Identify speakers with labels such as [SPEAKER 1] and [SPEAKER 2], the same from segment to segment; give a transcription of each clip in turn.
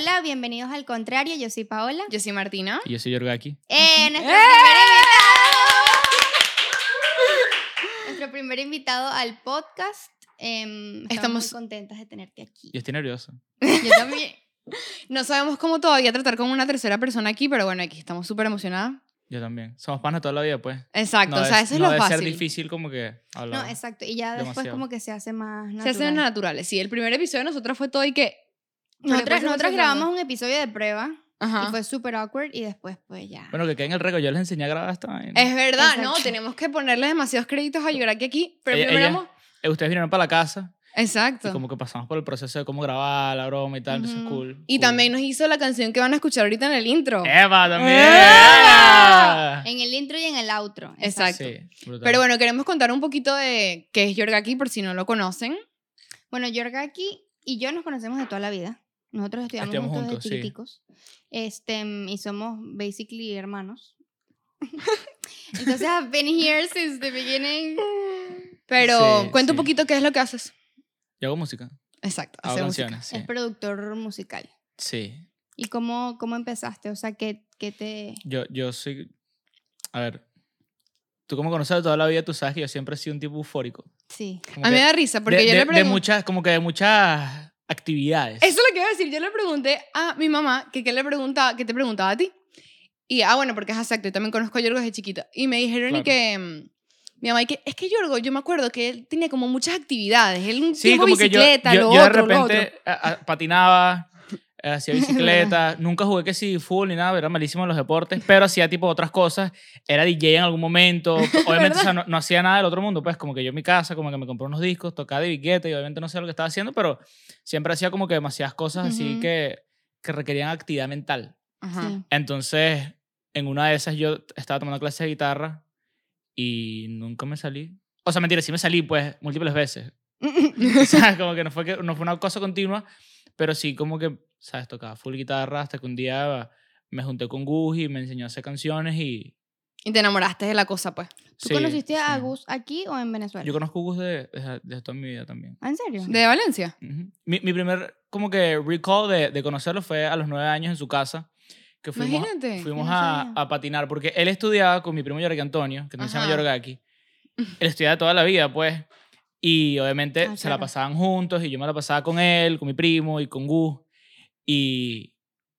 [SPEAKER 1] Hola, bienvenidos al contrario. Yo soy Paola.
[SPEAKER 2] Yo soy Martina.
[SPEAKER 3] Y yo soy Yorgaki.
[SPEAKER 1] Eh, nuestro,
[SPEAKER 2] ¡Eh!
[SPEAKER 1] primer invitado. nuestro primer invitado al podcast. Em, estamos,
[SPEAKER 2] Estamos-
[SPEAKER 1] muy contentas de tenerte aquí.
[SPEAKER 3] Yo estoy nervioso.
[SPEAKER 1] Yo también.
[SPEAKER 2] No sabemos cómo todavía tratar con una tercera persona aquí, pero bueno, aquí estamos súper emocionadas.
[SPEAKER 3] Yo también. Somos panas toda la vida, pues.
[SPEAKER 2] Exacto,
[SPEAKER 3] no
[SPEAKER 2] o sea, eso es
[SPEAKER 3] no
[SPEAKER 2] lo
[SPEAKER 3] debe
[SPEAKER 2] fácil.
[SPEAKER 3] ser difícil como que hablar.
[SPEAKER 1] No, exacto. Y ya después
[SPEAKER 3] Demasiado.
[SPEAKER 1] como que se hace más natural.
[SPEAKER 2] Se hacen naturales. Sí, el primer episodio de nosotros fue todo y que...
[SPEAKER 1] Nosotras, nosotras grabamos un episodio de prueba
[SPEAKER 2] Ajá.
[SPEAKER 1] y fue súper awkward y después pues ya.
[SPEAKER 3] Bueno, que quede en el récord. Yo les enseñé a grabar esta vaina.
[SPEAKER 2] Es verdad, ¿no?
[SPEAKER 1] Exacto.
[SPEAKER 2] Tenemos que ponerle demasiados créditos a Yoraki aquí, pero
[SPEAKER 3] Ella-
[SPEAKER 2] primero
[SPEAKER 3] ella-
[SPEAKER 2] vamos-
[SPEAKER 3] Eh, Ustedes vinieron para la casa
[SPEAKER 2] Exacto.
[SPEAKER 3] y como que pasamos por el proceso de cómo grabar la broma y tal. Entonces,
[SPEAKER 1] Ujú.
[SPEAKER 3] cool.
[SPEAKER 2] Y
[SPEAKER 3] cool.
[SPEAKER 2] también nos hizo la canción que van a escuchar ahorita en el intro.
[SPEAKER 3] ¡Eva también!
[SPEAKER 2] ¡Eva!
[SPEAKER 1] En el intro y en el outro.
[SPEAKER 2] Exacto.
[SPEAKER 3] Sí, brutal.
[SPEAKER 2] Pero bueno, queremos contar un poquito de qué es Yorgaki por si no lo conocen.
[SPEAKER 1] Bueno, Yorgaki y yo nos conocemos de toda la vida. Nosotros estudiamos juntos,
[SPEAKER 3] juntos, sí.
[SPEAKER 1] desde chiquiticos. Este, y somos basically hermanos. Entonces, I've been here since the beginning.
[SPEAKER 2] Pero
[SPEAKER 3] Sí,
[SPEAKER 2] cuenta un
[SPEAKER 3] sí.
[SPEAKER 2] poquito qué es lo que haces.
[SPEAKER 3] Yo hago música.
[SPEAKER 2] Exacto,
[SPEAKER 3] Hago
[SPEAKER 2] hacer música.
[SPEAKER 3] sí.
[SPEAKER 1] Es productor musical.
[SPEAKER 3] Sí.
[SPEAKER 1] ¿Y cómo, cómo empezaste? O sea, ¿qué, qué te...?
[SPEAKER 3] Yo, yo soy... A ver. Tú como conoces de toda la vida, tú sabes que yo siempre he sido un tipo eufórico.
[SPEAKER 1] Sí.
[SPEAKER 3] Como
[SPEAKER 2] A mí me da risa porque
[SPEAKER 3] de,
[SPEAKER 2] yo
[SPEAKER 3] de-
[SPEAKER 2] le
[SPEAKER 3] de
[SPEAKER 2] pregunté...
[SPEAKER 3] muchas, como que de muchas actividades.
[SPEAKER 2] Eso es lo que iba a decir. Yo le pregunté a mi mamá que qué le preguntaba, qué te preguntaba a ti. Y, ah, bueno, porque es exacto. Yo también conozco a Yorgo desde chiquita. Y me dijeron y
[SPEAKER 3] Claro.
[SPEAKER 2] que... mm, mi mamá, y que es que Yorgo, yo me acuerdo que él tenía como muchas actividades. Él un
[SPEAKER 3] Sí,
[SPEAKER 2] tiempo
[SPEAKER 3] como que yo,
[SPEAKER 2] bicicleta,
[SPEAKER 3] yo,
[SPEAKER 2] lo
[SPEAKER 3] yo de
[SPEAKER 2] otro, lo
[SPEAKER 3] repente
[SPEAKER 2] otro.
[SPEAKER 3] a- a- patinaba, hacía bicicleta, nunca jugué que si fútbol ni nada, era malísimo en los deportes, pero hacía tipo otras cosas, era DJ en algún momento, obviamente o sea, no, no hacía nada del otro mundo, pues como que yo en mi casa, como que me compré unos discos, tocaba de Guetta y obviamente no sé lo que estaba haciendo, pero siempre hacía como que demasiadas cosas así
[SPEAKER 1] Ujú.
[SPEAKER 3] que, que requerían actividad mental.
[SPEAKER 2] Ajá.
[SPEAKER 1] Sí.
[SPEAKER 3] Entonces, en una de esas yo estaba tomando clases de guitarra y nunca me salí. O sea, mentira, sí me salí pues múltiples veces. O sea, como que no fue, que, no fue una cosa continua, pero sí como que, ¿sabes? Tocaba full guitarra hasta que un día me junté con Gus y me enseñó a hacer canciones y...
[SPEAKER 2] Y te enamoraste de la cosa, pues.
[SPEAKER 1] ¿Tú
[SPEAKER 3] sí,
[SPEAKER 1] conociste a
[SPEAKER 3] sí.
[SPEAKER 1] Gus aquí o en Venezuela?
[SPEAKER 3] Yo conozco a Gus de, de, de toda mi vida también.
[SPEAKER 1] ¿Ah, ¿En serio?
[SPEAKER 2] ¿De Valencia?
[SPEAKER 3] Ujú. mi, mi primer como que recall de, de conocerlo fue a los nueve años en su casa, que fuimos,
[SPEAKER 2] Imagínate.
[SPEAKER 3] fuimos
[SPEAKER 1] no
[SPEAKER 3] a, a patinar, porque él estudiaba con mi primo Yorgaki Antonio, que también se llama
[SPEAKER 2] Ajá.
[SPEAKER 3] Yorgaki. Él estudiaba toda la vida, pues, y obviamente
[SPEAKER 1] Ah,
[SPEAKER 3] se la
[SPEAKER 1] claro.
[SPEAKER 3] pasaban juntos, y yo me la pasaba con él, con mi primo y con Gus, y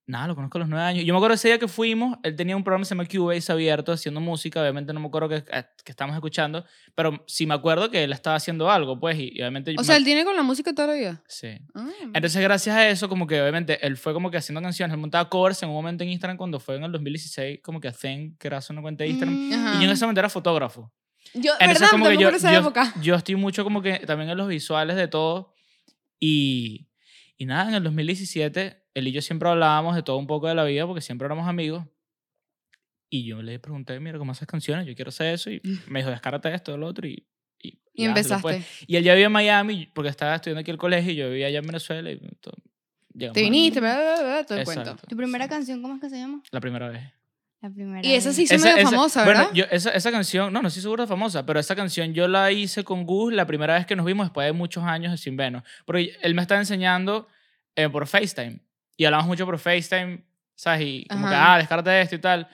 [SPEAKER 3] nada, lo conozco a los nueve años. Yo me acuerdo ese día que fuimos, él tenía un programa que se llama Cubase abierto, haciendo música, obviamente no me acuerdo que, que estábamos escuchando, pero sí me acuerdo que él estaba haciendo algo, pues, y, y obviamente...
[SPEAKER 2] O
[SPEAKER 3] me-
[SPEAKER 2] sea, él tiene con la música toda la vida.
[SPEAKER 3] Sí.
[SPEAKER 2] Ah.
[SPEAKER 3] Entonces, gracias a eso, como que obviamente él fue como que haciendo canciones, él montaba covers en un momento en Instagram cuando fue en el 2016, como que a Zen, que era una cuenta de Instagram.
[SPEAKER 1] Mm.
[SPEAKER 3] Y yo en ese momento era fotógrafo.
[SPEAKER 2] Yo,
[SPEAKER 3] Entonces,
[SPEAKER 2] ¿verdad?
[SPEAKER 3] como
[SPEAKER 2] Yo
[SPEAKER 3] que yo,
[SPEAKER 2] esa
[SPEAKER 3] yo,
[SPEAKER 2] época.
[SPEAKER 3] yo estoy mucho como que también en los visuales de todo. Y, y nada, en el 2017, él y yo siempre hablábamos de todo un poco de la vida porque siempre éramos amigos. Y yo le pregunté, mira, ¿cómo haces canciones? Yo quiero hacer eso. Y me dijo, descárate esto, lo otro. Y, y,
[SPEAKER 2] Y
[SPEAKER 3] hazlo,
[SPEAKER 2] empezaste.
[SPEAKER 3] pues. Y él ya vivía en Miami porque estaba estudiando aquí el colegio y yo vivía allá en Venezuela. Y todo,
[SPEAKER 2] Te viniste, bla, bla, bla, bla, todo el cuento.
[SPEAKER 1] ¿Tu primera
[SPEAKER 3] sí.
[SPEAKER 1] canción cómo es que se llama?
[SPEAKER 3] La primera vez.
[SPEAKER 1] La primera.
[SPEAKER 2] Y esa
[SPEAKER 1] vez.
[SPEAKER 2] sí se medio famosa, ¿verdad?
[SPEAKER 3] Bueno, yo, esa, esa canción, no, no estoy seguro de famosa, pero esa canción yo la hice con Gus la primera vez que nos vimos después de muchos años sin vernos. Porque él me estaba enseñando eh, por FaceTime. Y hablamos mucho por FaceTime, ¿sabes? Y como que,
[SPEAKER 2] Ajá.
[SPEAKER 3] ah, descártate esto y tal.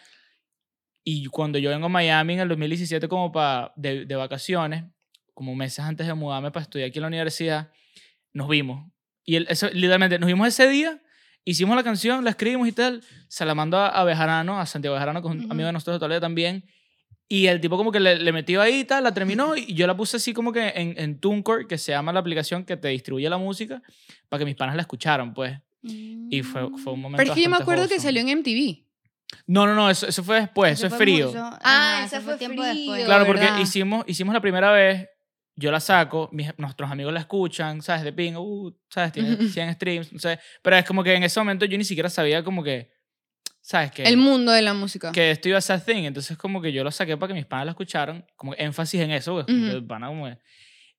[SPEAKER 3] Y cuando yo vengo a Miami en el 2017 como para de, de vacaciones, como meses antes de mudarme para estudiar aquí en la universidad, nos vimos. Y él, eso, literalmente, nos vimos ese día, hicimos la canción, la escribimos y tal, se la mandó a, a Bejarano, a Santiago Bejarano, que es un
[SPEAKER 1] Ujú.
[SPEAKER 3] amigo de nosotros de Toledo también. Y el tipo como que le, le metió ahí y tal, la terminó y yo la puse así como que en, en TuneCore, que se llama la aplicación que te distribuye la música, para que mis panas la escucharan, pues. Y fue, fue un momento
[SPEAKER 2] Pero es que yo me acuerdo que salió en MTV.
[SPEAKER 3] No, no, no, eso, eso fue después, eso, es
[SPEAKER 1] fue
[SPEAKER 3] frío.
[SPEAKER 1] mucho-
[SPEAKER 2] Ah, esa
[SPEAKER 1] eso
[SPEAKER 2] fue
[SPEAKER 1] tiempo
[SPEAKER 2] frío.
[SPEAKER 1] después.
[SPEAKER 3] Claro, porque hicimos, hicimos la primera vez, yo la saco, mis, nuestros amigos la escuchan, ¿sabes? De ping, uh, ¿sabes? Tiene
[SPEAKER 2] Ujú.
[SPEAKER 3] 100 streams, no sé. Pero es como que en ese momento yo ni siquiera sabía como que, ¿sabes? Que,
[SPEAKER 2] El mundo de la música.
[SPEAKER 3] que esto iba a ser thing. Entonces como que yo lo saqué para que mis panas la escucharan, como que énfasis en eso, pues,
[SPEAKER 2] Ujú.
[SPEAKER 3] el pana como que-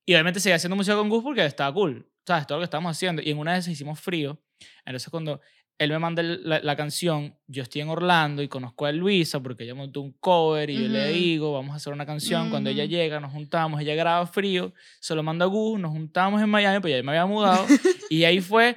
[SPEAKER 3] Y obviamente seguía haciendo música con Gus porque estaba cool, ¿sabes? Todo lo que estábamos haciendo. Y en una de esas hicimos frío. Entonces cuando él me manda la, la canción, yo estoy en Orlando y conozco a Luisa porque ella montó un cover y yo le digo, vamos a hacer una canción. Cuando ella llega, nos juntamos, ella graba frío, se lo manda a Gus, nos juntamos en Miami, pues ya me había mudado. y ahí fue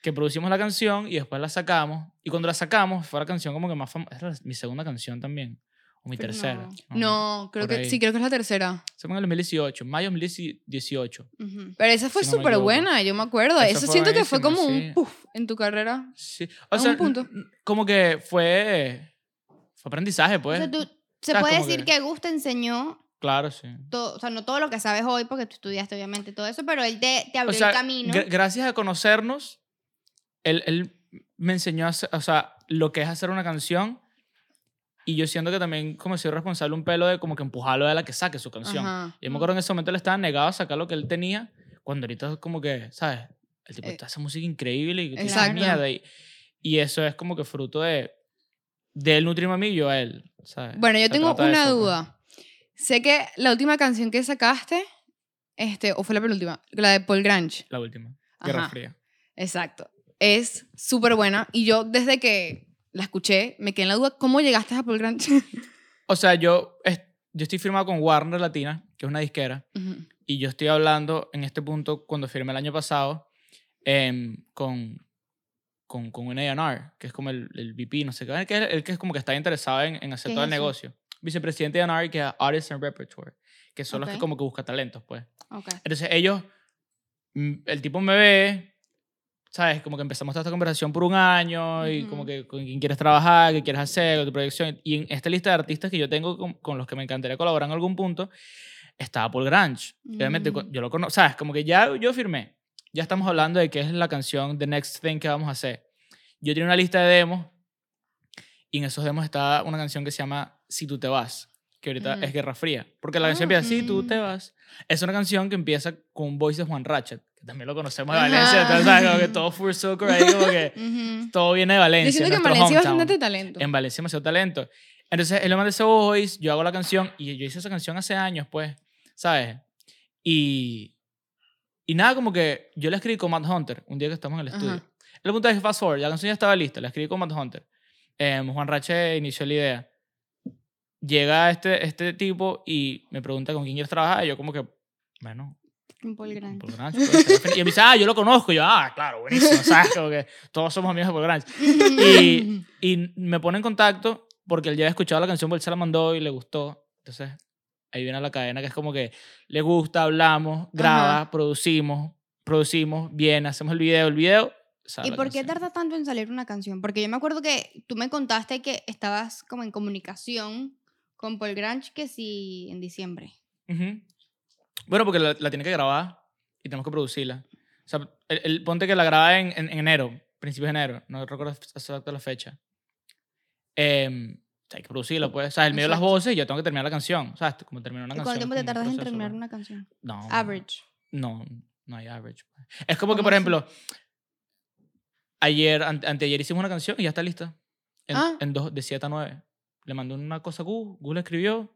[SPEAKER 3] que producimos la canción y después la sacamos. Y cuando la sacamos, fue la canción como que más famosa. Mi segunda canción también. O mi
[SPEAKER 1] Pero
[SPEAKER 3] tercera.
[SPEAKER 1] no.
[SPEAKER 2] No, creo que
[SPEAKER 3] ahí.
[SPEAKER 2] sí, creo que es la tercera.
[SPEAKER 3] Se fue en el 2018, mayo 2018.
[SPEAKER 1] Ujú.
[SPEAKER 2] Pero esa fue
[SPEAKER 3] Si
[SPEAKER 2] súper buena, yo me acuerdo.
[SPEAKER 3] Esa
[SPEAKER 2] Eso siento que fue como
[SPEAKER 3] buenísima,
[SPEAKER 2] un
[SPEAKER 3] sí.
[SPEAKER 2] puff en tu carrera.
[SPEAKER 3] Sí.
[SPEAKER 2] A
[SPEAKER 3] O sea,
[SPEAKER 2] un punto.
[SPEAKER 3] como que fue, fue aprendizaje, pues.
[SPEAKER 1] O sea, tú, se puede decir
[SPEAKER 3] que-
[SPEAKER 1] que Gus te enseñó
[SPEAKER 3] Claro, sí.
[SPEAKER 1] todo, o sea, no todo lo que sabes hoy porque tú estudiaste obviamente todo eso, pero él te, te
[SPEAKER 3] O
[SPEAKER 1] abrió
[SPEAKER 3] sea,
[SPEAKER 1] el camino.
[SPEAKER 3] gra- gracias a conocernos, él, él me enseñó a hacer- o sea, lo que es hacer una canción y yo siento que también como soy responsable un pelo de como que empujarlo a la que saque su canción.
[SPEAKER 2] Ajá.
[SPEAKER 3] Y yo me acuerdo en ese momento él estaba negado a sacar lo que él tenía, cuando ahorita es como que, ¿sabes? El tipo
[SPEAKER 2] Eh,
[SPEAKER 3] hace música increíble y tiene
[SPEAKER 2] exacto.
[SPEAKER 3] mierda. Y, y eso es como que fruto de, de él nutrirme a mí y yo a él, ¿sabes?
[SPEAKER 2] Bueno, yo
[SPEAKER 3] Se
[SPEAKER 2] tengo
[SPEAKER 3] de
[SPEAKER 2] una
[SPEAKER 3] eso, pues.
[SPEAKER 2] duda. Sé que la última canción que sacaste, este, o fue la penúltima, la de Paul Grange.
[SPEAKER 3] La última. Guerra
[SPEAKER 2] Ajá.
[SPEAKER 3] Fría.
[SPEAKER 2] Exacto. Es súper buena. Y yo desde que la escuché, me quedé en la duda, ¿cómo llegaste a Paul Grange?
[SPEAKER 3] O sea, yo, es- yo estoy firmado con Warner Latina, que es una disquera,
[SPEAKER 2] Ujú.
[SPEAKER 3] y yo estoy hablando en este punto, cuando firmé el año pasado, em, con, con, con un A&R, que es como el, el VP, no sé qué, el que, el que es como que está interesado en, en hacer
[SPEAKER 1] ¿Qué
[SPEAKER 3] todo
[SPEAKER 1] es
[SPEAKER 3] el
[SPEAKER 1] eso?
[SPEAKER 3] negocio. Vicepresidente de A&R, que es Artists and Repertoire, que son los que como que busca talentos, pues.
[SPEAKER 1] Ok.
[SPEAKER 3] Entonces ellos, mm, el tipo me ve, ¿sabes? Como que empezamos toda esta conversación por un año y como que con quién quieres trabajar, qué quieres hacer, tu proyección. Y en esta lista de artistas que yo tengo con, con los que me encantaría colaborar en algún punto, estaba Paul Grange. Obviamente cu-
[SPEAKER 1] Mm.
[SPEAKER 3] yo lo conozco, ¿sabes? Como que ya yo firmé. Ya estamos hablando de qué es la canción The Next Thing que vamos a hacer. Yo tenía una lista de demos y en esos demos estaba una canción que se llama Si tú te vas, que ahorita
[SPEAKER 2] Ujú.
[SPEAKER 3] es Guerra Fría. Porque la
[SPEAKER 1] Ah,
[SPEAKER 3] canción empieza Si tú
[SPEAKER 1] mm.
[SPEAKER 3] te vas. Es una canción que empieza con un voice de Juan Ratchet, también lo conocemos de. Valencia. Entonces, ¿sabes? Como que todo full circle ahí, como que todo viene de Valencia.
[SPEAKER 2] Yo siento que en Valencia hay bastante talento.
[SPEAKER 3] En Valencia hay demasiado talento. Entonces, él le manda ese voice, yo hago la canción y yo hice esa canción hace años, pues, ¿sabes? Y, y nada, como que yo la escribí con Matt Hunter un día que estamos en el estudio.
[SPEAKER 2] Ajá.
[SPEAKER 3] El punto es que fast forward, la canción ya estaba lista, la escribí con Matt Hunter. Em, Juan Rache inició la idea. Llega este, este tipo y me pregunta con quién quieres trabajar y yo como que, bueno,
[SPEAKER 1] Un Paul Grant.
[SPEAKER 3] Paul pues, y me dice, ah, yo lo conozco. Y yo, ah, claro, buenísimo, ¿sabes? Como que todos somos amigos de Paul Grange. Y, y me pone en contacto porque él ya había escuchado la canción, porque él se la mandó y le gustó. Entonces, ahí viene la cadena que es como que le gusta, hablamos, graba, producimos, producimos, bien, hacemos el video, el video. sale
[SPEAKER 1] ¿Y por qué tarda tanto en salir una canción? Porque yo me acuerdo que tú me contaste que estabas como en comunicación con Paul Grange que sí en diciembre.
[SPEAKER 3] Ujú. Bueno, porque la, la tiene que grabar y tenemos que producirla. O sea, el, el- ponte que la graba en, en, en enero, principios de enero, no recuerdo exacto la fecha. Sea, hay que producirla, pues. O sea, el medio de las voces y yo tengo que terminar la canción. O sea, como terminar una
[SPEAKER 1] ¿Y
[SPEAKER 3] canción.
[SPEAKER 1] cuánto tiempo te tardas en terminar
[SPEAKER 3] pues.
[SPEAKER 1] una canción?
[SPEAKER 3] No.
[SPEAKER 1] Average.
[SPEAKER 3] No, no hay average. pues. Es como que,
[SPEAKER 1] ¿Cómo
[SPEAKER 3] por
[SPEAKER 1] así?
[SPEAKER 3] ejemplo, ayer, ante- anteayer hicimos una canción y ya está lista. En,
[SPEAKER 2] Ah.
[SPEAKER 3] en dos, de 7 a 9. Le mandó una cosa a Gu la escribió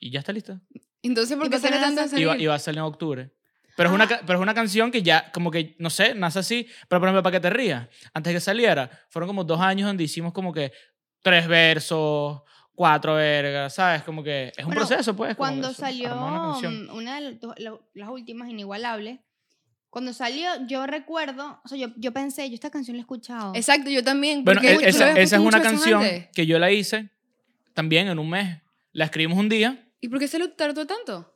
[SPEAKER 3] y ya está lista.
[SPEAKER 2] Entonces, ¿por
[SPEAKER 1] ¿Y
[SPEAKER 2] qué
[SPEAKER 1] no
[SPEAKER 2] tanto
[SPEAKER 3] Y va,
[SPEAKER 2] salir?
[SPEAKER 3] y va a salir en octubre. Pero, es una,
[SPEAKER 1] Ah.
[SPEAKER 3] ca- pero es una canción que ya, como que, no sé, nace así. Pero, por ejemplo, para que te rías, antes de que saliera, fueron como dos años donde hicimos como que tres versos, cuatro vergas, ¿sabes? Como que es un
[SPEAKER 1] Bueno,
[SPEAKER 3] proceso, pues. como que
[SPEAKER 1] Cuando salió
[SPEAKER 3] una canción.
[SPEAKER 1] mm, una de las- la- las últimas, Inigualable, cuando salió, yo recuerdo, o sea, yo, yo pensé, yo esta canción la he escuchado.
[SPEAKER 2] Exacto, yo también.
[SPEAKER 3] Bueno,
[SPEAKER 2] porque
[SPEAKER 3] e- esa, esa es una
[SPEAKER 2] veces
[SPEAKER 3] canción
[SPEAKER 2] antes.
[SPEAKER 3] que yo la hice también en un mes. La escribimos un día.
[SPEAKER 2] ¿Y por qué se lo tardó tanto?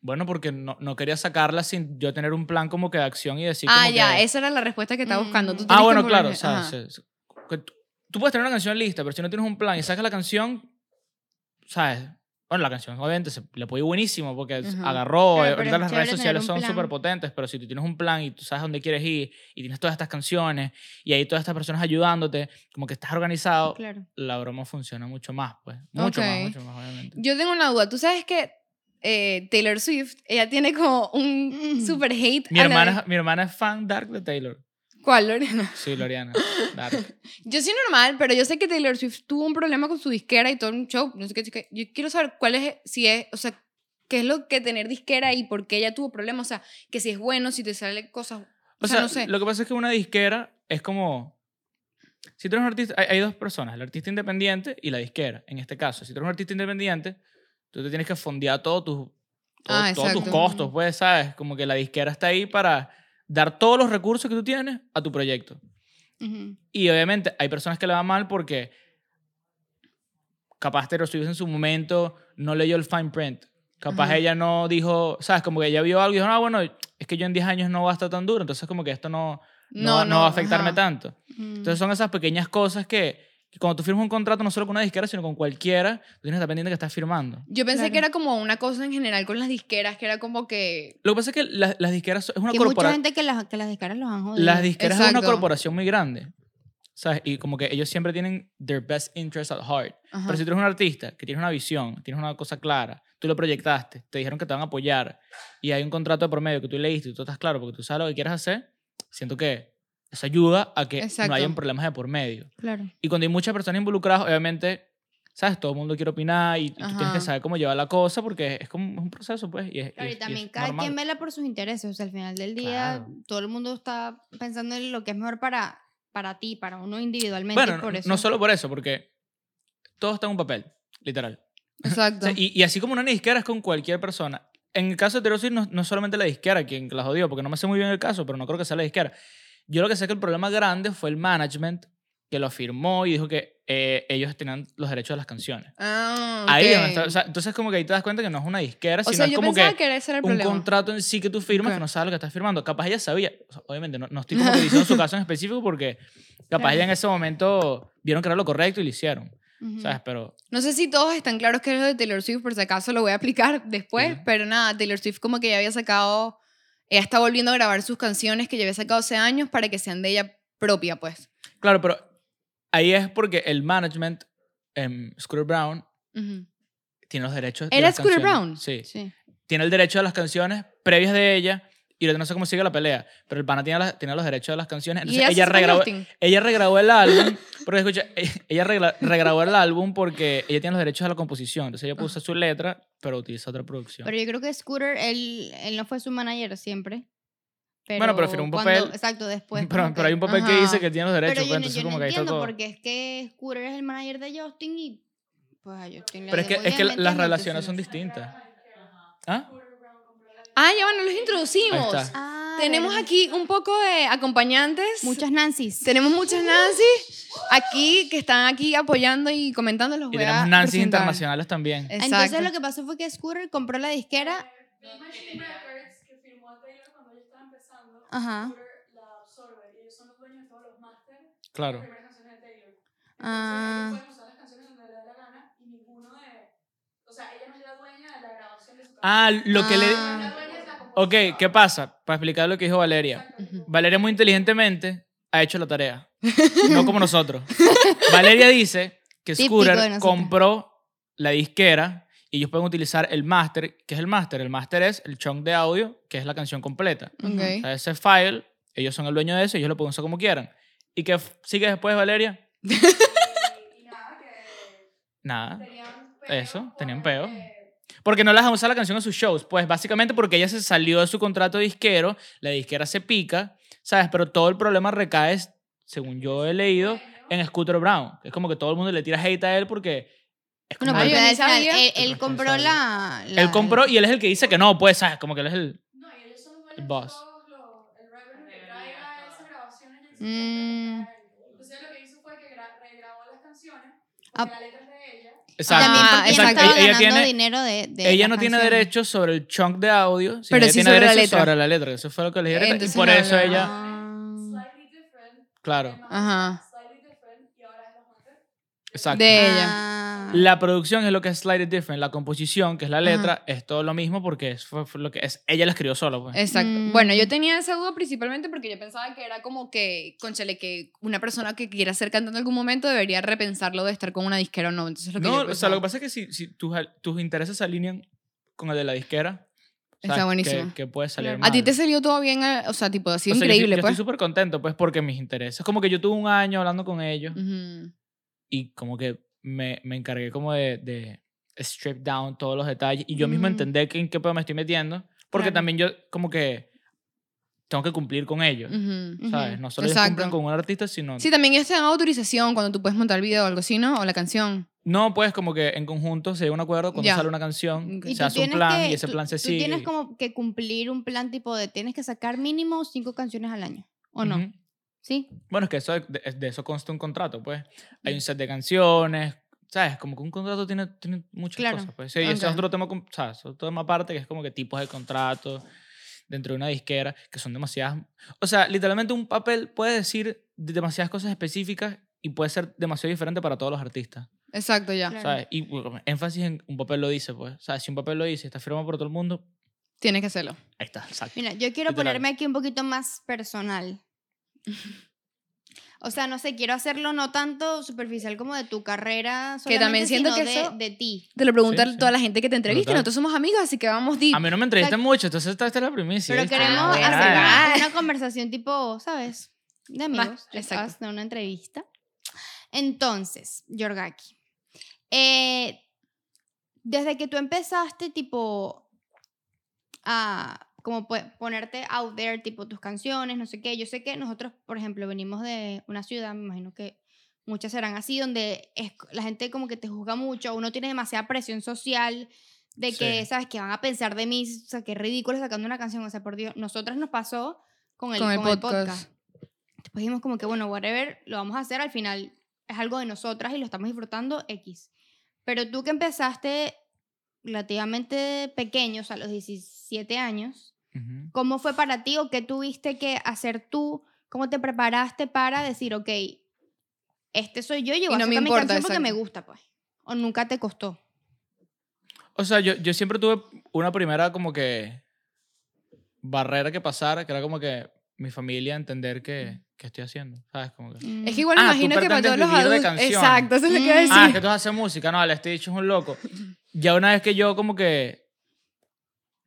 [SPEAKER 3] Bueno, porque no, no quería sacarla sin yo tener un plan como que de acción y decir
[SPEAKER 2] ah,
[SPEAKER 3] como
[SPEAKER 2] ya,
[SPEAKER 3] que-
[SPEAKER 2] esa era la respuesta que estaba buscando. Tú
[SPEAKER 1] Mm.
[SPEAKER 3] Ah, bueno, claro. O sea, se- se- tú puedes tener una canción lista, pero si no tienes un plan y sacas la canción, ¿sabes? Bueno, la canción obviamente se, le puede ir buenísimo porque
[SPEAKER 2] Ajá.
[SPEAKER 3] agarró.
[SPEAKER 1] Claro,
[SPEAKER 3] eh, ahorita las redes sociales son súper potentes, pero si tú tienes un plan y tú sabes dónde quieres ir y tienes todas estas canciones y hay todas estas personas ayudándote, como que estás organizado,
[SPEAKER 1] Claro.
[SPEAKER 3] la broma funciona mucho más, pues. Mucho más,
[SPEAKER 2] Ok.
[SPEAKER 3] mucho más, obviamente.
[SPEAKER 2] Yo tengo una duda. ¿Tú sabes que eh, Taylor Swift, ella tiene como un
[SPEAKER 1] Mm.
[SPEAKER 2] super hate
[SPEAKER 3] Mi
[SPEAKER 2] a
[SPEAKER 3] hermana, mi hermana es fan dark de Taylor.
[SPEAKER 2] ¿Cuál, Lorena?
[SPEAKER 3] Sí, Loriana. Dark.
[SPEAKER 2] Yo soy normal, pero yo sé que Taylor Swift tuvo un problema con su disquera y todo un show. No sé qué. Yo quiero saber cuál es, si es, o sea, qué es lo que tener disquera y por qué ella tuvo problemas. O sea, que si es bueno, si te salen cosas. O,
[SPEAKER 3] O
[SPEAKER 2] sea,
[SPEAKER 3] sea,
[SPEAKER 2] no sé.
[SPEAKER 3] lo que pasa es que una disquera es como... Si tú eres un artista, hay, hay dos personas, el artista independiente y la disquera. En este caso, si tú eres un artista independiente, tú te tienes que fondear todos tus, todo-
[SPEAKER 2] Ah,
[SPEAKER 3] todos tus costos, pues, ¿sabes? Como que la disquera está ahí para dar todos los recursos que tú tienes a tu proyecto. Y obviamente hay personas que le va mal porque capaz Taylor Swift en su momento no leyó el fine print. Capaz
[SPEAKER 2] Ajá.
[SPEAKER 3] ella no dijo, ¿sabes? Como que ella vio algo y dijo, no, bueno, es que yo en 10 años no va a estar tan duro, entonces como que esto no, no, va- no va a afectarme
[SPEAKER 2] ajá.
[SPEAKER 3] tanto. Entonces son esas pequeñas cosas que, que cuando tú firmas un contrato no solo con una disquera, sino con cualquiera, tú tienes que estar pendiente que estás firmando.
[SPEAKER 2] Yo pensé
[SPEAKER 1] Claro.
[SPEAKER 2] que era como una cosa en general con las disqueras, que era como que...
[SPEAKER 3] Lo que pasa es que la- las disqueras es una
[SPEAKER 1] Que mucha
[SPEAKER 3] corporación.
[SPEAKER 1] gente que las, que las descaras los han jodido.
[SPEAKER 3] Las disqueras es una
[SPEAKER 2] Exacto.
[SPEAKER 3] corporación muy grande. ¿Sabes? Y como que ellos siempre tienen their best interest at heart.
[SPEAKER 2] Ajá.
[SPEAKER 3] Pero si tú eres un artista que tienes una visión, tienes una cosa clara, tú lo proyectaste, te dijeron que te van a apoyar y hay un contrato de promedio que tú leíste y tú estás claro porque tú sabes lo que quieres hacer, siento que eso ayuda a que
[SPEAKER 2] Exacto.
[SPEAKER 3] no hayan problemas de por medio.
[SPEAKER 1] Claro.
[SPEAKER 3] Y cuando hay muchas personas involucradas, obviamente, ¿sabes? Todo el mundo quiere opinar y, y tú tienes que saber cómo llevar la cosa porque es como es un proceso, pues. Y, es,
[SPEAKER 1] Claro,
[SPEAKER 3] y
[SPEAKER 1] y también cada
[SPEAKER 3] normal.
[SPEAKER 1] quien vela por sus intereses. O sea, al final del día,
[SPEAKER 3] Claro.
[SPEAKER 1] todo el mundo está pensando en lo que es mejor para, para ti, para uno individualmente.
[SPEAKER 3] Bueno,
[SPEAKER 1] por
[SPEAKER 3] no-
[SPEAKER 1] eso.
[SPEAKER 3] no solo por eso, porque todo está en un papel, literal. O
[SPEAKER 2] Exacto.
[SPEAKER 3] sea, y, así como una disquera es con cualquier persona. En el caso de Swift, no, no solamente la disquera quien la jodió, porque no me sé muy bien el caso, pero no creo que sea la disquera. Yo lo que sé es que el problema grande fue el management que lo firmó y dijo que eh, ellos tenían los derechos de las canciones.
[SPEAKER 2] Ah,
[SPEAKER 3] Ahí es
[SPEAKER 2] ok.
[SPEAKER 3] donde está- o sea, entonces como que ahí te das cuenta que no es una disquera,
[SPEAKER 2] O
[SPEAKER 3] sino
[SPEAKER 2] sea,
[SPEAKER 3] es como que,
[SPEAKER 2] que,
[SPEAKER 3] un
[SPEAKER 2] problema.
[SPEAKER 3] contrato en sí que tú firmas
[SPEAKER 2] Ok.
[SPEAKER 3] que no sabes lo que estás firmando. Capaz ella sabía, o sea, obviamente no, no estoy como que diciendo su caso en específico porque capaz ella en ese momento vieron que era lo correcto y lo hicieron,
[SPEAKER 1] Ujú.
[SPEAKER 3] ¿sabes? Pero
[SPEAKER 2] No sé si todos están claros que es lo de Taylor Swift, por si acaso lo voy a aplicar después,
[SPEAKER 3] Sí.
[SPEAKER 2] pero nada, Taylor Swift como que ya había sacado, ella está volviendo a grabar sus canciones que había sacado hace años para que sean de ella propia, pues.
[SPEAKER 3] Claro, pero ahí es porque el management, em, Scooter Brown, tiene los derechos de
[SPEAKER 2] ¿Era
[SPEAKER 3] las
[SPEAKER 2] Scooter. Brown?
[SPEAKER 3] Sí.
[SPEAKER 1] Sí.
[SPEAKER 3] Tiene el derecho de las canciones previas de ella y no sé cómo sigue la pelea, pero el pana tiene, las- los derechos de las canciones. Entonces
[SPEAKER 2] ella
[SPEAKER 3] regrabó, ella regrabó el álbum, porque escucha, ella regrabó el álbum porque ella tiene los derechos de la composición. Entonces ella puso su letra, pero utiliza otra producción.
[SPEAKER 1] Pero yo creo que Scooter, él, él no fue su manager siempre. Pero
[SPEAKER 3] Bueno, pero firmó un
[SPEAKER 1] cuando-
[SPEAKER 3] papel.
[SPEAKER 1] Exacto, después.
[SPEAKER 3] pero, pero hay un papel que dice que tiene los derechos,
[SPEAKER 1] Pero
[SPEAKER 3] pues,
[SPEAKER 1] yo,
[SPEAKER 3] entonces
[SPEAKER 1] yo no
[SPEAKER 3] como que
[SPEAKER 1] entiendo
[SPEAKER 3] todo.
[SPEAKER 1] porque es que Scooter es el manager de Justin y pues a Justin le
[SPEAKER 3] Pero es que, es que
[SPEAKER 1] bien, ¿me
[SPEAKER 3] las relaciones son distintas. ¿Ah?
[SPEAKER 2] Ah, ya bueno, los introducimos.
[SPEAKER 3] Ahí está.
[SPEAKER 1] Ah,
[SPEAKER 2] Tenemos aquí un poco de acompañantes.
[SPEAKER 1] muchas Nancy's.
[SPEAKER 2] Tenemos muchas Nancy aquí que están aquí apoyando y comentando. Los
[SPEAKER 3] Y
[SPEAKER 2] voy a
[SPEAKER 3] tenemos Nancy
[SPEAKER 2] presentar.
[SPEAKER 3] internacionales también.
[SPEAKER 2] Exacto.
[SPEAKER 1] Entonces lo que pasó fue que Scooter compró la disquera.
[SPEAKER 4] Imagine Records, que firmó a Taylor cuando ella estaba empezando,
[SPEAKER 1] Ajá.
[SPEAKER 4] Scooter la absorbe y ellos son los dueños de todos los masters de las
[SPEAKER 3] Claro.
[SPEAKER 4] primeras canciones de Taylor. Entonces,
[SPEAKER 1] Ah.
[SPEAKER 4] ellos pueden usar las canciones donde les dé la gana y ninguno de... O sea, ella no es la dueña de la grabación de su canción.
[SPEAKER 3] Ah, lo que le...
[SPEAKER 1] Ah.
[SPEAKER 4] Es la
[SPEAKER 3] Ok. ¿qué pasa? Para explicar lo que dijo Valeria. Valeria muy inteligentemente ha hecho la tarea. No como nosotros. Valeria dice que
[SPEAKER 1] Típico de
[SPEAKER 3] Scooter
[SPEAKER 1] nosotros.
[SPEAKER 3] compró la disquera y ellos pueden utilizar el máster. ¿Qué es el máster? El máster es el chunk de audio, que es la canción completa. O sea, ese file, ellos son el dueño de eso y ellos lo pueden usar como quieran. ¿Y qué f- sigue después, Valeria?
[SPEAKER 4] Nada, que
[SPEAKER 3] Nada.
[SPEAKER 4] tenían peo
[SPEAKER 3] Eso, tenían peo. Porque no las dejan usar la canción en sus shows. Pues básicamente porque ella se salió de su contrato disquero, la disquera se pica, ¿sabes? Pero todo el problema recae, según yo he leído, en Scooter Brown. Es como que todo el mundo le tira hate a él porque es como
[SPEAKER 1] final
[SPEAKER 2] sabía.
[SPEAKER 1] él, él
[SPEAKER 3] El
[SPEAKER 1] compró la, la-
[SPEAKER 3] él compró y él es el que dice que no, pues, ¿sabes? Como que él es el...
[SPEAKER 4] No, y ellos son
[SPEAKER 3] El boss.
[SPEAKER 1] Mm.
[SPEAKER 4] Entonces lo que hizo fue que gra- regrabó las canciones,
[SPEAKER 1] Ah.
[SPEAKER 4] porque la letra.
[SPEAKER 3] Exacto.
[SPEAKER 1] También
[SPEAKER 2] Ah,
[SPEAKER 1] porque ella
[SPEAKER 2] exacto.
[SPEAKER 1] estaba
[SPEAKER 3] Ella
[SPEAKER 1] ganando
[SPEAKER 3] tiene-
[SPEAKER 1] dinero de, de
[SPEAKER 3] ella no tiene derechos sobre el chunk de audio, sino
[SPEAKER 2] Pero
[SPEAKER 3] ella
[SPEAKER 2] sí
[SPEAKER 3] tiene
[SPEAKER 2] sobre la
[SPEAKER 3] derechos
[SPEAKER 2] letra.
[SPEAKER 3] sobre la letra. Eso fue lo que le dijeron. Y por
[SPEAKER 2] no
[SPEAKER 3] eso ella...
[SPEAKER 1] Ah.
[SPEAKER 4] Slightly different.
[SPEAKER 3] Claro,
[SPEAKER 2] Ajá.
[SPEAKER 4] Master, Slightly different, y ahora es los Master.
[SPEAKER 3] exacto.
[SPEAKER 2] De ella.
[SPEAKER 3] La producción es lo que es slightly different. La composición, que es la letra, es todo lo mismo porque es, fue, fue lo que es. Ella la escribió sola, pues.
[SPEAKER 2] Exacto.
[SPEAKER 1] Mm.
[SPEAKER 2] Bueno, yo tenía esa duda principalmente porque yo pensaba que era como que, conchale, que una persona que quiera ser cantante en algún momento debería repensarlo de estar con una disquera o no. Entonces lo que
[SPEAKER 3] no,
[SPEAKER 2] yo
[SPEAKER 3] o sea, lo que pasa es que si, si tus, tus intereses se alinean con el de la disquera,
[SPEAKER 2] Está
[SPEAKER 3] sabes
[SPEAKER 2] buenísimo.
[SPEAKER 3] Que, que puede salir
[SPEAKER 1] Claro.
[SPEAKER 3] mal.
[SPEAKER 2] A ti te salió todo bien, eh, o sea, tipo, así
[SPEAKER 3] O sea, yo
[SPEAKER 2] increíble,
[SPEAKER 3] yo
[SPEAKER 2] pues.
[SPEAKER 3] estoy súper contento, pues, porque mis intereses. Como que yo tuve un año hablando con ellos
[SPEAKER 2] Ujú.
[SPEAKER 3] y como que me, me encargué como de, de strip down todos los detalles y yo mismo
[SPEAKER 1] Mm.
[SPEAKER 3] entender que, en qué pedo me estoy metiendo. Porque
[SPEAKER 1] Claro.
[SPEAKER 3] también yo como que tengo que cumplir con ellos,
[SPEAKER 2] Ujú.
[SPEAKER 3] ¿sabes?
[SPEAKER 1] Ujú.
[SPEAKER 3] No solo ellos cumplen con un artista, sino...
[SPEAKER 2] Sí, también ellos te dan autorización cuando tú puedes montar el video o algo así, ¿no? O la canción.
[SPEAKER 3] No, pues como que en conjunto se llega a un acuerdo cuando sale una canción,
[SPEAKER 2] Ok.
[SPEAKER 1] Y
[SPEAKER 3] se
[SPEAKER 1] tú
[SPEAKER 3] hace un
[SPEAKER 1] tienes
[SPEAKER 3] plan
[SPEAKER 1] que-
[SPEAKER 3] y ese
[SPEAKER 1] tú-
[SPEAKER 3] plan se
[SPEAKER 1] tú
[SPEAKER 3] sigue.
[SPEAKER 1] tienes
[SPEAKER 3] y-
[SPEAKER 1] como que cumplir un plan tipo de tienes que sacar mínimo cinco canciones al año, ¿o no? ¿Sí?
[SPEAKER 3] Bueno, es que eso, de, de eso consta un contrato, pues. Hay un set de canciones, ¿sabes? Como que un contrato tiene, tiene muchas
[SPEAKER 1] Claro.
[SPEAKER 3] cosas, pues. Sí, y eso es otro tema, ¿sabes? Es otro tema aparte, que es como que tipos de contratos dentro de una disquera, que son demasiadas... O sea, literalmente un papel puede decir de- demasiadas cosas específicas y puede ser demasiado diferente para todos los artistas,
[SPEAKER 2] Exacto, ya.
[SPEAKER 1] Claro.
[SPEAKER 3] ¿sabes? Y bueno, énfasis en un papel lo dice, pues. ¿Sabes? Si un papel lo dice, está firmado por todo el mundo,
[SPEAKER 2] Tienes que hacerlo.
[SPEAKER 3] ahí está, exacto.
[SPEAKER 1] Mira, yo quiero
[SPEAKER 3] Literal.
[SPEAKER 1] ponerme aquí un poquito más personal. O sea, no sé, quiero hacerlo no tanto superficial como de tu carrera,
[SPEAKER 2] Que también siento
[SPEAKER 1] sino
[SPEAKER 2] que
[SPEAKER 1] de,
[SPEAKER 2] eso-
[SPEAKER 1] de ti.
[SPEAKER 2] Te lo pregunta
[SPEAKER 3] Sí, sí.
[SPEAKER 2] toda la gente que te entrevista. Nosotros somos amigos, así que vamos deep.
[SPEAKER 3] A mí no me entrevistan mucho, entonces esta, esta es la primicia.
[SPEAKER 1] Pero
[SPEAKER 3] ¿viste?
[SPEAKER 1] queremos
[SPEAKER 2] Ah,
[SPEAKER 1] hacer una, una conversación tipo, ¿sabes? De amigos.
[SPEAKER 2] Exacto.
[SPEAKER 1] de una entrevista. Entonces, Yorgaki, eh, desde que tú empezaste, tipo, a como ponerte out there, tipo tus canciones, no sé qué. Yo sé que nosotros, por ejemplo, venimos de una ciudad, me imagino que muchas serán así, donde es, la gente como que te juzga mucho, uno tiene demasiada presión social de que,
[SPEAKER 3] Sí.
[SPEAKER 1] ¿sabes? Que van a pensar de mí, o sea, que ridículo sacando una canción, o sea, por Dios. Nosotras nos pasó con el,
[SPEAKER 2] Con el
[SPEAKER 1] con el
[SPEAKER 2] podcast.
[SPEAKER 1] podcast. Después dijimos como que, bueno, whatever, lo vamos a hacer, al final es algo de nosotras y lo estamos disfrutando X. Pero tú que empezaste relativamente pequeño, o sea, a los 17 años, ¿cómo fue para ti o qué tuviste que hacer tú? ¿Cómo te preparaste para decir, ok, este soy yo y yo voy
[SPEAKER 2] Y
[SPEAKER 1] a
[SPEAKER 2] no me
[SPEAKER 1] sacar mi
[SPEAKER 2] importa,
[SPEAKER 1] canción porque me gusta, pues? ¿O nunca te costó?
[SPEAKER 3] O sea, yo, yo siempre tuve una primera como que barrera que pasar, que era como que mi familia entender que, que estoy haciendo, ¿sabes? Como que,
[SPEAKER 1] Mm.
[SPEAKER 2] Es que igual
[SPEAKER 3] Ah,
[SPEAKER 2] imagino que para todos los adultos.
[SPEAKER 3] canciones.
[SPEAKER 2] Exacto, eso es lo que iba a
[SPEAKER 1] Mm.
[SPEAKER 2] decir.
[SPEAKER 3] ah, que tú haces música, no, vale, este dicho es un loco. Ya una vez que yo como que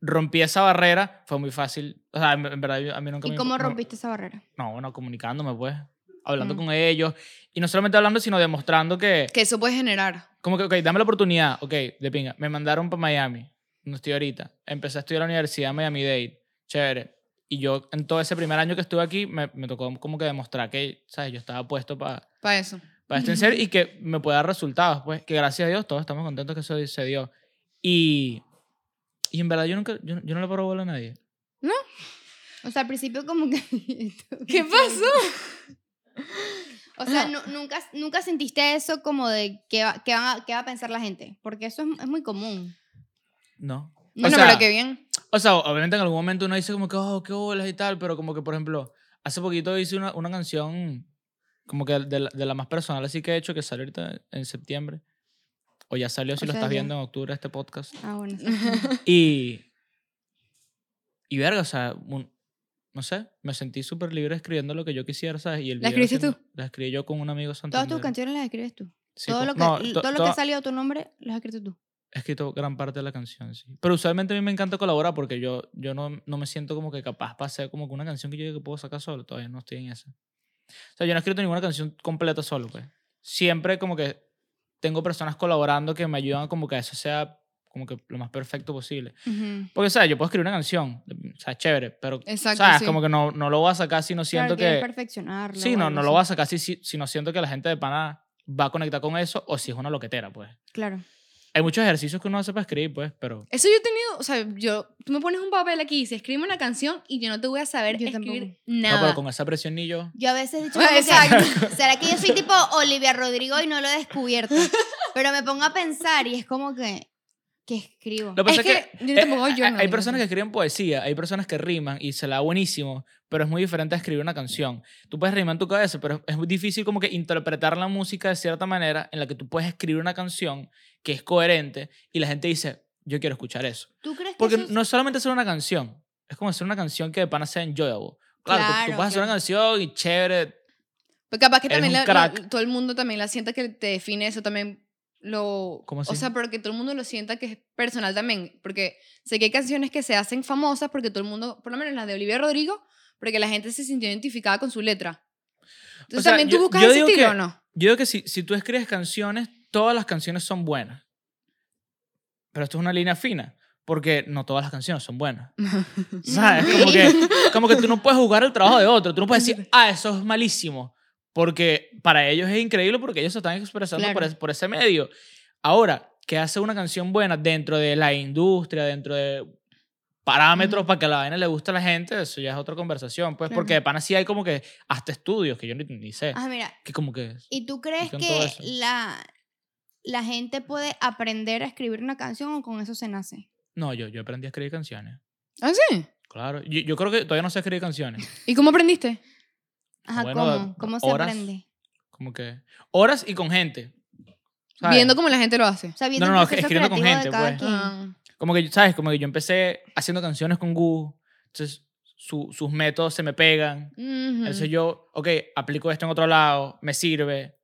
[SPEAKER 3] rompí esa barrera, fue muy fácil. O sea, en, en verdad, a mí nunca
[SPEAKER 1] ¿Y
[SPEAKER 3] me...
[SPEAKER 1] cómo
[SPEAKER 3] no-
[SPEAKER 1] rompiste esa barrera?
[SPEAKER 3] No, bueno, comunicándome, pues. Hablando
[SPEAKER 1] Mm.
[SPEAKER 3] con ellos. Y no solamente hablando, sino demostrando que...
[SPEAKER 2] Que eso puede generar.
[SPEAKER 3] Como que, ok, dame la oportunidad. Ok, de pinga. Me mandaron para Miami. No estoy ahorita. Empecé a estudiar en la universidad Miami-Dade. Chévere. Y yo, en todo ese primer año que estuve aquí, me, me tocó como que demostrar que, ¿sabes? Yo estaba puesto para
[SPEAKER 2] Para eso.
[SPEAKER 3] para esto en serio y que me pueda dar resultados. Pues que gracias a Dios todos estamos contentos que eso se dio. Y, y en verdad yo nunca, yo, yo no le paro bola a nadie.
[SPEAKER 1] O sea, al principio como que...
[SPEAKER 2] ¿Qué pasó?
[SPEAKER 1] O sea, nu- nunca, nunca sentiste eso como de qué va, qué va, qué va a pensar la gente, porque eso es, es muy común.
[SPEAKER 3] No.
[SPEAKER 2] Bueno,
[SPEAKER 3] sea,
[SPEAKER 2] pero qué bien.
[SPEAKER 3] O sea, obviamente en algún momento uno dice como que, oh, qué bolas y tal, pero como que, por ejemplo, hace poquito hice una, una canción como que de la, de la más personal así que he hecho, que sale ahorita en septiembre. O ya salió si
[SPEAKER 1] O
[SPEAKER 3] lo
[SPEAKER 1] sea,
[SPEAKER 3] estás
[SPEAKER 1] ya.
[SPEAKER 3] viendo en octubre este podcast.
[SPEAKER 1] Ah, bueno.
[SPEAKER 3] Y, y verga, o sea, un- no sé, me sentí súper libre escribiendo lo que yo quisiera, ¿sabes? Y el
[SPEAKER 2] ¿La escribiste
[SPEAKER 3] que- La escribí yo con un amigo
[SPEAKER 1] Todas
[SPEAKER 3] Santander.
[SPEAKER 1] tus canciones las escribes tú.
[SPEAKER 3] Sí,
[SPEAKER 1] todo lo que,
[SPEAKER 3] no,
[SPEAKER 1] l-
[SPEAKER 3] to-
[SPEAKER 1] todo lo que ha salido a tu nombre, lo has escrito tú.
[SPEAKER 3] He escrito gran parte de la canción, sí. Pero usualmente a mí me encanta colaborar porque yo, yo no, no me siento como que capaz para hacer como que una canción que yo que puedo sacar solo. Todavía no estoy en eso. O sea, yo no he escrito ninguna canción completa solo, pues. Siempre como que tengo personas colaborando que me ayudan como que eso sea como que lo más perfecto posible. Porque, ¿sabes? Yo puedo escribir una canción, o sea, chévere, pero,
[SPEAKER 2] Exacto,
[SPEAKER 3] ¿sabes?
[SPEAKER 2] sí.
[SPEAKER 3] Como que no, no lo voy a sacar si no siento
[SPEAKER 1] Claro,
[SPEAKER 3] que...
[SPEAKER 1] perfeccionarlo.
[SPEAKER 3] Sí,
[SPEAKER 1] o
[SPEAKER 3] no, no lo voy a sacar si, si, si no siento que la gente de pana va a conectar con eso o si es una loquetera, pues.
[SPEAKER 1] Claro.
[SPEAKER 3] Hay muchos ejercicios que uno hace para escribir, pues, pero...
[SPEAKER 2] Eso yo he tenido, o sea, yo, tú me pones un papel aquí y dices, escribe una canción y yo no te voy a saber
[SPEAKER 1] Yo
[SPEAKER 2] escribir
[SPEAKER 1] tampoco.
[SPEAKER 3] No,
[SPEAKER 2] nada.
[SPEAKER 3] pero con esa presión ni yo.
[SPEAKER 1] Yo a veces he dicho, como que,
[SPEAKER 2] exacto.
[SPEAKER 1] ¿será que yo soy tipo Olivia Rodrigo y no lo he descubierto? Pero me pongo a pensar y es como que, ¿qué escribo?
[SPEAKER 3] Lo que pasa
[SPEAKER 2] Es
[SPEAKER 3] es que,
[SPEAKER 2] que yo
[SPEAKER 3] eh,
[SPEAKER 2] tampoco
[SPEAKER 3] hay-
[SPEAKER 2] yo no,
[SPEAKER 3] hay personas que
[SPEAKER 2] no.
[SPEAKER 3] escriben poesía, hay personas que riman y se la da buenísimo, pero es muy diferente a escribir una canción. Tú puedes rimar en tu cabeza, pero es muy difícil como que interpretar la música de cierta manera en la que tú puedes escribir una canción que es coherente y la gente dice, yo quiero escuchar eso.
[SPEAKER 1] ¿Tú crees que
[SPEAKER 3] Porque
[SPEAKER 1] eso es-
[SPEAKER 3] no es solamente hacer una canción, es como hacer una canción que de pana sea enjoyable. Claro, tú- tú,
[SPEAKER 1] Claro,
[SPEAKER 3] puedes hacer una canción y chévere.
[SPEAKER 2] Pero capaz que también la- la- todo el mundo también la sienta que te define eso también lo
[SPEAKER 3] ¿Cómo
[SPEAKER 2] o
[SPEAKER 3] así?
[SPEAKER 2] sea pero que todo el mundo lo sienta que es personal también porque sé que hay canciones que se hacen famosas porque todo el mundo por lo menos las de Olivia Rodrigo porque la gente se sintió identificada con su letra entonces
[SPEAKER 3] sea,
[SPEAKER 2] también
[SPEAKER 3] yo-
[SPEAKER 2] tú buscas
[SPEAKER 3] yo
[SPEAKER 2] ese estilo
[SPEAKER 3] que-
[SPEAKER 2] o no
[SPEAKER 3] Yo digo que si, si tú escribes canciones, todas las canciones son buenas. Pero esto es una línea fina. porque no todas las canciones son buenas. ¿Sabes? Como que, como que tú no puedes jugar el trabajo de otro. Tú no puedes decir, ah, eso es malísimo. Porque para ellos es increíble porque ellos se están expresando por,
[SPEAKER 1] Claro.
[SPEAKER 3] es- por ese medio. Ahora, ¿qué hace una canción buena dentro de la industria, dentro de parámetros para que la vaina le guste a la gente? Eso ya es otra conversación. Pues
[SPEAKER 1] Claro.
[SPEAKER 3] porque de pana sí hay como que hasta estudios que yo ni, ni sé.
[SPEAKER 1] Ah, mira,
[SPEAKER 3] Que como que...
[SPEAKER 1] ¿y tú crees que la, la gente puede aprender a escribir una canción o con eso se nace?
[SPEAKER 3] No, yo, yo aprendí a escribir canciones.
[SPEAKER 2] ¿Ah, sí?
[SPEAKER 3] Claro. Yo, yo creo que todavía no sé escribir canciones.
[SPEAKER 2] ¿Y cómo aprendiste?
[SPEAKER 1] Ajá,
[SPEAKER 3] Bueno,
[SPEAKER 1] ¿cómo?
[SPEAKER 3] de-
[SPEAKER 1] ¿Cómo se
[SPEAKER 3] horas.
[SPEAKER 1] aprende?
[SPEAKER 3] Como que... Horas y con gente. ¿sabes?
[SPEAKER 2] Viendo cómo la gente lo hace.
[SPEAKER 1] O sea, viendo
[SPEAKER 3] No, no, no, escribiendo con gente, pues.
[SPEAKER 1] quien.
[SPEAKER 2] Ah.
[SPEAKER 3] Como que, ¿sabes? Como que yo empecé haciendo canciones con Gu. Entonces, su- sus métodos se me pegan.
[SPEAKER 2] Ujú.
[SPEAKER 3] Entonces yo, ok, aplico esto en otro lado, me sirve.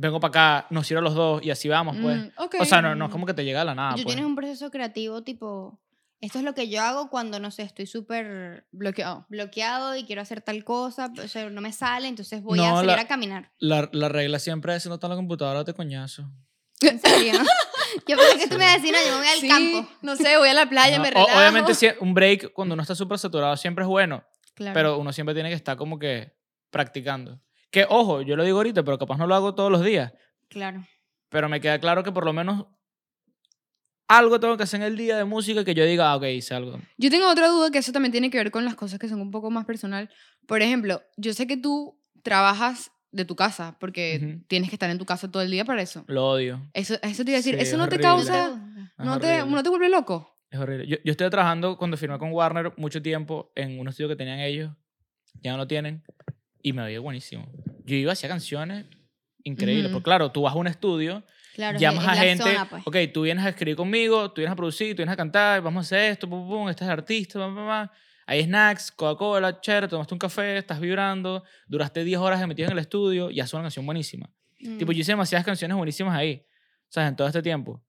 [SPEAKER 3] Vengo para acá, nos sirve a los dos y así vamos, pues.
[SPEAKER 2] Mm, ok.
[SPEAKER 3] O sea, no, no es como que te llega a la nada,
[SPEAKER 1] Tú
[SPEAKER 3] pues.
[SPEAKER 1] tienes un proceso creativo tipo, esto es lo que yo hago cuando, no sé, estoy súper
[SPEAKER 2] Bloqueado.
[SPEAKER 1] bloqueado y quiero hacer tal cosa, o sea, no me sale, entonces voy
[SPEAKER 3] No,
[SPEAKER 1] a salir
[SPEAKER 3] la-
[SPEAKER 1] a caminar.
[SPEAKER 3] La, la regla siempre es, si no está en la computadora, te coñazo.
[SPEAKER 1] En serio. yo pensé que tú me decías, no, yo me voy al
[SPEAKER 2] Sí,
[SPEAKER 1] campo.
[SPEAKER 2] No sé, voy a la playa,
[SPEAKER 3] No,
[SPEAKER 2] me relajo.
[SPEAKER 3] obviamente un break cuando uno está súper saturado siempre es bueno,
[SPEAKER 1] Claro.
[SPEAKER 3] pero uno siempre tiene que estar como que practicando. Que, ojo, yo lo digo ahorita, pero capaz no lo hago todos los días.
[SPEAKER 1] Claro.
[SPEAKER 3] Pero me queda claro que por lo menos algo tengo que hacer en el día de música que yo diga, ah, ok, hice algo.
[SPEAKER 2] Yo tengo otra duda que eso también tiene que ver con las cosas que son un poco más personal. Por ejemplo, yo sé que tú trabajas de tu casa porque
[SPEAKER 3] Ujú.
[SPEAKER 2] tienes que estar en tu casa todo el día para eso.
[SPEAKER 3] Lo odio.
[SPEAKER 2] Eso, eso te iba a decir,
[SPEAKER 3] Sí,
[SPEAKER 2] eso
[SPEAKER 3] es
[SPEAKER 2] no te
[SPEAKER 3] horrible.
[SPEAKER 2] causa,
[SPEAKER 3] Es
[SPEAKER 2] no te, no te vuelve loco.
[SPEAKER 3] Es horrible. Yo, yo estoy trabajando cuando firmé con Warner mucho tiempo en un estudio que tenían ellos. Ya no lo tienen. Y me veía buenísimo. Yo iba hacia canciones increíbles.
[SPEAKER 2] Ujú.
[SPEAKER 3] Porque claro, tú vas a un estudio,
[SPEAKER 1] Claro,
[SPEAKER 3] llamas
[SPEAKER 1] es
[SPEAKER 3] a gente.
[SPEAKER 1] zona, pues.
[SPEAKER 3] Ok, tú vienes a escribir conmigo, tú vienes a producir, tú vienes a cantar, vamos a hacer esto, pum, pum, pum, es el artista, pam, pam, pam. Hay snacks, Coca-Cola, chévere, tomaste un café, estás vibrando, duraste 10 horas metido en el estudio y haces una canción buenísima.
[SPEAKER 1] Mm.
[SPEAKER 3] Tipo, yo hice demasiadas canciones buenísimas ahí, ¿sabes? En todo este tiempo.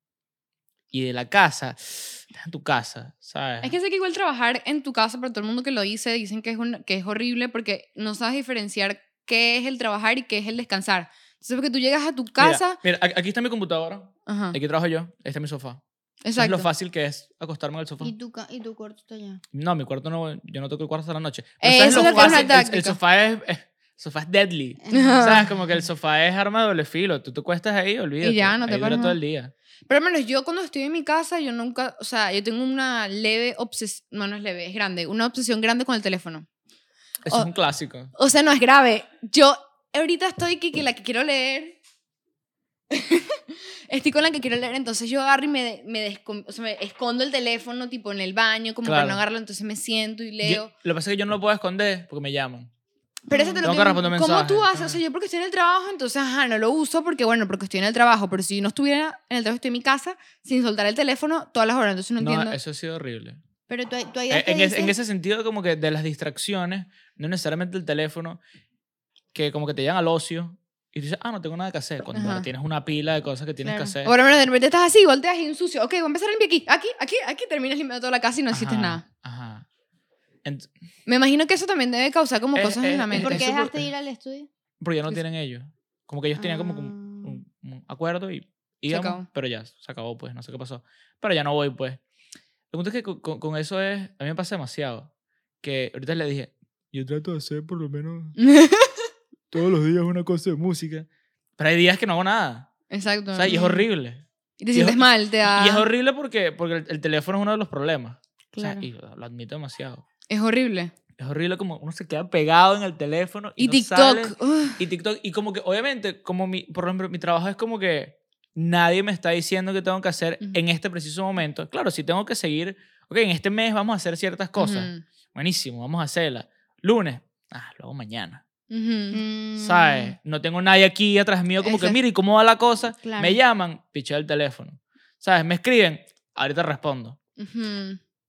[SPEAKER 3] Y de la casa, estás en tu casa, ¿sabes?
[SPEAKER 2] Es que sé que igual trabajar en tu casa, pero todo el mundo que lo dice, dicen que es, un- que es horrible porque no sabes diferenciar qué es el trabajar y qué es el descansar. Entonces, porque tú llegas a tu
[SPEAKER 3] Mira,
[SPEAKER 2] casa...
[SPEAKER 3] Mira, a- aquí está mi computadora,
[SPEAKER 2] Ajá,
[SPEAKER 3] aquí trabajo yo, este es mi sofá. Eso Es
[SPEAKER 2] exacto.
[SPEAKER 3] lo fácil que es acostarme en el sofá.
[SPEAKER 1] ¿Y tu, y tu cuarto está allá.
[SPEAKER 3] No, mi cuarto no, yo no toco el cuarto hasta la noche.
[SPEAKER 2] Eh,
[SPEAKER 3] ¿sabes
[SPEAKER 2] eso
[SPEAKER 3] lo
[SPEAKER 2] es lo que es una
[SPEAKER 3] fácil? El- El, sofá es, es- sofá es deadly. ¿Sabes? Como que el sofá es arma de doble filo. Tú te cuestas ahí, olvídate.
[SPEAKER 2] ya, no te
[SPEAKER 3] ahí dura todo el día.
[SPEAKER 2] Pero al menos yo cuando estoy en mi casa, yo nunca, o sea, yo tengo una leve obsesión, no, no es leve, es grande, una obsesión grande con el teléfono.
[SPEAKER 3] Eso
[SPEAKER 2] Oh.
[SPEAKER 3] es un clásico.
[SPEAKER 2] O sea, no es grave. Yo ahorita estoy que, que la que quiero leer, estoy con la que quiero leer, entonces yo agarro y me, me, o sea, me escondo el teléfono tipo en el baño, como para
[SPEAKER 3] Claro.
[SPEAKER 2] no agarrarlo, entonces me siento y
[SPEAKER 3] Yo-
[SPEAKER 2] leo.
[SPEAKER 3] lo que pasa es que yo no lo puedo esconder porque me llaman.
[SPEAKER 2] Pero eso te lo
[SPEAKER 3] Tengo que responder
[SPEAKER 2] ¿Cómo tú haces? O sea, yo porque estoy en el trabajo, entonces, ajá, no lo uso porque, bueno, porque estoy en el trabajo. Pero si no estuviera en el trabajo, estoy en mi casa, sin soltar el teléfono todas las horas. Entonces no,
[SPEAKER 3] No,
[SPEAKER 2] entiendo.
[SPEAKER 3] eso ha sido horrible.
[SPEAKER 1] Pero tú, tú ahí
[SPEAKER 3] Eh,
[SPEAKER 1] te
[SPEAKER 3] En, ese- en
[SPEAKER 1] dices-
[SPEAKER 3] ese sentido, como que de las distracciones, no necesariamente el teléfono, que como que te llevan al ocio y tú dices, ah, no tengo nada que hacer. Cuando
[SPEAKER 2] Ajá.
[SPEAKER 3] tienes una pila de cosas que tienes
[SPEAKER 1] Claro.
[SPEAKER 3] que hacer.
[SPEAKER 2] O por lo menos de repente estás así, volteas y un sucio. Ok, voy a empezar a limpiar aquí, aquí, aquí, aquí. Terminas limpiando toda la casa y no hiciste
[SPEAKER 3] Ajá,
[SPEAKER 2] nada.
[SPEAKER 3] Ajá. Ent-
[SPEAKER 2] Me imagino que eso también debe causar como
[SPEAKER 3] Es-
[SPEAKER 2] cosas en
[SPEAKER 3] es-
[SPEAKER 2] la
[SPEAKER 3] es
[SPEAKER 2] mente.
[SPEAKER 1] ¿Por qué
[SPEAKER 3] súper-
[SPEAKER 1] dejaste de ir al estudio?
[SPEAKER 3] Porque ya no
[SPEAKER 2] Sí.
[SPEAKER 3] tienen ellos. Como que ellos tenían como que un,
[SPEAKER 1] Ah.
[SPEAKER 3] un- un acuerdo y íbamos,
[SPEAKER 2] acabó.
[SPEAKER 3] pero ya, se acabó, pues, no sé qué pasó. Pero ya no voy, pues. Lo punto es que con, con- con eso es, a mí me pasa demasiado, que ahorita le dije, yo trato de hacer por lo menos todos los días una cosa de música, pero hay días que no hago nada,
[SPEAKER 2] Exacto.
[SPEAKER 3] o sea, y es horrible.
[SPEAKER 2] Y te
[SPEAKER 3] y
[SPEAKER 2] sientes
[SPEAKER 3] es-
[SPEAKER 2] mal, te da...
[SPEAKER 3] Y es horrible porque, porque el, el teléfono es uno de los problemas. O sea,
[SPEAKER 1] Claro.
[SPEAKER 3] y lo, lo admito demasiado.
[SPEAKER 2] Es horrible.
[SPEAKER 3] Es horrible como uno se queda pegado en el teléfono y,
[SPEAKER 2] Y
[SPEAKER 3] no
[SPEAKER 2] TikTok.
[SPEAKER 3] sale. Y TikTok, y como que, obviamente, como mi, por ejemplo, mi trabajo es como que nadie me está diciendo qué tengo que hacer en este preciso momento. Claro, si tengo que seguir, ok, en este mes vamos a hacer ciertas cosas.
[SPEAKER 2] Ujú.
[SPEAKER 3] Buenísimo, vamos a hacerlas. Lunes, ah, lo hago mañana.
[SPEAKER 1] Mm,
[SPEAKER 3] ¿Sabes? No tengo nadie aquí atrás mío como que,
[SPEAKER 2] Exacto.
[SPEAKER 3] mira, ¿y cómo va la cosa?
[SPEAKER 1] Claro.
[SPEAKER 3] Me llaman, picheo el teléfono. ¿Sabes? Me escriben, ahorita respondo.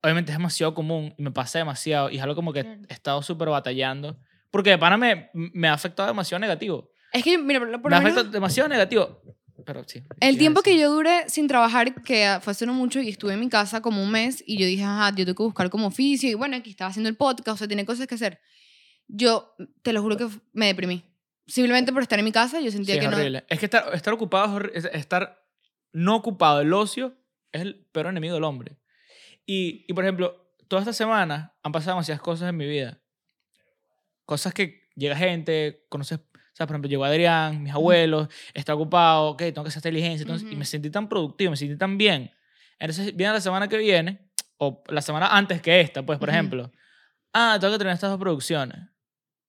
[SPEAKER 3] Obviamente es demasiado común y me pasa demasiado y es algo como que he estado súper batallando. Porque de pana me, me ha afectado demasiado negativo.
[SPEAKER 2] Es que, mira, por lo
[SPEAKER 3] me
[SPEAKER 2] menos...
[SPEAKER 3] demasiado negativo. Pero sí.
[SPEAKER 2] El tiempo que yo duré sin trabajar, que fue hace no mucho, y estuve en mi casa como un mes, y yo dije, ajá, yo tengo que buscar como oficio, y bueno, aquí estaba haciendo el podcast, o sea, tiene cosas que hacer. Yo, te lo juro que me deprimí. Simplemente por estar en mi casa, yo
[SPEAKER 3] Sí,
[SPEAKER 2] sentía
[SPEAKER 3] es
[SPEAKER 2] que no...
[SPEAKER 3] horrible. Es que estar, estar ocupado, es es- estar no ocupado, el ocio, es el peor enemigo del hombre. Y, y, por ejemplo, toda esta semana han pasado demasiadas cosas en mi vida. Cosas que llega gente, conoces, o sea, por ejemplo, llegó Adrián, mis abuelos, está ocupado, ok, tengo que hacer inteligencia, entonces, y
[SPEAKER 1] Ujú.
[SPEAKER 3] me sentí tan productivo, me sentí tan bien. Entonces, viene la semana que viene, o la semana antes que esta, pues, por
[SPEAKER 2] Ujú.
[SPEAKER 3] ejemplo, ah, tengo que terminar estas dos producciones.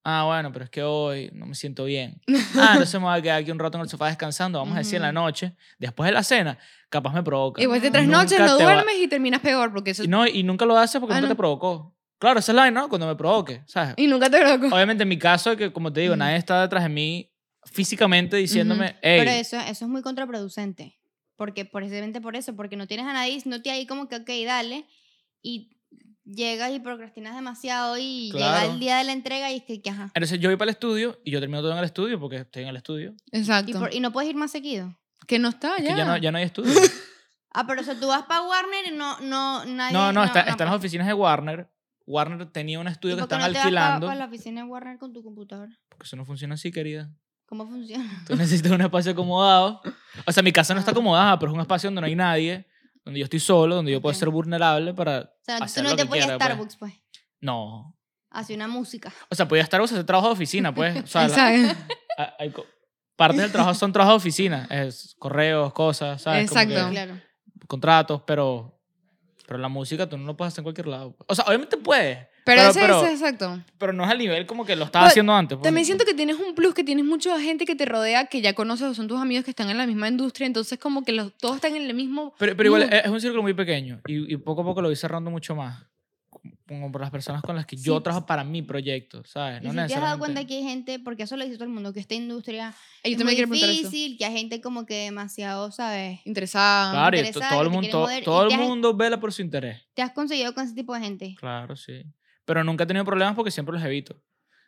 [SPEAKER 3] Ah, bueno, pero es que hoy no me siento bien. Ah, entonces me voy a quedar aquí un rato en el sofá descansando, vamos a decir en la noche, después de la cena, capaz me provoca.
[SPEAKER 2] Igual de
[SPEAKER 1] No.
[SPEAKER 2] tres noches no
[SPEAKER 3] te va-
[SPEAKER 2] duermes y terminas peor porque eso...
[SPEAKER 3] Y, no, y nunca lo haces porque
[SPEAKER 2] Ah,
[SPEAKER 3] nunca
[SPEAKER 2] no.
[SPEAKER 3] te provocó. Claro, esa es la ¿no? Cuando me provoque, ¿sabes?
[SPEAKER 2] Y nunca te provoco.
[SPEAKER 3] Obviamente en mi caso, que como te digo,
[SPEAKER 2] Ujú.
[SPEAKER 3] nadie está detrás de mí físicamente diciéndome, hey,
[SPEAKER 1] Pero eso, eso es muy contraproducente. Porque precisamente por eso, porque no tienes a nadie, no te ahí como que, ok, dale. Y llegas y procrastinas demasiado y llega
[SPEAKER 3] Claro.
[SPEAKER 1] el día de la entrega y es que, que ajá.
[SPEAKER 3] entonces yo voy para el estudio y yo termino todo en el estudio porque estoy en el estudio.
[SPEAKER 2] Exacto.
[SPEAKER 1] Y, por- y no puedes ir más seguido.
[SPEAKER 2] Que no está
[SPEAKER 3] Es
[SPEAKER 2] ya.
[SPEAKER 3] que ya no, ya no hay estudio.
[SPEAKER 1] Ah, pero o sea, tú vas para Warner y no, no, nadie...
[SPEAKER 3] no, no, está, están las oficinas de Warner. Warner tenía un estudio
[SPEAKER 1] ¿Y
[SPEAKER 3] que están
[SPEAKER 1] no te vas
[SPEAKER 3] alquilando.
[SPEAKER 1] para la oficina de Warner con tu computadora?
[SPEAKER 3] Porque eso no funciona así, querida.
[SPEAKER 1] ¿Cómo funciona?
[SPEAKER 3] Tú necesitas un espacio acomodado. O sea, mi casa no está
[SPEAKER 1] Ah.
[SPEAKER 3] acomodada, pero es un espacio donde no hay nadie, donde yo estoy solo, donde yo puedo ser vulnerable para...
[SPEAKER 1] O sea,
[SPEAKER 3] Hacer
[SPEAKER 1] tú no
[SPEAKER 3] lo
[SPEAKER 1] te
[SPEAKER 3] quiera, pues.
[SPEAKER 1] Starbucks, pues.
[SPEAKER 3] No.
[SPEAKER 1] Hace una música.
[SPEAKER 3] O sea, podía sea, hacer trabajo de oficina, pues. O sea, la-
[SPEAKER 2] Exacto.
[SPEAKER 3] a- hay co- partes del trabajo son trabajo de oficina. Es correos, cosas, ¿sabes?
[SPEAKER 2] Exacto.
[SPEAKER 3] que
[SPEAKER 1] Claro.
[SPEAKER 3] contratos, pero... Pero la música tú no lo puedes hacer en cualquier lado. O sea, obviamente puedes.
[SPEAKER 2] Pero,
[SPEAKER 3] Pero-
[SPEAKER 2] ese
[SPEAKER 3] pero-
[SPEAKER 2] es exacto.
[SPEAKER 3] Pero no es al nivel como que lo estaba
[SPEAKER 2] Pero
[SPEAKER 3] haciendo antes. pues.
[SPEAKER 2] También siento que tienes un plus, que tienes mucha gente que te rodea, que ya conoces o son tus amigos que están en la misma industria, entonces como que los, todos están en el mismo...
[SPEAKER 3] Pero, pero igual
[SPEAKER 2] mood.
[SPEAKER 3] es un círculo muy pequeño y, y poco a poco lo voy cerrando mucho más. Como por las personas con las que yo
[SPEAKER 1] Sí.
[SPEAKER 3] trabajo para mi proyecto, ¿sabes?
[SPEAKER 1] Y
[SPEAKER 3] No
[SPEAKER 1] si te has dado cuenta que hay gente, porque eso lo dice todo el mundo, que esta industria
[SPEAKER 2] Eh, Yo
[SPEAKER 1] es muy difícil, que hay gente como que demasiado, ¿sabes?
[SPEAKER 2] Interesada.
[SPEAKER 3] Claro, y
[SPEAKER 1] interesada,
[SPEAKER 3] todo el mundo, todo,
[SPEAKER 1] y
[SPEAKER 3] el
[SPEAKER 1] has-
[SPEAKER 3] mundo vela por su interés.
[SPEAKER 1] ¿Te has conseguido con ese tipo de gente?
[SPEAKER 3] Claro, sí. Pero nunca he tenido problemas porque siempre los evito.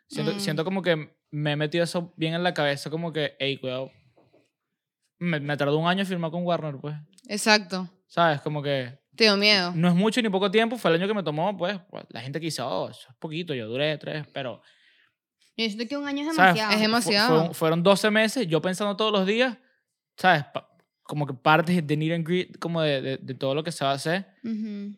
[SPEAKER 3] Siento,
[SPEAKER 1] Mm.
[SPEAKER 3] siento como que me he metido eso bien en la cabeza, como que, hey, cuidado. Me, me tardó un año firmar con Warner, pues.
[SPEAKER 2] Exacto.
[SPEAKER 3] ¿Sabes? Como que
[SPEAKER 2] Te dio miedo.
[SPEAKER 3] no es mucho ni poco tiempo, fue el año que me tomó, pues. La gente que dice, oh, eso es poquito, yo duré tres, pero
[SPEAKER 1] Yo siento que un año es
[SPEAKER 3] ¿sabes?
[SPEAKER 1] demasiado.
[SPEAKER 2] Es
[SPEAKER 3] Fu-
[SPEAKER 2] demasiado.
[SPEAKER 3] fueron, fueron 12 meses, yo pensando todos los días, ¿sabes? Pa- como que partes de need and greet, como de, de, de todo lo que se va a hacer.
[SPEAKER 1] Ujú.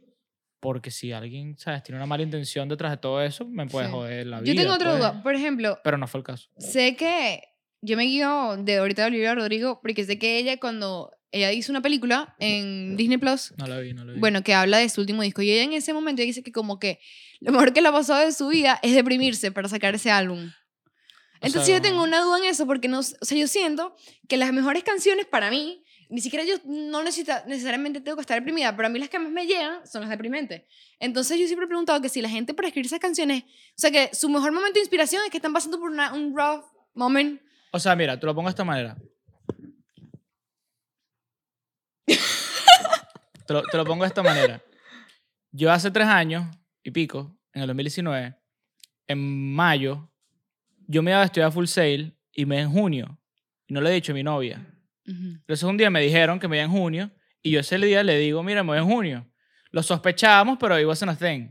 [SPEAKER 3] Porque si alguien, ¿sabes? Tiene una mala intención detrás de todo eso, me puede
[SPEAKER 2] Sí.
[SPEAKER 3] joder la vida.
[SPEAKER 2] Yo tengo otra
[SPEAKER 3] pues.
[SPEAKER 2] duda. Por ejemplo,
[SPEAKER 3] Pero no fue el caso.
[SPEAKER 2] sé que yo me guío de ahorita de Olivia Rodrigo porque sé que ella cuando ella hizo una película en Disney Plus,
[SPEAKER 3] No la vi, no la vi.
[SPEAKER 2] bueno, que habla de su último disco y ella en ese momento dice que como que lo mejor que le ha pasado de su vida es deprimirse para sacar ese álbum.
[SPEAKER 3] O
[SPEAKER 2] Entonces
[SPEAKER 3] sea,
[SPEAKER 2] yo tengo una duda en eso porque no, o sea, yo siento que las mejores canciones para mí, ni siquiera yo no necesita, necesariamente tengo que estar deprimida, pero a mí las que más me llegan son las deprimentes. Entonces yo siempre he preguntado que si la gente para escribir esas canciones, o sea, que su mejor momento de inspiración es que están pasando por una- un rough moment.
[SPEAKER 3] O sea, mira, te lo pongo de esta manera. te, lo, te lo pongo de esta manera. Yo hace tres años y pico, en el 2019, en mayo, yo me iba a full sail y me en junio. Y no le he dicho a mi novia. Entonces un día me dijeron que me iba en junio y yo ese día le digo, mira, me voy en junio. Lo sospechábamos, pero iba a ser thing.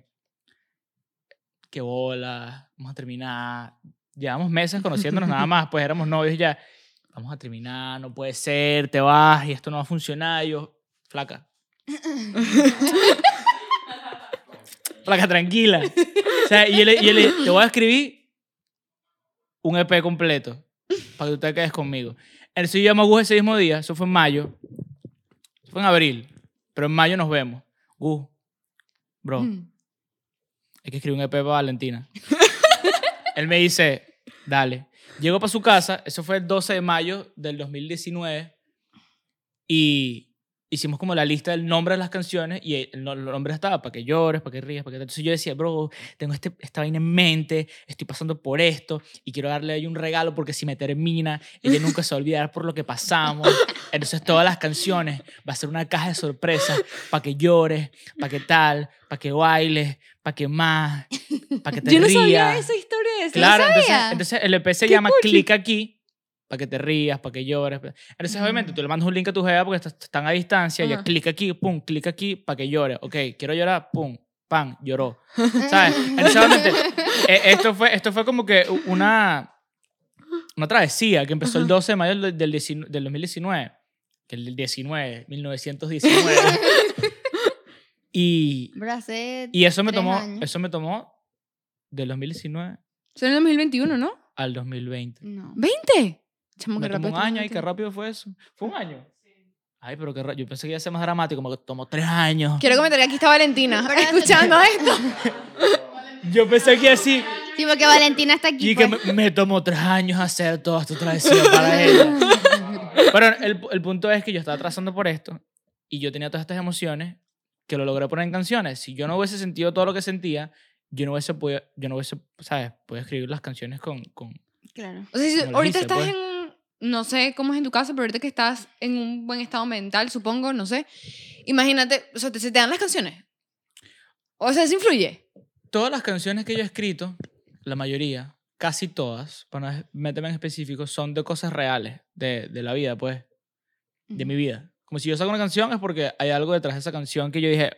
[SPEAKER 3] Qué bola, vamos a terminar. Llevamos meses conociéndonos nada más, pues éramos novios ya. Vamos a terminar, no puede ser, te vas y esto no va a funcionar. Y yo, flaca. flaca, tranquila. O sea, y le, y dije, te voy a escribir un EP completo para que tú te quedes conmigo. Yo llamo a Gus ese mismo día, eso fue en mayo. Eso fue en abril, pero en mayo nos vemos. Gus, bro,
[SPEAKER 2] Mm.
[SPEAKER 3] hay que escribir un EP para Valentina. Él me dice, dale. Llego para su casa, eso fue el 12 de mayo del 2019, y hicimos como la lista del nombre de las canciones, y el, no- nombre estaba para que llores, para que rías, para que... Entonces yo decía, bro, tengo este, esta vaina en mente, estoy pasando por esto, y quiero darle a ella un regalo porque si me termina, ella nunca se va a olvidar por lo que pasamos. Entonces todas las canciones va a ser una caja de sorpresas para que llores, para que tal, para que bailes, para que más, para que te
[SPEAKER 2] Yo no
[SPEAKER 3] rías.
[SPEAKER 2] sabía esa historia.
[SPEAKER 3] Claro, entonces,
[SPEAKER 1] sabía.
[SPEAKER 3] entonces el EP se
[SPEAKER 2] Qué
[SPEAKER 3] llama
[SPEAKER 2] cuchi.
[SPEAKER 3] Click aquí, para que te rías, para que llores. Entonces, obviamente, tú le mandas un link a tu jeva porque estás- están a distancia, y
[SPEAKER 2] Ajá.
[SPEAKER 3] clic aquí, pum, clic aquí, para que llore. Ok, quiero llorar, pum, pan, lloró. ¿Sabes? Entonces, obviamente, eh, esto, fue, esto fue como que una, una travesía que empezó el 12 de mayo del, del, 19 del 2019, que el del 19, 1919. Y,
[SPEAKER 1] Bro, hace
[SPEAKER 3] y eso me tomó,
[SPEAKER 1] años.
[SPEAKER 3] eso me tomó del 2019
[SPEAKER 2] Son en el 2021, ¿no?
[SPEAKER 3] al 2020.
[SPEAKER 1] No.
[SPEAKER 2] ¿20? Chamo,
[SPEAKER 3] Me tomó un año, ay, qué rápido fue eso. Fue un año. Ay, pero qué yo pensé que iba a ser más dramático, como que tomó tres años.
[SPEAKER 2] Quiero comentar que aquí está Valentina escuchando esto.
[SPEAKER 3] Yo pensé que así,
[SPEAKER 1] Sí, porque Valentina está aquí.
[SPEAKER 3] y que
[SPEAKER 1] pues.
[SPEAKER 3] me, me tomó tres años hacer toda esta travesía para ella. Pero el, el punto es que yo estaba trazando por esto y yo tenía todas estas emociones que lo logré poner en canciones. Si yo no hubiese sentido todo lo que sentía, yo no hubiese podido, yo no hubiese, ¿sabes? Podido escribir las canciones con, con...
[SPEAKER 1] Claro.
[SPEAKER 2] O sea, si ahorita
[SPEAKER 3] hice,
[SPEAKER 2] estás
[SPEAKER 3] pues.
[SPEAKER 2] en, no sé cómo es en tu caso, pero ahorita que estás en un buen estado mental, supongo, no sé. Imagínate, o sea, te, se te dan las canciones. O sea, eso influye.
[SPEAKER 3] Todas las canciones que yo he escrito, la mayoría, casi todas, para no meterme en específico, son de cosas reales, de, de la vida, pues, de mi vida. Como si yo saco una canción es porque hay algo detrás de esa canción que yo dije,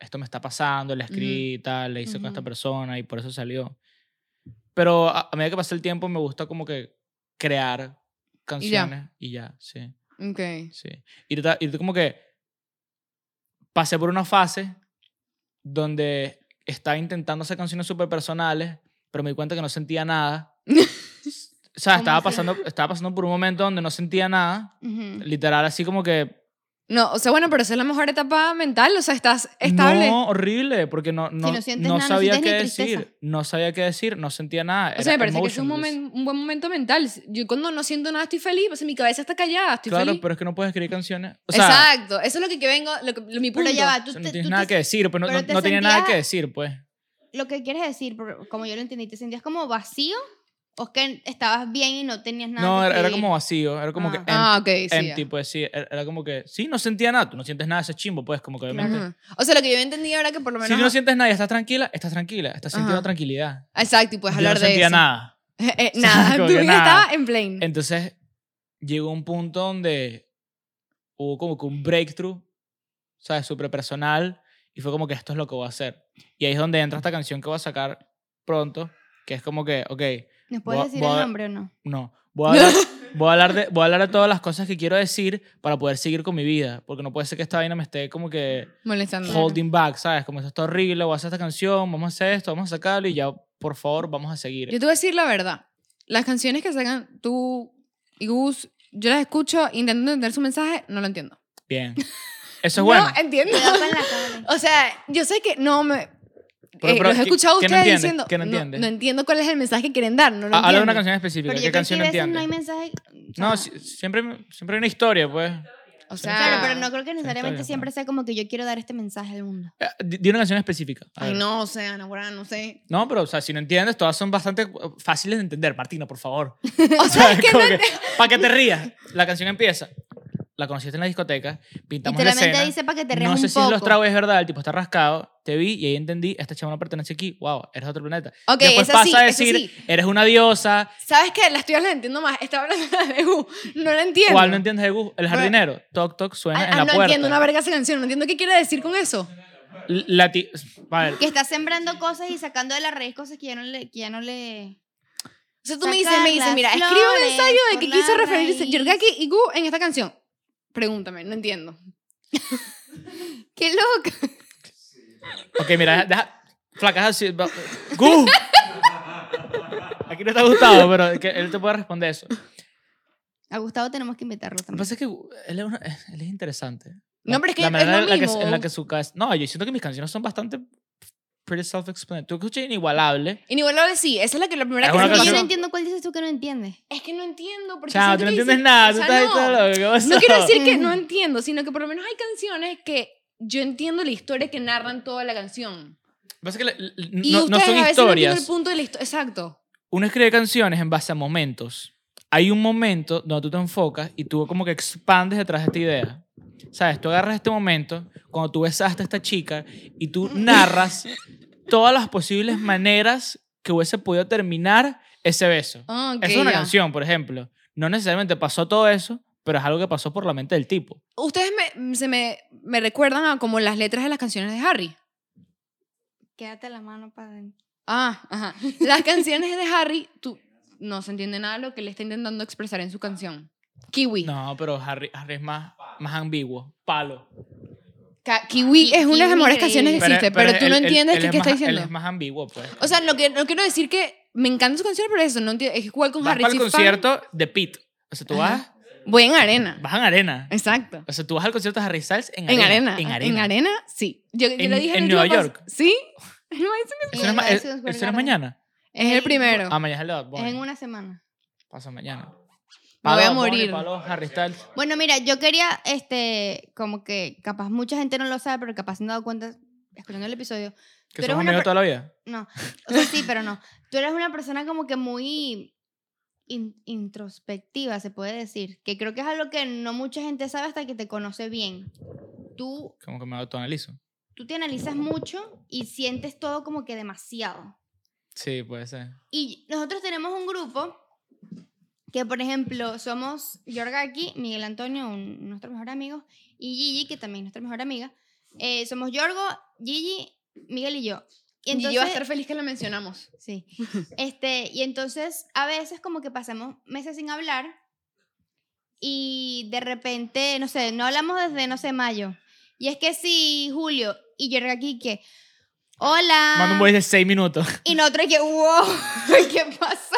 [SPEAKER 3] esto me está pasando, la escribí, tal, la hice con esta persona y por eso salió. Pero a, a medida que pasa el tiempo me gusta como que crear canciones y ya, sí,
[SPEAKER 2] Ok.
[SPEAKER 3] sí. Y ahorita, y ahorita como que pasé por una fase donde estaba intentando hacer canciones súper personales, pero me di cuenta que no sentía nada. O sea,
[SPEAKER 1] ¿Cómo
[SPEAKER 3] estaba pasando, estaba pasando por un momento donde no sentía nada.
[SPEAKER 1] Ujú.
[SPEAKER 3] Literal, así como que...
[SPEAKER 2] No, o sea, bueno, pero esa es la mejor etapa mental, o sea, estás estable.
[SPEAKER 3] No, horrible, porque no, no,
[SPEAKER 1] no sientes nada, no
[SPEAKER 3] sabía qué
[SPEAKER 1] tristeza.
[SPEAKER 3] decir. No sabía qué decir, no sentía nada.
[SPEAKER 2] o sea, me parece que es un,
[SPEAKER 3] emotionless.
[SPEAKER 2] momen- un buen momento mental. Yo cuando no siento nada estoy feliz, o sea, mi cabeza está callada, estoy
[SPEAKER 3] Claro,
[SPEAKER 2] feliz.
[SPEAKER 3] pero es que no puedes escribir canciones. O sea,
[SPEAKER 2] Exacto, eso es lo que, que vengo, lo que, lo- mi punto.
[SPEAKER 1] Pero ya va, tú,
[SPEAKER 3] o sea,
[SPEAKER 1] te-
[SPEAKER 3] no tienes
[SPEAKER 1] tú
[SPEAKER 3] nada
[SPEAKER 1] te-
[SPEAKER 3] que decir, pues no,
[SPEAKER 1] pero
[SPEAKER 3] no,
[SPEAKER 1] te
[SPEAKER 3] no tenía nada que decir, pues.
[SPEAKER 1] Lo que quieres decir, por- como yo lo entendí, ¿te sentías como vacío? ¿O es que estabas bien y no tenías nada
[SPEAKER 3] No,
[SPEAKER 1] que
[SPEAKER 3] era, era como vacío, era como
[SPEAKER 1] Ah.
[SPEAKER 3] que empty,
[SPEAKER 2] Ah, ok, sí. ya.
[SPEAKER 3] empty, pues sí, era, era como que, sí, no sentía nada, tú no sientes nada, ese chimbo, pues, como que obviamente.
[SPEAKER 2] Ujú. O sea, lo que yo entendí ahora que por lo menos...
[SPEAKER 3] Si tú no sientes nada y estás tranquila, estás tranquila, estás sintiendo
[SPEAKER 2] Ajá.
[SPEAKER 3] tranquilidad.
[SPEAKER 2] Exacto, y puedes
[SPEAKER 3] Yo
[SPEAKER 2] hablar
[SPEAKER 3] no
[SPEAKER 2] de
[SPEAKER 3] sentía
[SPEAKER 2] eso.
[SPEAKER 3] nada.
[SPEAKER 2] Eh,
[SPEAKER 3] O sea,
[SPEAKER 2] nada, vida
[SPEAKER 3] nada.
[SPEAKER 2] estaba en plane.
[SPEAKER 3] Entonces, llegó un punto donde hubo como que un breakthrough, ¿sabes? Súper personal, y fue como que esto es lo que voy a hacer. Y ahí es donde entra esta canción que voy a sacar pronto, que es como que, ok,
[SPEAKER 1] ¿Nos puedes decir
[SPEAKER 3] voy
[SPEAKER 1] el
[SPEAKER 3] a-
[SPEAKER 1] nombre o no?
[SPEAKER 3] no, voy a hablar, voy a hablar, de, voy a hablar de todas las cosas que quiero decir para poder seguir con mi vida, porque no puede ser que esta vaina me esté como que
[SPEAKER 2] Molestando.
[SPEAKER 3] holding back, ¿sabes? Como esto está horrible, voy a hacer esta canción, vamos a hacer esto, vamos a sacarlo y ya, por favor, vamos a seguir.
[SPEAKER 2] Yo te voy a decir la verdad. Las canciones que sacan tú y Gus, yo las escucho intentando entender su mensaje, no lo entiendo.
[SPEAKER 3] Bien. Eso es bueno.
[SPEAKER 2] No, entiendo. O sea, yo sé que no me...
[SPEAKER 3] Pero-
[SPEAKER 2] eh,
[SPEAKER 3] pero,
[SPEAKER 2] los he
[SPEAKER 3] ¿qué-
[SPEAKER 2] escuchado
[SPEAKER 3] no
[SPEAKER 2] ustedes
[SPEAKER 3] entiendes?
[SPEAKER 2] diciendo...
[SPEAKER 3] ¿Qué no
[SPEAKER 2] no, no entiendo cuál es el mensaje que quieren dar, no lo
[SPEAKER 3] Ah, Habla de una canción específica.
[SPEAKER 1] Pero
[SPEAKER 3] ¿Qué
[SPEAKER 1] yo creo que
[SPEAKER 3] canción
[SPEAKER 1] a
[SPEAKER 3] no
[SPEAKER 1] veces no hay mensaje... o
[SPEAKER 3] No, si- siempre, siempre hay una historia, pues.
[SPEAKER 2] O sea...
[SPEAKER 1] Claro, pero no creo que necesariamente
[SPEAKER 3] bien,
[SPEAKER 1] siempre sea como que yo quiero dar este mensaje al mundo.
[SPEAKER 3] Eh, Di di una canción específica.
[SPEAKER 2] Ay, no, o sea, Ana, no sé.
[SPEAKER 3] No, pero, o sea, si no entiendes, todas son bastante uh, fáciles de entender. Martina, por favor.
[SPEAKER 2] O sea, es que no
[SPEAKER 3] Para que te rías. La canción empieza. La conociste en la discoteca, pintamos la
[SPEAKER 1] Literalmente
[SPEAKER 3] escena.
[SPEAKER 1] dice para que te rías
[SPEAKER 3] no sé
[SPEAKER 1] un
[SPEAKER 3] si
[SPEAKER 1] poco.
[SPEAKER 3] los tragos es verdad, el tipo está rascado, te vi y ahí entendí, esta chava no pertenece aquí, wow, eres de otro planeta.
[SPEAKER 2] Ok,
[SPEAKER 3] Después pasa
[SPEAKER 2] sí,
[SPEAKER 3] a decir,
[SPEAKER 2] sí.
[SPEAKER 3] eres una diosa,
[SPEAKER 2] ¿Sabes qué? Las tuyas las entiendo más. Estaba hablando de Gus. No la entiendo.
[SPEAKER 3] ¿cuál no entiendes de Gus? El
[SPEAKER 2] Bueno.
[SPEAKER 3] jardinero, toc toc, suena
[SPEAKER 2] Ah,
[SPEAKER 3] en
[SPEAKER 2] ah,
[SPEAKER 3] la
[SPEAKER 2] no
[SPEAKER 3] puerta.
[SPEAKER 2] entiendo una verga esa canción. No entiendo qué quiere decir con eso.
[SPEAKER 3] La ti- a ver,
[SPEAKER 1] Que está sembrando cosas y sacando de la raíz cosas que ya no le... Que ya no le...
[SPEAKER 2] O sea, tú me dices,
[SPEAKER 1] Sacar
[SPEAKER 2] me dices, mira, escribe un ensayo de que
[SPEAKER 1] la
[SPEAKER 2] quiso referirse
[SPEAKER 1] raíz.
[SPEAKER 2] Yorgaki y Gu en esta canción. Pregúntame, no entiendo.
[SPEAKER 1] ¡Qué loco!
[SPEAKER 3] ok, mira, deja, flacas así, Gus. Aquí no te ha gustado, pero que él te puede responder eso. Lo
[SPEAKER 1] A Gustavo tenemos que invitarlo
[SPEAKER 3] que
[SPEAKER 1] también.
[SPEAKER 3] pasa es que él es, una- él es interesante.
[SPEAKER 2] No, pero es que
[SPEAKER 3] la
[SPEAKER 2] es
[SPEAKER 3] manera
[SPEAKER 2] lo
[SPEAKER 3] en la que,
[SPEAKER 2] mismo.
[SPEAKER 3] en la que su cabeza... No, yo siento que mis canciones son bastante pretty self-explanatory. Tú escuchas Inigualable.
[SPEAKER 2] Inigualable sí, esa es la, que, la primera
[SPEAKER 3] Es
[SPEAKER 2] que
[SPEAKER 3] una
[SPEAKER 2] se me
[SPEAKER 1] Yo
[SPEAKER 3] canción-
[SPEAKER 1] no entiendo cuál dices tú que no entiendes.
[SPEAKER 2] Es que no entiendo. Porque
[SPEAKER 3] Chao, tú no entiendes
[SPEAKER 2] dice-
[SPEAKER 3] nada.
[SPEAKER 2] o
[SPEAKER 3] Tú
[SPEAKER 2] sea,
[SPEAKER 3] estás ahí
[SPEAKER 2] no.
[SPEAKER 3] todo loco. ¿Qué pasó?
[SPEAKER 2] No quiero decir que no entiendo, sino que por lo menos hay canciones que yo entiendo la historia que narran toda la canción.
[SPEAKER 3] Lo que pasa es que la- la-
[SPEAKER 2] Y
[SPEAKER 3] no, no son
[SPEAKER 2] a veces no entienden el
[SPEAKER 3] historias.
[SPEAKER 2] punto de la historia. Exacto.
[SPEAKER 3] Uno escribe canciones en base a momentos. Hay un momento donde tú te enfocas y tú como que expandes detrás de esta idea. ¿Sabes? Tú agarras este momento, cuando tú besaste a esta chica y tú narras todas las posibles maneras que hubiese podido terminar ese beso. Esa es una
[SPEAKER 2] ya.
[SPEAKER 3] canción, por ejemplo. No necesariamente pasó todo eso, pero es algo que pasó por la mente del tipo.
[SPEAKER 2] Ustedes me, se me, me recuerdan a como las letras de las canciones de Harry.
[SPEAKER 1] Quédate la mano para adentro.
[SPEAKER 2] Ah, ajá. Las canciones de Harry, tú no se entiende nada de lo que le está intentando expresar en su canción. Kiwi.
[SPEAKER 3] No, pero Harry, Harry es más, más ambiguo. Palo.
[SPEAKER 2] Kiwi es una de las mejores canciones que existe, pero, tú no
[SPEAKER 3] él-
[SPEAKER 2] entiendes
[SPEAKER 3] él
[SPEAKER 2] que,
[SPEAKER 3] es
[SPEAKER 2] qué está diciendo.
[SPEAKER 3] Él es más ambiguo, pues.
[SPEAKER 2] O sea, no, que- no quiero decir que me encantan sus canciones, pero eso, no entiendo. Es igual con
[SPEAKER 3] vas
[SPEAKER 2] Harry.
[SPEAKER 3] para el
[SPEAKER 2] soy fan.
[SPEAKER 3] concierto de Pete. O sea, tú vas,
[SPEAKER 2] Ajá. Voy en arena.
[SPEAKER 3] vas en arena.
[SPEAKER 2] Exacto.
[SPEAKER 3] O sea, tú vas al concierto de Harry Styles en
[SPEAKER 2] En
[SPEAKER 3] arena. En arena.
[SPEAKER 2] En arena, sí. Yo, yo
[SPEAKER 3] En-
[SPEAKER 2] le dije
[SPEAKER 3] en
[SPEAKER 2] el
[SPEAKER 3] Nueva
[SPEAKER 2] último
[SPEAKER 3] York.
[SPEAKER 2] pas- Sí. No, es-
[SPEAKER 3] ¿Eso
[SPEAKER 1] En
[SPEAKER 3] no es
[SPEAKER 1] el
[SPEAKER 3] ma-
[SPEAKER 1] Madison
[SPEAKER 3] ¿Eso
[SPEAKER 1] Square
[SPEAKER 3] no es
[SPEAKER 1] Garden.
[SPEAKER 3] mañana?
[SPEAKER 2] es el
[SPEAKER 1] El-
[SPEAKER 2] primero.
[SPEAKER 3] Ah, mañana es el de Bad Bunny.
[SPEAKER 1] Es en una semana.
[SPEAKER 3] Pasa mañana.
[SPEAKER 2] Me voy a morir.
[SPEAKER 3] Harry Styles.
[SPEAKER 1] Bueno, mira, yo quería, este, como que capaz mucha gente no lo sabe, pero capaz se han dado cuenta escuchando el episodio.
[SPEAKER 3] Que
[SPEAKER 1] Tú
[SPEAKER 3] somos amigos toda la vida.
[SPEAKER 1] No, o sea, sí, pero no. Tú eres una persona como que muy in- introspectiva, se puede decir. Que creo que es algo que no mucha gente sabe hasta que te conoce bien. Tú,
[SPEAKER 3] Como que me autoanalizo.
[SPEAKER 1] tú te analizas mucho y sientes todo como que demasiado.
[SPEAKER 3] Sí, puede ser.
[SPEAKER 1] Y nosotros tenemos un grupo que, por ejemplo, somos Yorgaki, Miguel Antonio, un, nuestro mejor amigo, y Gigi, que también es nuestra mejor amiga. Eh, somos Yorgo, Gigi, Miguel y yo. Y
[SPEAKER 2] Y
[SPEAKER 1] entonces,
[SPEAKER 2] yo voy a estar feliz que la mencionamos.
[SPEAKER 1] Sí. Este, y entonces a veces como que pasamos meses sin hablar y de repente, no sé, no hablamos desde, no sé, mayo. Y es que sí, Julio, y yo aquí que, hola.
[SPEAKER 3] Mando un voice de 6 minutos.
[SPEAKER 1] Y nosotros que, wow, ¿qué pasó?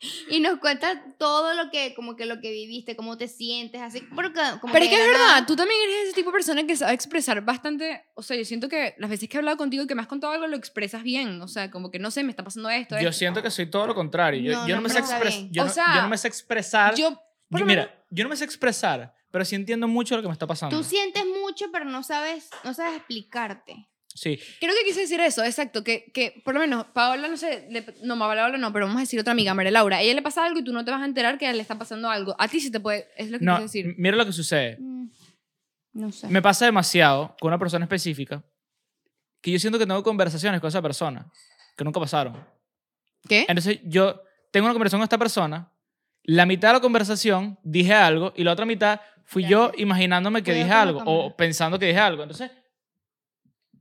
[SPEAKER 1] Y nos cuentas todo lo que, como que lo que viviste, cómo te sientes, así, porque, como
[SPEAKER 2] Pero es que es
[SPEAKER 1] la nada-
[SPEAKER 2] verdad, tú también eres ese tipo de persona que sabe expresar bastante. O sea, yo siento que las veces que he hablado contigo y que me has contado algo lo expresas bien. O sea, como que no sé, me está pasando esto.
[SPEAKER 3] Yo
[SPEAKER 2] esto.
[SPEAKER 3] siento que soy todo lo contrario. Yo,
[SPEAKER 1] No,
[SPEAKER 3] yo
[SPEAKER 1] no,
[SPEAKER 3] no, me sé
[SPEAKER 1] pero está
[SPEAKER 3] expres-
[SPEAKER 1] bien.
[SPEAKER 3] yo,
[SPEAKER 2] O
[SPEAKER 3] no,
[SPEAKER 2] sea,
[SPEAKER 3] yo no me sé expresar.
[SPEAKER 2] Yo,
[SPEAKER 3] Yo- mira,
[SPEAKER 2] menos-
[SPEAKER 3] yo no me sé expresar, pero sí entiendo mucho lo que me está pasando.
[SPEAKER 1] Tú sientes mucho, pero no sabes, no sabes explicarte.
[SPEAKER 3] Sí,
[SPEAKER 2] Creo que quise decir eso, exacto, que, que por lo menos Paola, no sé, le- no, Paola no, pero vamos a decir otra amiga, María Laura, a ella le pasa algo y tú no te vas a enterar que le está pasando algo. A ti sí te puede, es lo que
[SPEAKER 3] no,
[SPEAKER 2] quise decir.
[SPEAKER 3] mira lo que sucede.
[SPEAKER 1] Mm, No sé.
[SPEAKER 3] Me pasa demasiado con una persona específica que yo siento que tengo conversaciones con esa persona que nunca pasaron.
[SPEAKER 2] ¿Qué?
[SPEAKER 3] Entonces yo tengo una conversación con esta persona, la mitad de la conversación dije algo y la otra mitad fui yo imaginándome que
[SPEAKER 1] Cuidado
[SPEAKER 3] dije algo o pensando que dije algo. Entonces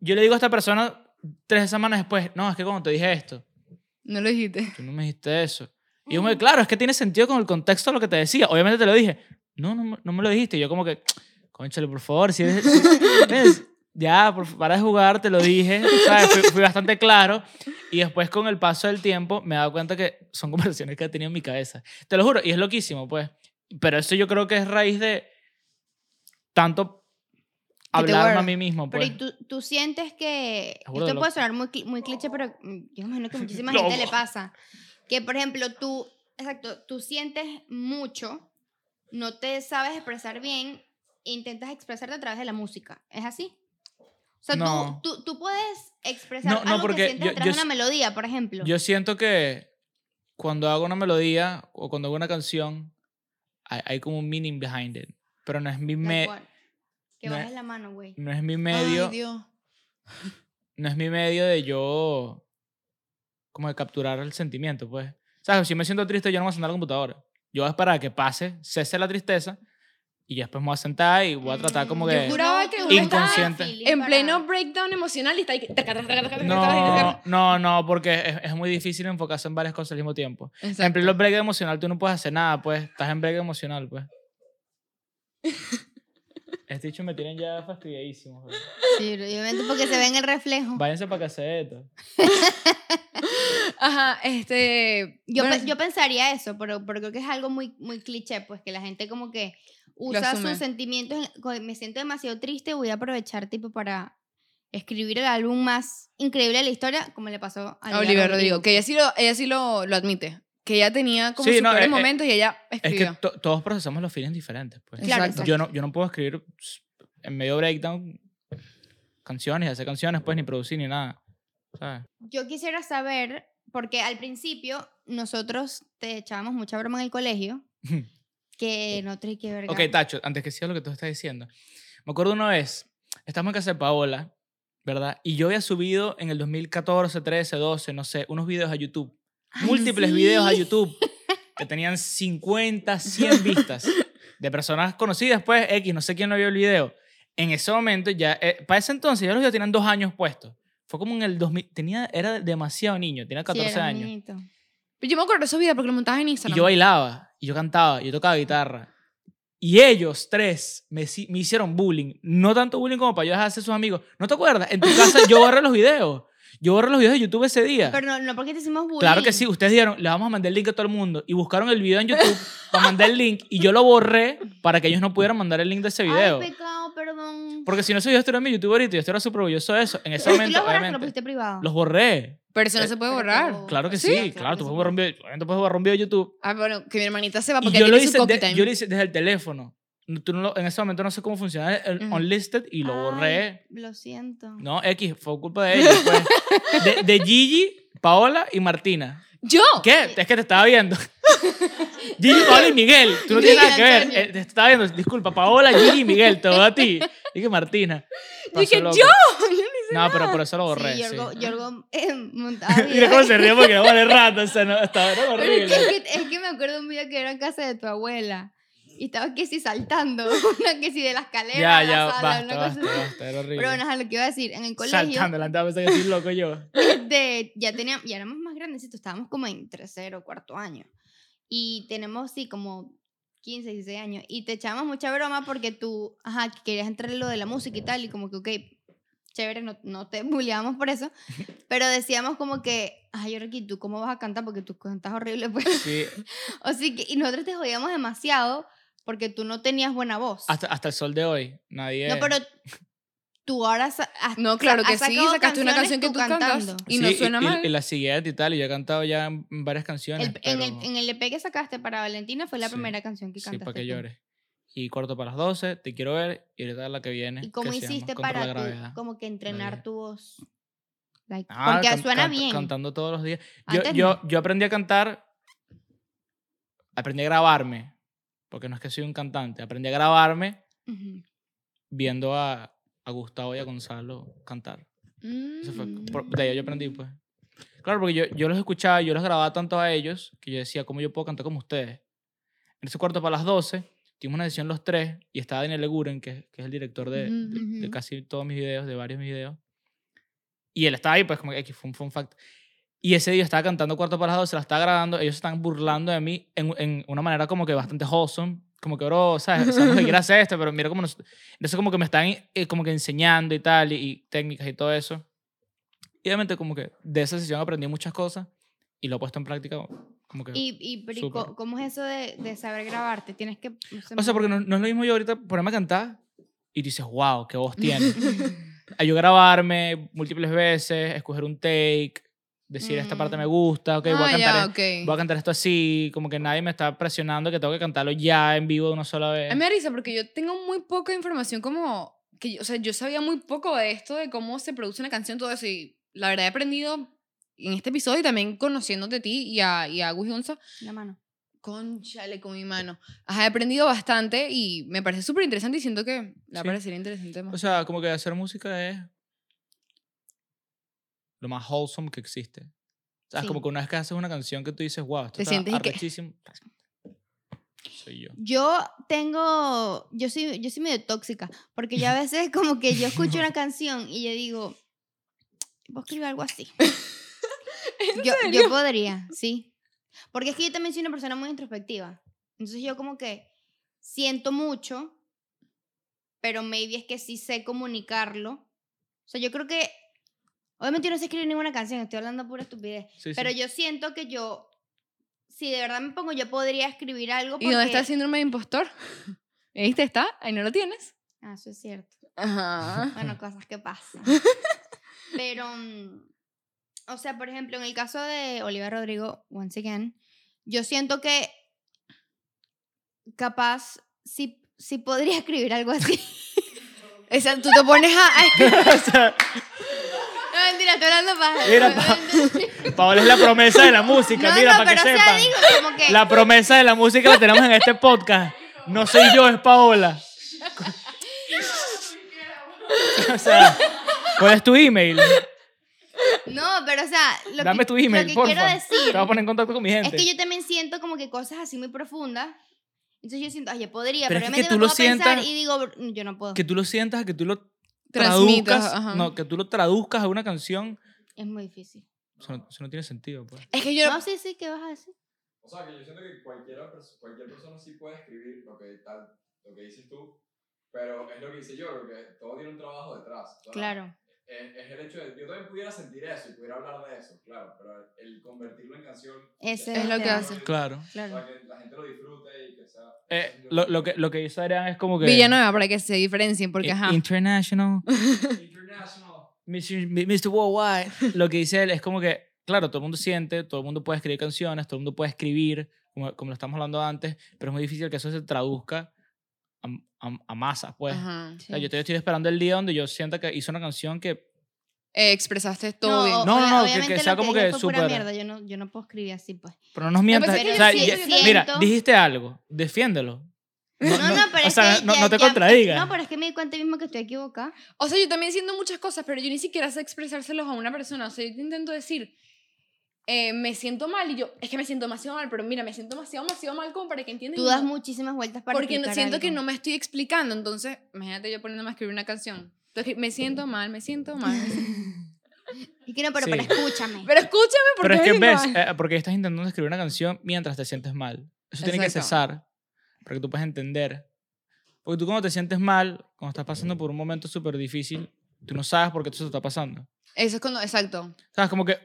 [SPEAKER 3] yo le digo a esta persona tres semanas después, no, es que cuando te dije esto,
[SPEAKER 2] No lo dijiste.
[SPEAKER 3] tú no me dijiste eso. Y yo me claro, es que tiene sentido con el contexto de lo que te decía. Obviamente te lo dije. No, no, no me lo dijiste. Y yo como que, conchale, por favor, si eres- si-. Ya, por, para de jugar, te lo dije. ¿sabes? Fui, fui bastante claro. Y después, con el paso del tiempo, me he dado cuenta que son conversaciones que he tenido en mi cabeza. Te lo juro, y es loquísimo, pues. Pero eso yo creo que es raíz de tanto hablarme a mí mismo,
[SPEAKER 1] Pero
[SPEAKER 3] pues.
[SPEAKER 1] ¿y tú, tú sientes que...
[SPEAKER 3] Juro
[SPEAKER 1] Esto
[SPEAKER 3] de
[SPEAKER 1] puede sonar muy, muy cliché, pero mm, yo imagino que muchísima
[SPEAKER 3] Loco.
[SPEAKER 1] gente le pasa. Que, por ejemplo, tú... Exacto, tú sientes mucho, no te sabes expresar bien e intentas expresarte a través de la música. ¿Es así? O sea,
[SPEAKER 3] No.
[SPEAKER 1] tú, tú, tú puedes expresar
[SPEAKER 3] No, no,
[SPEAKER 1] algo
[SPEAKER 3] porque
[SPEAKER 1] que sientes
[SPEAKER 3] yo-
[SPEAKER 1] a través
[SPEAKER 3] yo
[SPEAKER 1] de una melodía, por ejemplo.
[SPEAKER 3] Yo siento que cuando hago una melodía o cuando hago una canción, hay, hay como un meaning behind it. Pero no es mi, me-
[SPEAKER 1] cual. Que
[SPEAKER 3] no
[SPEAKER 1] bajes
[SPEAKER 3] es-
[SPEAKER 1] la mano, güey.
[SPEAKER 3] no es mi medio.
[SPEAKER 2] Ay, Dios.
[SPEAKER 3] no es mi medio de yo como de capturar el sentimiento, pues. ¿Sabes? Si me siento triste, yo no me voy a sentar a la computadora. Yo voy a esperar a que pase, cese la tristeza y después me voy a sentar y voy a tratar como
[SPEAKER 1] Mm,
[SPEAKER 3] que...
[SPEAKER 2] Yo juraba que
[SPEAKER 1] tú
[SPEAKER 2] uno
[SPEAKER 1] estás
[SPEAKER 3] Inconsciente.
[SPEAKER 1] feeling
[SPEAKER 2] En pleno breakdown emocional y está ahí.
[SPEAKER 3] No, no, no, porque es, es muy difícil enfocarse en varias cosas al mismo tiempo.
[SPEAKER 2] taca.
[SPEAKER 3] En
[SPEAKER 2] Exacto.
[SPEAKER 3] pleno break emocional tú no puedes hacer nada, pues. Estás en break emocional, pues. Este dicho me tienen ya fastidiadísimo. joder.
[SPEAKER 1] Sí, obviamente porque se ve en el reflejo.
[SPEAKER 3] Váyanse para caseto.
[SPEAKER 2] Ajá, este.
[SPEAKER 1] Yo,
[SPEAKER 2] bueno,
[SPEAKER 1] pe- yo pensaría eso, pero, pero creo que es algo muy, muy cliché, pues que la gente como que usa sus sentimientos, me siento demasiado triste, voy a aprovechar tipo para escribir el álbum más increíble de la historia, como le pasó a
[SPEAKER 2] a Olivia Rodrigo, que ella sí lo, ella sí lo, lo admite. Que ella tenía como
[SPEAKER 3] Sí,
[SPEAKER 2] sus
[SPEAKER 3] no,
[SPEAKER 2] peores
[SPEAKER 3] eh, eh,
[SPEAKER 2] momentos y ella
[SPEAKER 3] Es que
[SPEAKER 2] escribió.
[SPEAKER 3] to- todos procesamos los feelings diferentes, pues.
[SPEAKER 1] Claro,
[SPEAKER 2] Exacto.
[SPEAKER 3] Yo no, yo no puedo escribir en medio breakdown canciones, hacer canciones, pues, ni producir ni nada. ¿Sabes?
[SPEAKER 1] Yo quisiera saber, porque al principio nosotros te echábamos mucha broma en el colegio, que no te que ver.
[SPEAKER 3] ok, Tacho, antes que siga lo que tú estás diciendo. Me acuerdo una vez, estamos en casa de Paola, ¿verdad? Y yo había subido en el 2014, 13, 12, no sé, unos videos a YouTube. Múltiples videos a YouTube que tenían 50, 100 vistas de personas conocidas, pues, X, no sé quién no vio el video. En ese momento, ya, eh, para ese entonces, ya los videos tenían dos años puestos. Fue como en el 2000, tenía, era demasiado niño, tenía 14 años.
[SPEAKER 2] Pero yo me acuerdo de esos videos porque lo montabas en
[SPEAKER 3] Y
[SPEAKER 2] Instagram.
[SPEAKER 3] yo bailaba, y yo cantaba, y yo tocaba guitarra. Y ellos tres me, me hicieron bullying. No tanto bullying como para yo dejar de ser sus amigos. ¿No te acuerdas? En tu casa yo borré los videos. Yo borré los videos de YouTube ese día.
[SPEAKER 1] Pero no, no porque te hicimos bullying.
[SPEAKER 3] Claro que sí, ustedes dijeron, le vamos a mandar el link a todo el mundo. Y buscaron el video en YouTube para mandar el link. Y yo lo borré para que ellos no pudieran mandar el link de ese video.
[SPEAKER 1] Ay, pecado, perdón.
[SPEAKER 3] Porque si no ese video estuviera en mi YouTube ahorita, yo estaría súper orgulloso de eso. En ese
[SPEAKER 1] tú
[SPEAKER 3] momento,
[SPEAKER 1] lo borraste, lo pusiste privado.
[SPEAKER 3] los borré.
[SPEAKER 2] Pero eso no
[SPEAKER 3] Eh,
[SPEAKER 2] se puede borrar.
[SPEAKER 3] Claro que
[SPEAKER 2] ¿Sí?
[SPEAKER 3] sí,
[SPEAKER 1] Claro
[SPEAKER 3] claro,
[SPEAKER 1] que
[SPEAKER 3] tú
[SPEAKER 1] se
[SPEAKER 3] puedes borrar un video, obviamente puedes borrar un video de YouTube.
[SPEAKER 2] Ah, bueno, que mi hermanita sepa
[SPEAKER 3] Y
[SPEAKER 2] porque
[SPEAKER 3] yo
[SPEAKER 2] ella
[SPEAKER 3] lo, hice de- yo lo hice desde el teléfono. Tú no lo- en ese momento no sé cómo funciona el
[SPEAKER 2] Ujú.
[SPEAKER 3] unlisted y lo
[SPEAKER 1] Ay,
[SPEAKER 3] borré.
[SPEAKER 1] Lo siento.
[SPEAKER 3] No, X, fue culpa de ellos. Pues. De, de Gigi, Paola y Martina.
[SPEAKER 2] ¿Yo?
[SPEAKER 3] ¿Qué? Es que te estaba viendo. Gigi, Paola y Miguel. Tú no tienes nada que ver. Eh, te estaba viendo. Disculpa, Paola, Gigi y Miguel. Te voy a ti. Dije Martina.
[SPEAKER 2] Dije, ¿yo?
[SPEAKER 3] No, pero por eso lo borré.
[SPEAKER 1] sí,
[SPEAKER 3] Sí,
[SPEAKER 1] Yorgo, Yorgo eh, montaba
[SPEAKER 3] Mira cómo se ríe porque no vale rato. O sea, no, estaba
[SPEAKER 1] Pero es
[SPEAKER 3] horrible.
[SPEAKER 1] que, es, que, es que me acuerdo de un video que era en casa de tu abuela. Y estaba que si saltando. Una que si de la escalera
[SPEAKER 3] Ya,
[SPEAKER 1] a la
[SPEAKER 3] ya,
[SPEAKER 1] sala,
[SPEAKER 3] basta,
[SPEAKER 1] una cosa
[SPEAKER 3] basta. Era horrible.
[SPEAKER 1] Pero bueno, ajá, lo que iba a decir, en el colegio,
[SPEAKER 3] Saltando, la andaba pensando que estoy loco yo.
[SPEAKER 1] este, ya teníamos, ya éramos más grandecitos, estábamos como en tercero, cuarto año. Y tenemos, sí, como 15, 16 años. Y te echábamos mucha broma porque tú, ajá, que querías entrar en lo de la música y tal, y como que, ok, chévere, no, no te bulleábamos por eso. Pero decíamos como que, ay, Ricky, ¿tú cómo vas a cantar? Porque tú cantas horrible, pues.
[SPEAKER 3] Sí,
[SPEAKER 1] O que, y nosotros te jodíamos demasiado porque tú no tenías buena voz.
[SPEAKER 3] hasta, hasta el sol de hoy. Nadie.
[SPEAKER 1] No, pero tú ahora has-
[SPEAKER 2] No, claro
[SPEAKER 1] has
[SPEAKER 2] que sí, sacaste una canción que tú cantas
[SPEAKER 1] cantando.
[SPEAKER 2] y no
[SPEAKER 3] Sí,
[SPEAKER 2] suena mal.
[SPEAKER 3] Y, la siguiente y tal. Y yo he cantado ya en varias canciones.
[SPEAKER 1] El- en, el,
[SPEAKER 3] pero-
[SPEAKER 1] en el EP que sacaste para Valentina fue la
[SPEAKER 3] Sí,
[SPEAKER 1] primera canción que
[SPEAKER 3] Sí,
[SPEAKER 1] cantaste.
[SPEAKER 3] para que llores. Y corto para las 12, te quiero ver. Y ahorita la que viene.
[SPEAKER 1] ¿Y cómo
[SPEAKER 3] llama
[SPEAKER 1] hiciste para tú, como que entrenar tu voz? Like,
[SPEAKER 3] Ah,
[SPEAKER 1] porque
[SPEAKER 3] can-
[SPEAKER 1] suena
[SPEAKER 3] can-
[SPEAKER 1] bien.
[SPEAKER 3] Cantando todos los días. Yo, yo,
[SPEAKER 1] no.
[SPEAKER 3] yo aprendí a cantar. Aprendí a grabarme. Porque no es que soy un cantante. Aprendí a grabarme
[SPEAKER 1] Ujú.
[SPEAKER 3] viendo a, a Gustavo y a Gonzalo cantar. Eso fue,
[SPEAKER 2] Mm.
[SPEAKER 3] por- de ahí yo aprendí, pues. Claro, porque yo, yo los escuchaba, yo los grababa tanto a ellos que yo decía, ¿cómo yo puedo cantar como ustedes? En ese cuarto para las 12, tuvimos una sesión los tres y estaba Daniel Leguren, que, que es el director de,
[SPEAKER 2] Ujú,
[SPEAKER 3] de- de
[SPEAKER 1] ujú.
[SPEAKER 3] casi todos mis videos, de varios mis videos. Y él estaba ahí, pues, como que fue un fun fact. Y ese día estaba cantando cuarto para las 12, la estaba grabando, ellos están burlando de mí en, en una manera como que bastante wholesome. Como que, bro, ¿sabes? Sabemos que quieres hacer esto, pero mira cómo nos... Entonces como que me están eh, como que enseñando y tal, y, y técnicas y todo eso. Y obviamente como que de esa sesión aprendí muchas cosas y lo he puesto en práctica como que...
[SPEAKER 1] Y, y pero ¿y
[SPEAKER 3] Súper.
[SPEAKER 1] co- ¿cómo es eso de, de saber grabarte? Tienes que...
[SPEAKER 3] o sea, porque no, no es lo mismo yo ahorita ponerme a cantar y dices, wow, qué voz tiene. a yo grabarme múltiples veces, escoger un take, decir esta parte me
[SPEAKER 1] Mm.
[SPEAKER 3] gusta, ok, voy, a
[SPEAKER 2] Ah,
[SPEAKER 3] cantar,
[SPEAKER 2] ya,
[SPEAKER 3] e-
[SPEAKER 2] ok.
[SPEAKER 3] voy a cantar esto así, como que nadie me está presionando que tengo que cantarlo ya en vivo de una sola vez.
[SPEAKER 2] A mí me da risa porque yo tengo muy poca información como... Que, yo- o sea, yo sabía muy poco de esto, de cómo se produce una canción, todo eso. Y la verdad he aprendido en este episodio y también conociéndote a ti y a, y a Gus Gonza.
[SPEAKER 1] La mano.
[SPEAKER 2] Conchale con mi mano. Ajá, he aprendido bastante y me parece súper interesante y siento que le va a
[SPEAKER 3] Sí.
[SPEAKER 2] parecer interesante más.
[SPEAKER 3] O sea, como que hacer música es lo más wholesome que existe. O sea, es
[SPEAKER 1] Sí.
[SPEAKER 3] como que una vez que haces una canción que tú dices, wow, esto
[SPEAKER 2] Te
[SPEAKER 3] está
[SPEAKER 2] y que-
[SPEAKER 3] arrechísimo. Soy yo.
[SPEAKER 1] Yo tengo, yo soy, yo soy medio tóxica, porque yo a veces como que yo escucho una canción y yo digo, puedo escribir algo así. yo, yo podría, sí. Porque es que yo también soy una persona muy introspectiva. Entonces yo como que siento mucho, pero maybe es que sí sé comunicarlo. O sea, yo creo que, obviamente yo no sé escribir ninguna canción, estoy hablando pura estupidez.
[SPEAKER 3] Sí,
[SPEAKER 1] Pero
[SPEAKER 3] sí.
[SPEAKER 1] yo siento que yo, si de verdad me pongo, yo podría escribir algo.
[SPEAKER 2] ¿Y dónde está el
[SPEAKER 1] porque-
[SPEAKER 2] síndrome de impostor? ¿Viste? Está, ahí no lo tienes.
[SPEAKER 1] Ah, eso es cierto.
[SPEAKER 2] Ajá.
[SPEAKER 1] Bueno, cosas que pasan. Pero, mm, o sea, por ejemplo, en el caso de Olivia Rodrigo, once again, yo siento que capaz sí, sí podría escribir algo así.
[SPEAKER 2] O sea, tú te pones a... a escribir-
[SPEAKER 3] O sea,
[SPEAKER 1] No, mentira, estoy hablando paja.
[SPEAKER 3] Mira,
[SPEAKER 1] obviamente.
[SPEAKER 3] Paola es la promesa de la música,
[SPEAKER 1] No,
[SPEAKER 3] mira,
[SPEAKER 1] no,
[SPEAKER 3] para que sepan.
[SPEAKER 1] digo como que...
[SPEAKER 3] La promesa de la música la tenemos en este podcast. No soy yo, es Paola. o sea, ¿cuál es tu email?
[SPEAKER 1] No, pero o sea, lo
[SPEAKER 3] Dame
[SPEAKER 1] que,
[SPEAKER 3] tu email,
[SPEAKER 1] lo que
[SPEAKER 3] porfa.
[SPEAKER 1] quiero decir
[SPEAKER 3] Te voy a poner en contacto con mi
[SPEAKER 1] es
[SPEAKER 3] gente.
[SPEAKER 1] que yo también siento como que cosas así muy profundas. Entonces yo siento, ay, yo podría,
[SPEAKER 3] Pero
[SPEAKER 1] pero,
[SPEAKER 3] es que tú
[SPEAKER 1] me
[SPEAKER 3] lo sientas-
[SPEAKER 1] y digo, "Mm, yo no puedo.
[SPEAKER 3] Que tú lo sientas, que tú lo traduzcas.
[SPEAKER 2] ajá.
[SPEAKER 3] No, que tú lo traduzcas a una canción.
[SPEAKER 1] Es muy difícil.
[SPEAKER 3] Eso no, eso no tiene sentido, pues.
[SPEAKER 2] Es que yo...
[SPEAKER 1] No, sí, sí, ¿qué vas a decir?
[SPEAKER 5] O sea, que yo siento que cualquiera, cualquier persona sí puede escribir lo que tal lo que dices tú, pero es lo que dice yo, porque todo tiene un trabajo detrás. ¿sabes?
[SPEAKER 1] Claro.
[SPEAKER 5] Es, es el hecho de, yo también pudiera sentir eso y pudiera hablar de eso, claro, pero el convertirlo en canción
[SPEAKER 1] Ese
[SPEAKER 2] Es lo
[SPEAKER 1] el
[SPEAKER 2] que hace.
[SPEAKER 3] Claro.
[SPEAKER 1] Claro.
[SPEAKER 5] Para que la gente lo disfrute y que sea...
[SPEAKER 3] Eh, lo, lo, que, lo que hizo Adrián es como que...
[SPEAKER 2] Villanueva, para que se diferencien, porque ajá.
[SPEAKER 3] International.
[SPEAKER 5] International.
[SPEAKER 3] Mr. Mr. Worldwide. Lo que dice él es como que, claro, todo el mundo siente, todo el mundo puede escribir canciones, todo el mundo puede escribir, como, como lo estamos hablando antes, pero es muy difícil que eso se traduzca a, a, a masas, pues.
[SPEAKER 2] Ajá.
[SPEAKER 3] O sea, yo estoy, estoy esperando el día donde yo sienta que hice una canción que...
[SPEAKER 2] Eh, expresaste todo bien.
[SPEAKER 1] o-
[SPEAKER 3] No, no, no, que- que sea
[SPEAKER 1] lo
[SPEAKER 3] como que
[SPEAKER 1] pura
[SPEAKER 3] súper-
[SPEAKER 1] mierda. Yo no, yo no puedo escribir así, pues.
[SPEAKER 3] Pero no nos mientas.
[SPEAKER 2] que
[SPEAKER 3] o sea, ya-
[SPEAKER 1] siento-
[SPEAKER 3] mira, dijiste algo, defiéndelo.
[SPEAKER 1] No, no, pero
[SPEAKER 3] o
[SPEAKER 1] es
[SPEAKER 3] sea,
[SPEAKER 1] que
[SPEAKER 3] no,
[SPEAKER 1] ya-
[SPEAKER 3] no te
[SPEAKER 1] ya-
[SPEAKER 3] contradigas.
[SPEAKER 1] No, pero es que me di cuenta mismo que estoy equivocada.
[SPEAKER 2] O sea, yo también siento muchas cosas, pero yo ni siquiera sé expresárselos a una persona. O sea, yo te intento decir, eh, me siento mal y yo, es que me siento demasiado mal, pero mira, me siento demasiado, demasiado mal como para que entiendan.
[SPEAKER 1] Tú das
[SPEAKER 2] no-
[SPEAKER 1] muchísimas vueltas para
[SPEAKER 2] Porque no, siento que no me estoy explicando. Entonces, imagínate yo poniéndome a escribir una canción. Entonces, me siento mal, me siento mal.
[SPEAKER 1] Y que no, pero,
[SPEAKER 3] Sí.
[SPEAKER 1] pero escúchame.
[SPEAKER 2] Pero escúchame porque
[SPEAKER 3] Pero es que ves, eh, porque estás intentando escribir una canción mientras te sientes mal. Eso tiene que
[SPEAKER 2] Exacto.
[SPEAKER 3] cesar para que tú puedas entender. Porque tú cuando te sientes mal, cuando estás pasando por un momento súper difícil, tú no sabes por qué eso te está pasando.
[SPEAKER 2] Eso es cuando, exacto.
[SPEAKER 3] ¿Sabes? Como que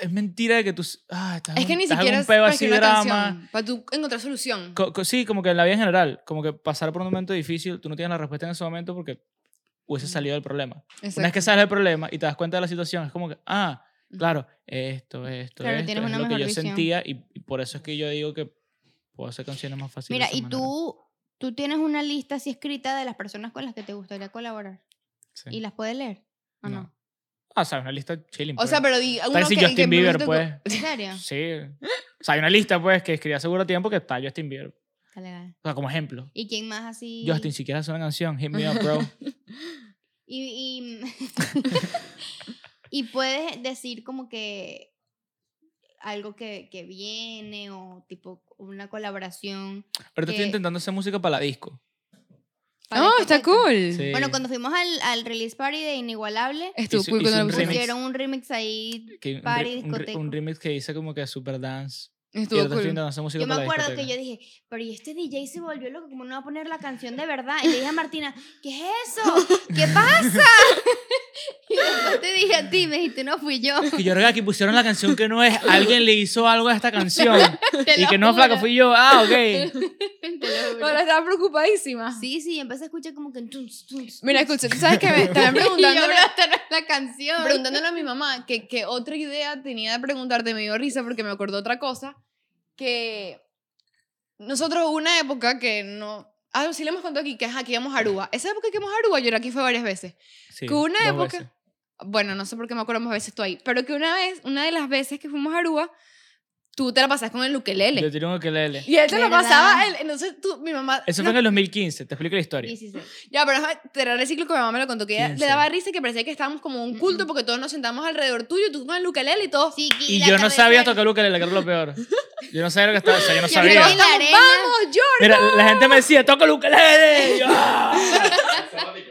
[SPEAKER 3] es mentira de que tú... Ah, estás
[SPEAKER 2] Es
[SPEAKER 3] en
[SPEAKER 2] que
[SPEAKER 3] un-
[SPEAKER 2] ni
[SPEAKER 3] estás en
[SPEAKER 2] siquiera
[SPEAKER 3] un peo
[SPEAKER 2] para
[SPEAKER 3] así drama.
[SPEAKER 2] Para tú encontrar solución.
[SPEAKER 3] Co- co- sí, como que en la vida en general, como que pasar por un momento difícil, tú no tienes la respuesta en ese momento porque hubiese salido del problema. Una vez
[SPEAKER 2] Exacto.
[SPEAKER 3] que sales del problema y te das cuenta de la situación, es como que, ah, claro, esto, esto,
[SPEAKER 1] Claro,
[SPEAKER 3] esto, es lo que yo
[SPEAKER 1] visión.
[SPEAKER 3] sentía y, y por eso es que yo digo que puedo hacer canciones más fáciles.
[SPEAKER 1] Mira, y
[SPEAKER 3] manera.
[SPEAKER 1] tú, tú tienes una lista así escrita de las personas con las que te gustaría colaborar.
[SPEAKER 3] Sí.
[SPEAKER 1] ¿Y las puedes leer? ¿O no?
[SPEAKER 3] No. Ah, sabes, una lista chilling.
[SPEAKER 2] O
[SPEAKER 3] pues.
[SPEAKER 2] sea, pero di uno que,
[SPEAKER 3] Justin Bieber, pues.
[SPEAKER 1] ¿En serio?
[SPEAKER 3] Sí. O sea, hay una lista, pues, que escribí hace seguro tiempo que está Justin Bieber.
[SPEAKER 1] Está legal.
[SPEAKER 3] O sea, como ejemplo.
[SPEAKER 1] ¿Y quién más así?
[SPEAKER 3] Justin, si quieres hacer una canción, hit me up, bro.
[SPEAKER 1] Y, y, y puedes decir como que algo que, que viene o tipo una colaboración.
[SPEAKER 3] Ahorita estoy
[SPEAKER 1] Que-
[SPEAKER 3] intentando hacer música para la disco.
[SPEAKER 1] Para
[SPEAKER 2] Oh, está cool.
[SPEAKER 3] Sí.
[SPEAKER 1] Bueno, cuando fuimos al, al release party de Inigualable,
[SPEAKER 2] Estuvo cool cuando lo
[SPEAKER 1] pusieron un remix ahí.
[SPEAKER 3] que un,
[SPEAKER 1] party,
[SPEAKER 3] un
[SPEAKER 1] discoteca.
[SPEAKER 3] un remix que hice como que super dance. y
[SPEAKER 2] Estuvo cool.
[SPEAKER 1] Yo me acuerdo que yo dije, pero ¿y este DJ se volvió loco? ¿Cómo no va a poner la canción de verdad? Y le dije a Martina, ¿qué es eso? ¿Qué pasa? Y después te dije a ti, me dijiste, no fui yo.
[SPEAKER 3] Que yo aquí pusieron la canción que no es, alguien le hizo algo a esta canción. Y que no, flaco, fui yo. Ah, ok.
[SPEAKER 1] Te lo juro.
[SPEAKER 2] Pero estaba preocupadísima.
[SPEAKER 1] Sí, sí, empecé a escuchar como que... tuns, tuns,
[SPEAKER 2] Mira, escucha, tú sabes que me estaban preguntando.
[SPEAKER 1] "Bro, esta no es la canción.
[SPEAKER 2] preguntándole a mi mamá que, que otra idea tenía de preguntarte, me dio risa porque me acordó otra cosa, que nosotros hubo una época que no... Ah, sí le hemos contado aquí, que es aquí íbamos a Aruba. Esa época que íbamos a Aruba, yo era aquí fue varias veces.
[SPEAKER 3] Sí,
[SPEAKER 2] que una
[SPEAKER 3] dos
[SPEAKER 2] época...
[SPEAKER 3] veces.
[SPEAKER 2] Bueno, no sé por qué me acuerdo más veces tú ahí, pero que una vez, una de las veces que fuimos a Aruba, tú te la pasas con el ukelele.
[SPEAKER 3] Yo tiré un ukelele.
[SPEAKER 2] Y él te lo pasaba, él- entonces tú, mi mamá...
[SPEAKER 3] Eso
[SPEAKER 2] no-
[SPEAKER 3] fue en el 2015, te explico la historia.
[SPEAKER 1] 16.
[SPEAKER 2] Ya, pero cerrar el ciclo que mi mamá me lo contó, que ella
[SPEAKER 3] 15.
[SPEAKER 2] le daba risa y que parecía que estábamos como un culto porque todos nos sentamos alrededor tuyo, tú con el ukelele y todo.
[SPEAKER 1] Sí,
[SPEAKER 3] Y
[SPEAKER 1] la
[SPEAKER 3] yo no sabía tocar el ukelele, que era lo peor. Yo no sabía lo que estaba, o sea, yo no
[SPEAKER 1] Yo
[SPEAKER 3] sabía.
[SPEAKER 1] arena.
[SPEAKER 2] ¡Vamos, yo!
[SPEAKER 3] Mira, la gente me decía, toca el ukelele. Y yo, "Ah".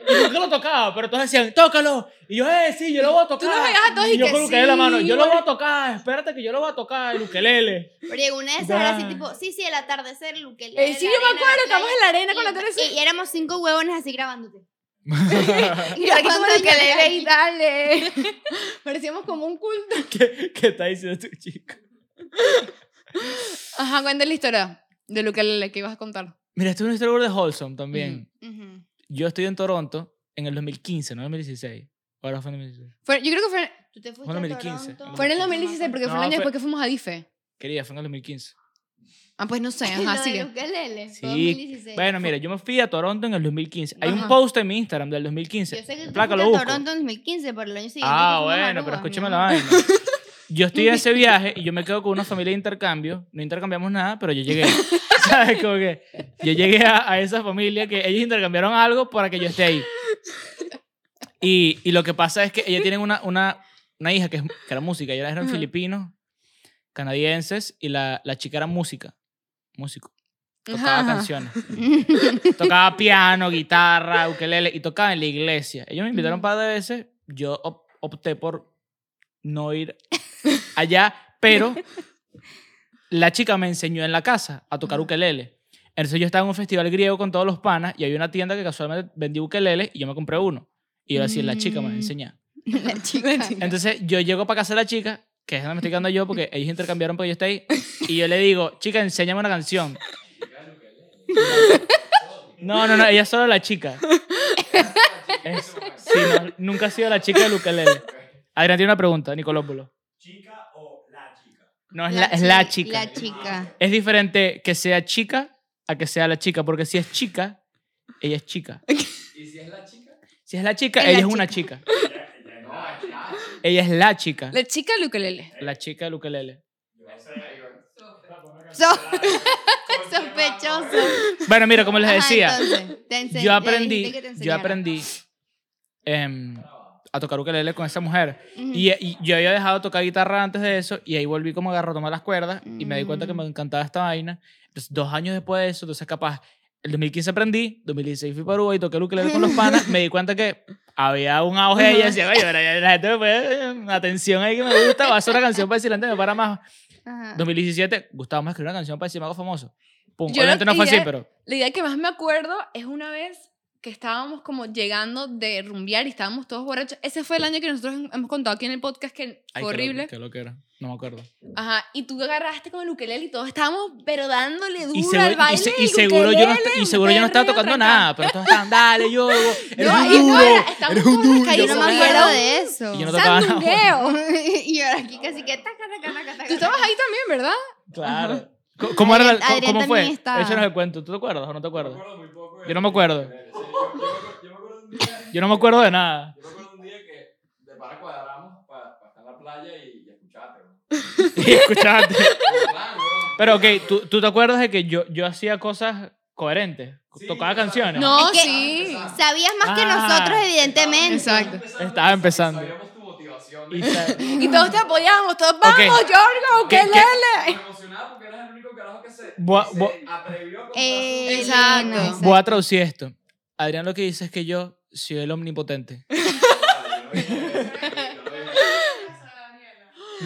[SPEAKER 3] Y nunca lo tocaba, pero todos decían, tócalo. Y yo, eh, sí, yo lo voy a tocar.
[SPEAKER 2] nos veías a todos y
[SPEAKER 3] yo
[SPEAKER 2] que
[SPEAKER 3] con ukelele en la mano,
[SPEAKER 2] sí,
[SPEAKER 3] yo lo voy a tocar, espérate que yo lo voy a tocar, el ukelele.
[SPEAKER 1] Pero llegó una de esas era así tipo, sí, sí, el atardecer, el ukelele,
[SPEAKER 2] Eh, sí, yo me acuerdo, estamos en la arena con
[SPEAKER 1] Y-
[SPEAKER 2] la Teresa.
[SPEAKER 1] Y, y éramos cinco huevones así grabándote.
[SPEAKER 2] Y aquí con el ukelele y dale. Parecíamos como un culto.
[SPEAKER 3] ¿Qué, ¿Qué está diciendo tu chico?
[SPEAKER 2] Ajá, cuéntale la historia del ukelele que ibas a contar.
[SPEAKER 3] Mira, esto es una historia de Wholesome también. Yo estoy en Toronto en el 2015, no en el 2016. Ahora fue en el 2016.
[SPEAKER 2] Fue- yo creo que fue,
[SPEAKER 1] Tú te fuiste
[SPEAKER 3] Fue en
[SPEAKER 1] a
[SPEAKER 3] 2015,
[SPEAKER 1] Toronto.
[SPEAKER 2] fue en el 2016 porque fue el año
[SPEAKER 3] fue-
[SPEAKER 2] después que fuimos a DIFE.
[SPEAKER 3] Quería, fue en el 2015.
[SPEAKER 2] Ah, pues no sé,
[SPEAKER 1] Lo
[SPEAKER 2] ajá,
[SPEAKER 1] del
[SPEAKER 2] sigue.
[SPEAKER 1] ukelele, fue
[SPEAKER 3] Sí.
[SPEAKER 1] 2016.
[SPEAKER 3] Bueno, mira, yo me fui a Toronto en el 2015. Hay un
[SPEAKER 2] Ajá.
[SPEAKER 3] post en mi Instagram del 2015.
[SPEAKER 1] Yo sé que tú
[SPEAKER 3] Placa,
[SPEAKER 1] fuiste
[SPEAKER 3] lo
[SPEAKER 1] a
[SPEAKER 3] busco.
[SPEAKER 1] Toronto en 2015, pero el año siguiente
[SPEAKER 3] Ah,
[SPEAKER 1] que fuimos a
[SPEAKER 3] bueno,
[SPEAKER 1] Aruba,
[SPEAKER 3] pero
[SPEAKER 1] mi
[SPEAKER 3] escúchame la
[SPEAKER 1] amor.
[SPEAKER 3] vaina. Yo estoy en ese viaje y yo me quedo con una familia de intercambio. No intercambiamos nada, pero yo llegué. ¿Sabes? Como que yo llegué a, a esa familia que ellos intercambiaron algo para que yo esté ahí. Y, y lo que pasa es que ellos tienen una, una, una hija que, es, que era música. Ellos eran
[SPEAKER 2] Ujú.
[SPEAKER 3] filipinos, canadienses, y la, la chica era música. Músico. Tocaba
[SPEAKER 2] Ajá,
[SPEAKER 3] canciones. Tocaba piano, guitarra, ukelele y tocaba en la iglesia. Ellos me invitaron un par de veces. Yo op- opté por no ir allá, pero la chica me enseñó en la casa a tocar ukelele. Entonces yo estaba en un festival griego con todos los panas y había una tienda que casualmente vendía ukeleles y yo me compré uno. Y yo decía, la chica me va a
[SPEAKER 1] Mm.
[SPEAKER 3] enseñar.
[SPEAKER 1] La chica.
[SPEAKER 3] Entonces yo llego para casa de la chica, que es donde me estoy quedando yo, porque ellos intercambiaron porque yo estoy ahí, y yo le digo, chica, enséñame una canción. No, no, no, ella es solo la chica. Es- sí, no, nunca ha sido la chica del ukelele. Adrián tiene una pregunta, Nicolópulo.
[SPEAKER 5] ¿Chica o la chica?
[SPEAKER 3] No, es la, es la chica.
[SPEAKER 1] La chica.
[SPEAKER 3] Es diferente que sea chica a que sea la chica, porque si es chica, ella es chica.
[SPEAKER 5] ¿Y si es la chica?
[SPEAKER 3] Si es la chica,
[SPEAKER 1] Es
[SPEAKER 3] ella
[SPEAKER 1] la
[SPEAKER 3] es una chica. Ella es la chica.
[SPEAKER 2] La chica del ukelele.
[SPEAKER 3] La chica del ukelele.
[SPEAKER 1] So- Sospechoso.
[SPEAKER 3] Bueno, mira, como les
[SPEAKER 1] Ajá,
[SPEAKER 3] decía,
[SPEAKER 1] entonces,
[SPEAKER 3] yo aprendí, yo aprendí em, a tocar ukelele con esa mujer. Y, y yo había dejado de tocar guitarra antes de eso y ahí volví como a agarrar, a tomar las cuerdas y me di cuenta que me
[SPEAKER 1] Mm.
[SPEAKER 3] encantaba esta vaina. Entonces, dos años después de eso, entonces capaz, el 2015 aprendí, 2016 fui para Uruguay, toqué el ukelele con los panas, me di cuenta que había un auge y yo decía, oye, pero la gente me puede, atención ahí que me gusta, va a hacer una canción para decir, gente me para más.
[SPEAKER 1] Ajá.
[SPEAKER 3] 2017, Gustavo me escribió una canción para decir, me hago famoso. Pum,
[SPEAKER 2] Yo
[SPEAKER 3] obviamente no fue así, pero...
[SPEAKER 2] La idea que más me acuerdo es una vez que estábamos como llegando de rumbear y estábamos todos borrachos. Ese fue el año que nosotros hemos contado aquí en el podcast que fue
[SPEAKER 3] Ay,
[SPEAKER 2] horrible.
[SPEAKER 3] Lo, qué lo que era, no me acuerdo.
[SPEAKER 2] Ajá, y tú agarraste con el ukelele y todos estábamos, pero dándole duro
[SPEAKER 3] seguro,
[SPEAKER 2] al baile
[SPEAKER 3] y, se- y seguro yo no, y seguro yo no estaba tocando nada, pero todos estaban, dale, yo, eres
[SPEAKER 2] No,
[SPEAKER 3] un
[SPEAKER 2] no
[SPEAKER 3] duro,
[SPEAKER 2] era, estamos
[SPEAKER 3] eres un
[SPEAKER 2] todos
[SPEAKER 3] duro.
[SPEAKER 1] Yo no me acuerdo de eso.
[SPEAKER 3] Y yo no tocaba nada.
[SPEAKER 1] Y ahora aquí casi que taca, taca, taca, taca.
[SPEAKER 2] Tú estabas ahí también, ¿verdad?
[SPEAKER 3] Claro. ¿Cómo- ¿Cómo, era, la-
[SPEAKER 1] Adrián- Adrián
[SPEAKER 3] ¿Cómo fue? Échanos el cuento. ¿Tú te acuerdas o no te acuerdas?
[SPEAKER 5] acuerdo muy poco de-
[SPEAKER 3] Yo no me acuerdo.
[SPEAKER 5] Yo, me acuerdo- un día,
[SPEAKER 3] no me acuerdo de nada.
[SPEAKER 5] yo me acuerdo de un día que de para cuadramos para estar en la playa y, y escucharte.
[SPEAKER 3] Y
[SPEAKER 5] weón.
[SPEAKER 3] Pero ok, ¿tú, tú te acuerdas de que yo, yo hacía cosas coherentes?
[SPEAKER 5] Sí,
[SPEAKER 3] Tocaba canciones.
[SPEAKER 2] No,
[SPEAKER 1] Es que-
[SPEAKER 2] sí.
[SPEAKER 1] Sabías más que
[SPEAKER 3] Ah.
[SPEAKER 1] nosotros, evidentemente.
[SPEAKER 2] Exacto.
[SPEAKER 3] Estaba empezando.
[SPEAKER 5] Sabíamos tu motivación.
[SPEAKER 3] Y
[SPEAKER 2] Y todos te apoyamos, todos vamos, Giorgio,
[SPEAKER 3] ¿Qué-
[SPEAKER 2] ukelele.
[SPEAKER 5] Me emocionaba porque eras el único carajo que se,
[SPEAKER 3] Voy
[SPEAKER 5] que se atrevió a comprar
[SPEAKER 1] Eh,
[SPEAKER 5] su-
[SPEAKER 2] exacto.
[SPEAKER 3] Voy a traducir esto. Adrián lo que dice es que yo soy el omnipotente.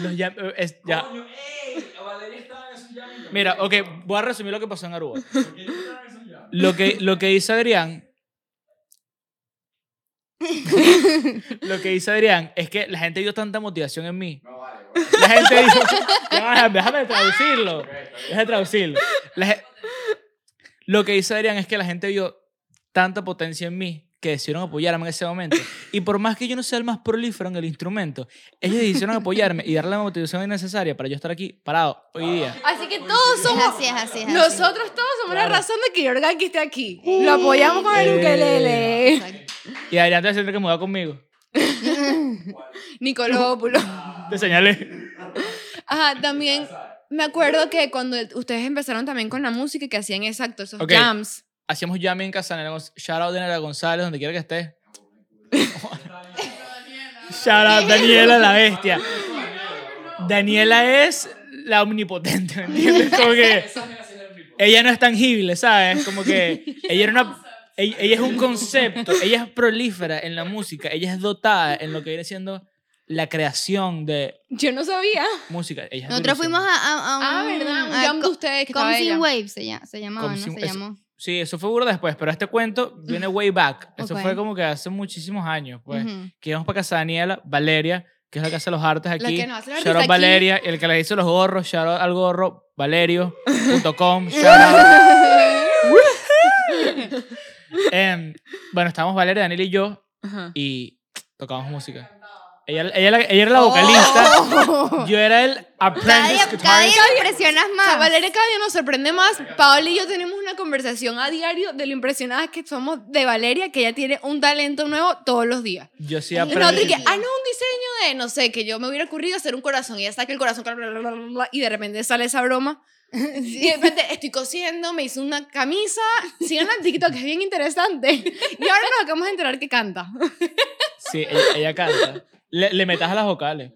[SPEAKER 3] Los eh, es- ya.
[SPEAKER 5] Coño, ey, Valeria estaba en esos llames.
[SPEAKER 3] Mira, ok, voy a resumir lo que pasó en Aruba. Lo que, lo que dice Adrián. lo que dice Adrián es que la gente vio tanta motivación en mí.
[SPEAKER 5] No, vale.
[SPEAKER 3] La gente dijo. Déjame traducirlo. Déjame traducirlo. La lo que dice Adrián es que la gente vio tanta potencia en mí que decidieron apoyarme en ese momento. Y por más que yo no sea el más prolífero en el instrumento, ellos decidieron apoyarme y darle la motivación necesaria para yo estar aquí parado hoy día.
[SPEAKER 2] Así que todos
[SPEAKER 1] Es
[SPEAKER 2] somos.
[SPEAKER 1] así, es así, es así.
[SPEAKER 2] Nosotros todos somos la
[SPEAKER 3] Claro.
[SPEAKER 2] razón de que Giorgaki esté aquí. Lo apoyamos con el
[SPEAKER 3] Eh.
[SPEAKER 2] ukelele.
[SPEAKER 1] Exacto.
[SPEAKER 3] Y Adrián te que mudar conmigo.
[SPEAKER 2] Nicolópulo.
[SPEAKER 3] Te señalé.
[SPEAKER 2] Ajá, también me acuerdo que cuando ustedes empezaron también con la música que hacían exacto esos
[SPEAKER 3] Ok.
[SPEAKER 2] jams.
[SPEAKER 3] Hacíamos jamming en Casanera. Gonz- Shout out Daniela González, donde quiera que esté. Shout out Daniela la bestia. Daniela es la omnipotente, ¿me entiendes? Como que ella no es tangible, ¿sabes? Como que ella era una... Ella, ella es un concepto, ella es prolífera en la música, ella es dotada en lo que viene siendo la creación de
[SPEAKER 2] Yo no sabía.
[SPEAKER 3] música. Ella es
[SPEAKER 1] Nosotros
[SPEAKER 3] durísima.
[SPEAKER 1] fuimos a, a, a un,
[SPEAKER 2] Ah, ¿verdad? Un
[SPEAKER 1] a
[SPEAKER 2] jam de ustedes que estaba
[SPEAKER 1] Comsing
[SPEAKER 2] ella.
[SPEAKER 1] Waves se, llama, se llamaba, ¿no? Se llamó.
[SPEAKER 3] Sí, eso fue burda después, pero este cuento viene way back. Eso
[SPEAKER 1] Ok.
[SPEAKER 3] fue como que hace muchísimos años, pues.
[SPEAKER 1] Ujú.
[SPEAKER 3] Que íbamos para casa de Daniela, Valeria, que es la que hace los artes aquí.
[SPEAKER 2] que nos hace los
[SPEAKER 3] Shout out
[SPEAKER 2] artes aquí.
[SPEAKER 3] Valeria, y el que le hizo los gorros, shout out al gorro, valerio.com, shout out. Em, bueno, estábamos Valeria, Daniela y yo,
[SPEAKER 2] Ajá.
[SPEAKER 3] y tocábamos música. Ella, ella, era- ella era la vocalista,
[SPEAKER 1] Oh.
[SPEAKER 3] yo era el
[SPEAKER 1] Cada
[SPEAKER 3] apprentice
[SPEAKER 1] cada día me impresionas más.
[SPEAKER 2] Valeria cada día nos sorprende más. Paola y yo tenemos una conversación a diario de lo impresionadas que somos de Valeria, que ella tiene un talento nuevo todos los días.
[SPEAKER 3] Yo sí
[SPEAKER 2] Y nosotros
[SPEAKER 3] aprendí.
[SPEAKER 2] que, ah, no, un diseño de, no sé, que yo me hubiera ocurrido hacer un corazón y ella saca el corazón bla, bla, bla, bla, bla, y de repente sale esa broma. Y de repente estoy cosiendo, me hizo una camisa, sigan en TikTok, que es bien interesante. Y ahora nos acabamos de enterar que canta.
[SPEAKER 3] Sí, ella, ella canta. Le, le metas a las vocales.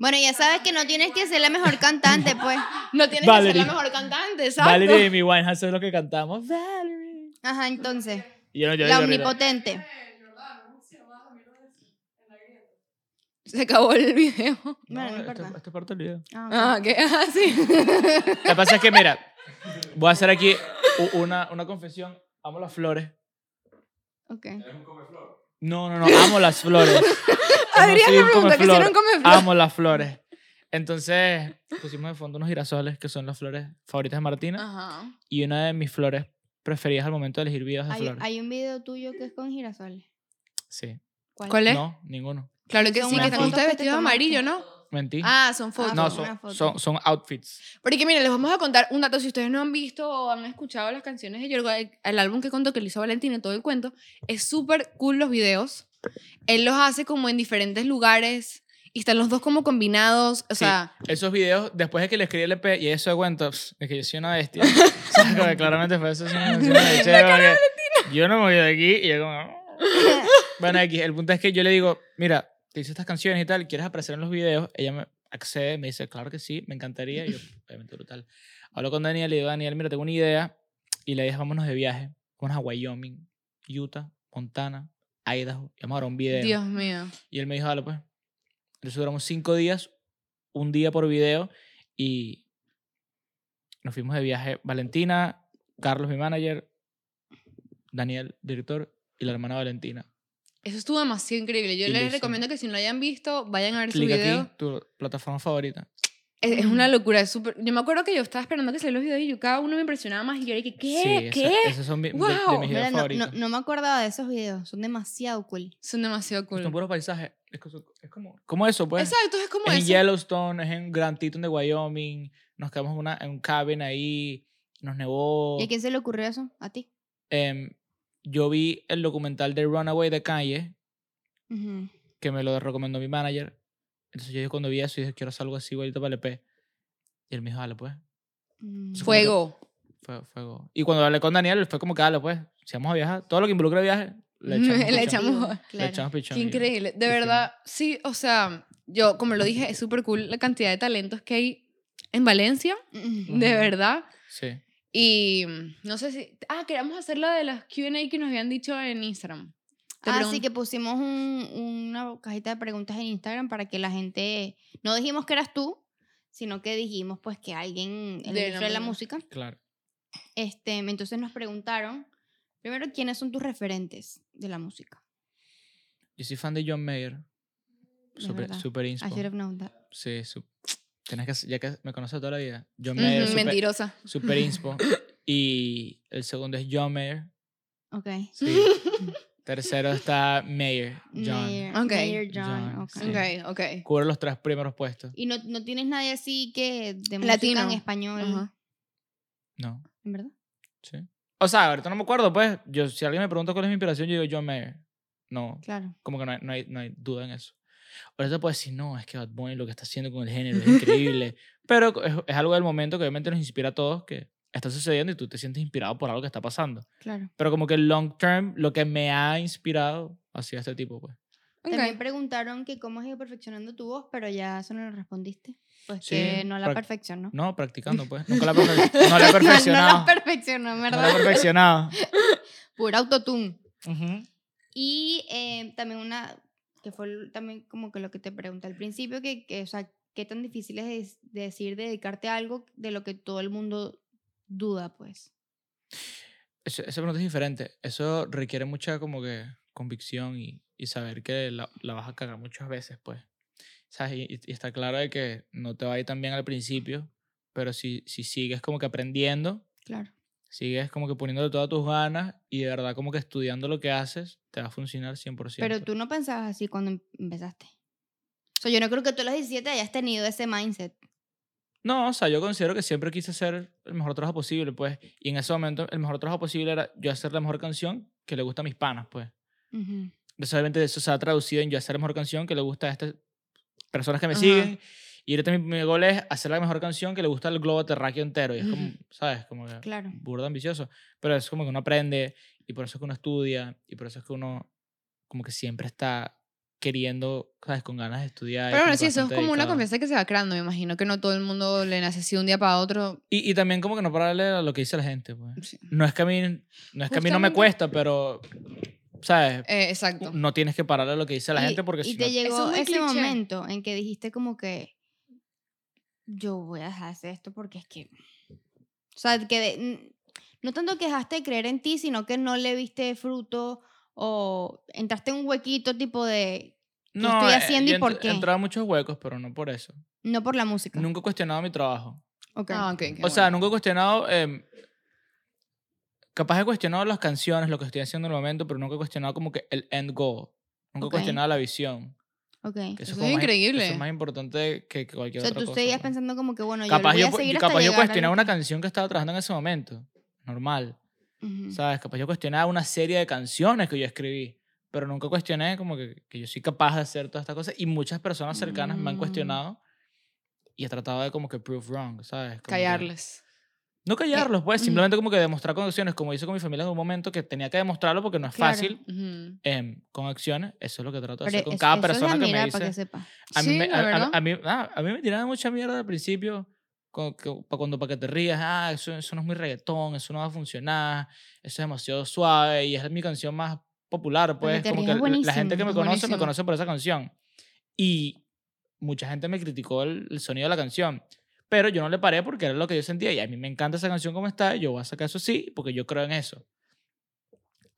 [SPEAKER 1] Bueno, ya sabes que no tienes que ser la mejor cantante, pues.
[SPEAKER 2] No tienes
[SPEAKER 3] Valerie.
[SPEAKER 2] que ser la mejor cantante, ¿sabes?
[SPEAKER 3] Valerie y Amy Winehouse es lo que cantamos. Valerie.
[SPEAKER 1] Ajá, entonces.
[SPEAKER 3] Y yo no, yo
[SPEAKER 1] La omnipotente.
[SPEAKER 2] Se acabó el video.
[SPEAKER 1] Bueno, no
[SPEAKER 3] esto-
[SPEAKER 1] importa.
[SPEAKER 3] esto es parte del video.
[SPEAKER 1] Ah, ok.
[SPEAKER 2] Ah, ¿qué? Ah, sí.
[SPEAKER 3] Lo que pasa es que, mira, voy a hacer aquí una, una confesión. Amo las flores.
[SPEAKER 1] Ok.
[SPEAKER 5] Eres un comeflor.
[SPEAKER 3] No, no, no, amo las flores. No
[SPEAKER 2] Adrián me
[SPEAKER 3] un
[SPEAKER 2] pregunta que si era un comeflor.
[SPEAKER 3] Amo las flores. Entonces, pusimos de fondo unos girasoles que son las flores favoritas de Martina.
[SPEAKER 2] Ajá.
[SPEAKER 3] Y una de mis flores preferidas al momento de elegir videos de
[SPEAKER 1] Hay,
[SPEAKER 3] flores.
[SPEAKER 1] hay un video tuyo que es con girasoles.
[SPEAKER 3] Sí.
[SPEAKER 2] ¿Cuál es?
[SPEAKER 3] No, ninguno.
[SPEAKER 2] Claro que sí, que vestidos de
[SPEAKER 1] tomaste.
[SPEAKER 2] amarillo, ¿no?
[SPEAKER 3] Mentí.
[SPEAKER 2] Ah, son fotos.
[SPEAKER 3] no,
[SPEAKER 1] una
[SPEAKER 3] son,
[SPEAKER 1] foto.
[SPEAKER 3] son, son outfits.
[SPEAKER 2] Porque miren, les vamos a contar un dato. Si ustedes no han visto o han escuchado las canciones de Yorgo, el, el álbum que contó que le hizo Valentina, todo el cuento, es súper cool los videos. Él los hace como en diferentes lugares y están los dos como combinados. O
[SPEAKER 3] Sí.
[SPEAKER 2] sea,
[SPEAKER 3] Esos videos, después de que le escribí el EP y eso de cuento, pss, de que yo soy una bestia. o sea, claramente fue eso. una bestia, yo no me voy de aquí y yo como... Bueno, X, el punto es que yo le digo, mira, te hice estas canciones y tal, ¿quieres aparecer en los videos? Ella me accede, me dice, claro que sí, me encantaría. Y yo, obviamente, brutal. Hablo con Daniel y digo, Daniel, mira, tengo una idea. Y le dije, vámonos de viaje. Vámonos a Wyoming, Utah, Montana, Idaho. Y vamos a grabar un video.
[SPEAKER 2] Dios mío.
[SPEAKER 3] Y él me dijo, dale pues. Entonces duramos cinco días, un día por video y nos fuimos de viaje. Valentina, Carlos, mi manager, Daniel, director, y la hermana Valentina.
[SPEAKER 2] Eso estuvo demasiado increíble. Yo les recomiendo que si no lo hayan visto, vayan a ver su
[SPEAKER 3] Clic
[SPEAKER 2] video.
[SPEAKER 3] aquí, tu plataforma favorita.
[SPEAKER 2] Es, es una locura, es súper... Yo me acuerdo que yo estaba esperando que salieran los videos y yo cada uno me impresionaba más y yo dije, ¿qué?
[SPEAKER 3] Sí, esa-
[SPEAKER 2] ¿Qué?
[SPEAKER 3] esos son mi- de- de,
[SPEAKER 2] Wow.
[SPEAKER 3] mis
[SPEAKER 1] Mira,
[SPEAKER 3] videos
[SPEAKER 1] no, no,
[SPEAKER 3] favoritos.
[SPEAKER 1] no me acordaba de esos videos. Son demasiado cool.
[SPEAKER 2] Son demasiado cool.
[SPEAKER 3] Son puros paisajes. Es, es como, como eso, pues.
[SPEAKER 2] Exacto, es como
[SPEAKER 3] es en
[SPEAKER 2] eso.
[SPEAKER 3] Yellowstone, es en Grand Teton de Wyoming. Nos quedamos en, una, en un cabin ahí. Nos nevó.
[SPEAKER 1] ¿Y a quién se le ocurrió eso? ¿A ti?
[SPEAKER 3] Em, yo vi el documental de Runaway de Kanye,
[SPEAKER 1] Ujú.
[SPEAKER 3] que me lo recomendó mi manager. Entonces yo cuando vi eso, dije, quiero hacer algo así, igualito para el EP. Y él me dijo, dale, pues.
[SPEAKER 1] Mm.
[SPEAKER 3] Fue-
[SPEAKER 2] Fuego.
[SPEAKER 3] Fue, fuego. Y cuando hablé con Daniel, fue como que, dale, pues, si vamos a viajar, todo lo que involucra viaje, le echamos,
[SPEAKER 2] Le echamos-
[SPEAKER 1] Digo,
[SPEAKER 3] Le
[SPEAKER 1] claro.
[SPEAKER 3] echamos pichón.
[SPEAKER 2] Increíble. De verdad, sí, o sea, yo, como lo dije, es súper cool la cantidad de talentos que hay en Valencia,
[SPEAKER 1] Mm.
[SPEAKER 2] de
[SPEAKER 3] Ujú.
[SPEAKER 2] verdad.
[SPEAKER 3] Sí.
[SPEAKER 2] Y mm, no sé si... Ah, queríamos hacer la de las Q&A que nos habían dicho en Instagram. Te
[SPEAKER 1] Ah, sí, que pusimos un- una cajita de preguntas en Instagram para que la gente... No dijimos que eras tú, sino que dijimos pues que alguien en la
[SPEAKER 2] De
[SPEAKER 1] de la
[SPEAKER 2] música.
[SPEAKER 1] música.
[SPEAKER 3] Claro.
[SPEAKER 1] Este, entonces nos preguntaron, primero, ¿quiénes son tus referentes de la música?
[SPEAKER 3] Yo soy fan de John Mayer. Super, super
[SPEAKER 1] I
[SPEAKER 3] inspo.
[SPEAKER 1] should have known that.
[SPEAKER 3] Sí, su- tienes que, ya que me conoces toda la vida. John Mayer, super,
[SPEAKER 2] mentirosa.
[SPEAKER 3] super inspo. Y el segundo es John Mayer.
[SPEAKER 1] Ok.
[SPEAKER 3] Sí. Tercero está Mayer, John.
[SPEAKER 1] Mayer,
[SPEAKER 2] Ok.
[SPEAKER 1] Mayer John,
[SPEAKER 3] John,
[SPEAKER 1] ok.
[SPEAKER 3] sí.
[SPEAKER 2] Ok, ok.
[SPEAKER 3] Cubre los tres primeros puestos.
[SPEAKER 1] Y no, no tienes nadie así que de
[SPEAKER 2] Latino.
[SPEAKER 1] música en español.
[SPEAKER 3] No,
[SPEAKER 1] ¿en verdad?
[SPEAKER 3] sí. O sea, ahorita no me acuerdo, pues. Yo, si alguien me pregunta cuál es mi inspiración, yo digo John Mayer. No,
[SPEAKER 1] Claro.
[SPEAKER 3] como que no hay, no hay, no hay duda en eso. Ahorita puedes decir, no, es que Bad Bunny lo que está haciendo con el género es increíble. Pero es, es algo del momento que obviamente nos inspira a todos, que está sucediendo y tú te sientes inspirado por algo que está pasando.
[SPEAKER 1] Claro.
[SPEAKER 3] Pero como que el long term, lo que me ha inspirado ha sido este tipo, pues.
[SPEAKER 2] Ok.
[SPEAKER 1] También preguntaron que cómo has ido perfeccionando tu voz, pero ya eso no lo respondiste. Pues
[SPEAKER 3] Sí,
[SPEAKER 1] que no la perfeccionó.
[SPEAKER 3] No, practicando, pues. Nunca la, perfe- no la he perfeccionado.
[SPEAKER 1] no la perfeccionó, en
[SPEAKER 3] No la
[SPEAKER 1] ¿verdad?
[SPEAKER 3] he perfeccionado.
[SPEAKER 1] Pura autotune.
[SPEAKER 3] Ujú.
[SPEAKER 1] Y eh, también una, que fue también como que lo que te pregunté al principio, que, que, o sea, qué tan difícil es decir dedicarte a algo de lo que todo el mundo duda, pues.
[SPEAKER 3] Esa pregunta es diferente. Eso requiere mucha como que convicción y, y saber que la, la vas a cagar muchas veces, pues. ¿Sabes? Y- y está claro de que no te va a ir tan bien al principio, pero si, si sigues como que aprendiendo,
[SPEAKER 1] Claro.
[SPEAKER 3] Sigues como que poniéndole todas tus ganas y de verdad como que estudiando lo que haces, te va a funcionar 100%.
[SPEAKER 1] Pero tú no pensabas así cuando em- empezaste. O sea, yo no creo que tú a los 17 hayas tenido ese mindset.
[SPEAKER 3] No, o sea, yo considero que siempre quise hacer el mejor trabajo posible, pues. Y en ese momento el mejor trabajo posible era yo hacer la mejor canción que le gusta a mis panas, pues.
[SPEAKER 1] Ujú.
[SPEAKER 3] Entonces, obviamente, eso se ha traducido en yo hacer la mejor canción que le gusta a estas personas que me
[SPEAKER 2] Ajá.
[SPEAKER 3] siguen. Y ahorita mi, mi gol es hacer la mejor canción que le gusta al globo terráqueo entero. Y es como, ¿sabes? Como que
[SPEAKER 1] Claro.
[SPEAKER 3] burda ambicioso. Pero es como que uno aprende y por eso es que uno estudia y por eso es que uno como que siempre está queriendo, ¿sabes? Con ganas de estudiar.
[SPEAKER 2] Pero bueno, sí, eso es como una
[SPEAKER 3] dedicado.
[SPEAKER 2] confianza que se va creando. Me imagino que no todo el mundo le nace así de un día para otro.
[SPEAKER 3] Y, y también como que no pararle a lo que dice la gente, pues.
[SPEAKER 2] Sí.
[SPEAKER 3] No es que a mí, no, es que a mí no me cuesta, pero ¿sabes?
[SPEAKER 2] Eh, exacto.
[SPEAKER 3] No tienes que pararle a lo que dice la
[SPEAKER 1] Y-
[SPEAKER 3] gente porque
[SPEAKER 1] y
[SPEAKER 3] si
[SPEAKER 1] te
[SPEAKER 3] no...
[SPEAKER 1] llegó
[SPEAKER 2] es
[SPEAKER 1] ese
[SPEAKER 2] cliché.
[SPEAKER 1] momento en que dijiste como que yo voy a dejar de hacer esto porque es que o sea que de- no tanto que dejaste de creer en ti sino que no le viste fruto o entraste en un huequito tipo de ¿qué estoy
[SPEAKER 3] eh,
[SPEAKER 1] haciendo
[SPEAKER 3] yo
[SPEAKER 1] y por qué?
[SPEAKER 3] He entrado a muchos huecos, pero no por eso.
[SPEAKER 1] no por la música
[SPEAKER 3] Nunca he cuestionado mi trabajo.
[SPEAKER 1] Ok.
[SPEAKER 2] Ah, ok. qué
[SPEAKER 3] O sea,
[SPEAKER 2] bueno.
[SPEAKER 3] nunca he cuestionado... em, capaz he cuestionado las canciones, lo que estoy haciendo en el momento, pero nunca he cuestionado como que el end goal. Nunca he cuestionado la visión.
[SPEAKER 1] Ok.
[SPEAKER 3] que
[SPEAKER 2] Eso
[SPEAKER 3] como
[SPEAKER 2] es increíble.
[SPEAKER 3] Eso es más importante que, que
[SPEAKER 1] o
[SPEAKER 3] cualquier
[SPEAKER 1] sea
[SPEAKER 3] otra
[SPEAKER 1] tú
[SPEAKER 3] cosa.
[SPEAKER 1] seguías
[SPEAKER 3] pues.
[SPEAKER 1] pensando como que bueno yo
[SPEAKER 3] capaz
[SPEAKER 1] voy
[SPEAKER 3] yo,
[SPEAKER 1] a
[SPEAKER 3] pu-
[SPEAKER 1] seguir hasta
[SPEAKER 3] capaz yo
[SPEAKER 1] a
[SPEAKER 3] cuestionaba una
[SPEAKER 1] que-
[SPEAKER 3] canción que estaba trabajando en ese momento. Normal.
[SPEAKER 1] Ujú.
[SPEAKER 3] ¿Sabes? Capaz yo cuestionaba una serie de canciones que yo escribí, pero nunca cuestioné como que, que yo soy capaz de hacer todas estas cosas y muchas personas cercanas me han
[SPEAKER 1] Mm.
[SPEAKER 3] cuestionado y he tratado de como que prove wrong, ¿sabes? Como que-
[SPEAKER 2] Callarles.
[SPEAKER 3] No callarlos, pues, simplemente como que demostrar con acciones, como hice con mi familia en un momento que tenía que demostrarlo porque no es
[SPEAKER 1] Claro.
[SPEAKER 3] fácil
[SPEAKER 2] Ujú.
[SPEAKER 3] em, con acciones. Eso es lo que trato de
[SPEAKER 1] Pero
[SPEAKER 3] hacer con
[SPEAKER 1] eso-
[SPEAKER 3] cada
[SPEAKER 1] eso es
[SPEAKER 3] persona que me
[SPEAKER 1] para
[SPEAKER 3] dice.
[SPEAKER 1] que sepa.
[SPEAKER 3] A mí,
[SPEAKER 2] Sí,
[SPEAKER 3] me,
[SPEAKER 2] la
[SPEAKER 3] a- a-
[SPEAKER 2] verdad.
[SPEAKER 3] a mí, ah, a mí me tiraban mucha mierda al principio. cu- cu- pa- Cuando para que te rías, ah, eso, eso no es muy reggaetón, eso no va a funcionar, eso es demasiado suave y es mi canción más popular, pues
[SPEAKER 1] te
[SPEAKER 3] como
[SPEAKER 1] rías
[SPEAKER 3] que
[SPEAKER 1] es
[SPEAKER 3] la- la gente que me
[SPEAKER 2] es
[SPEAKER 3] conoce me
[SPEAKER 2] buenísimo.
[SPEAKER 3] conoce por esa canción. Y mucha gente me criticó el, el sonido de la canción, pero yo no le paré porque era lo que yo sentía y a mí me encanta esa canción como está, yo voy a sacar eso sí, porque yo creo en eso.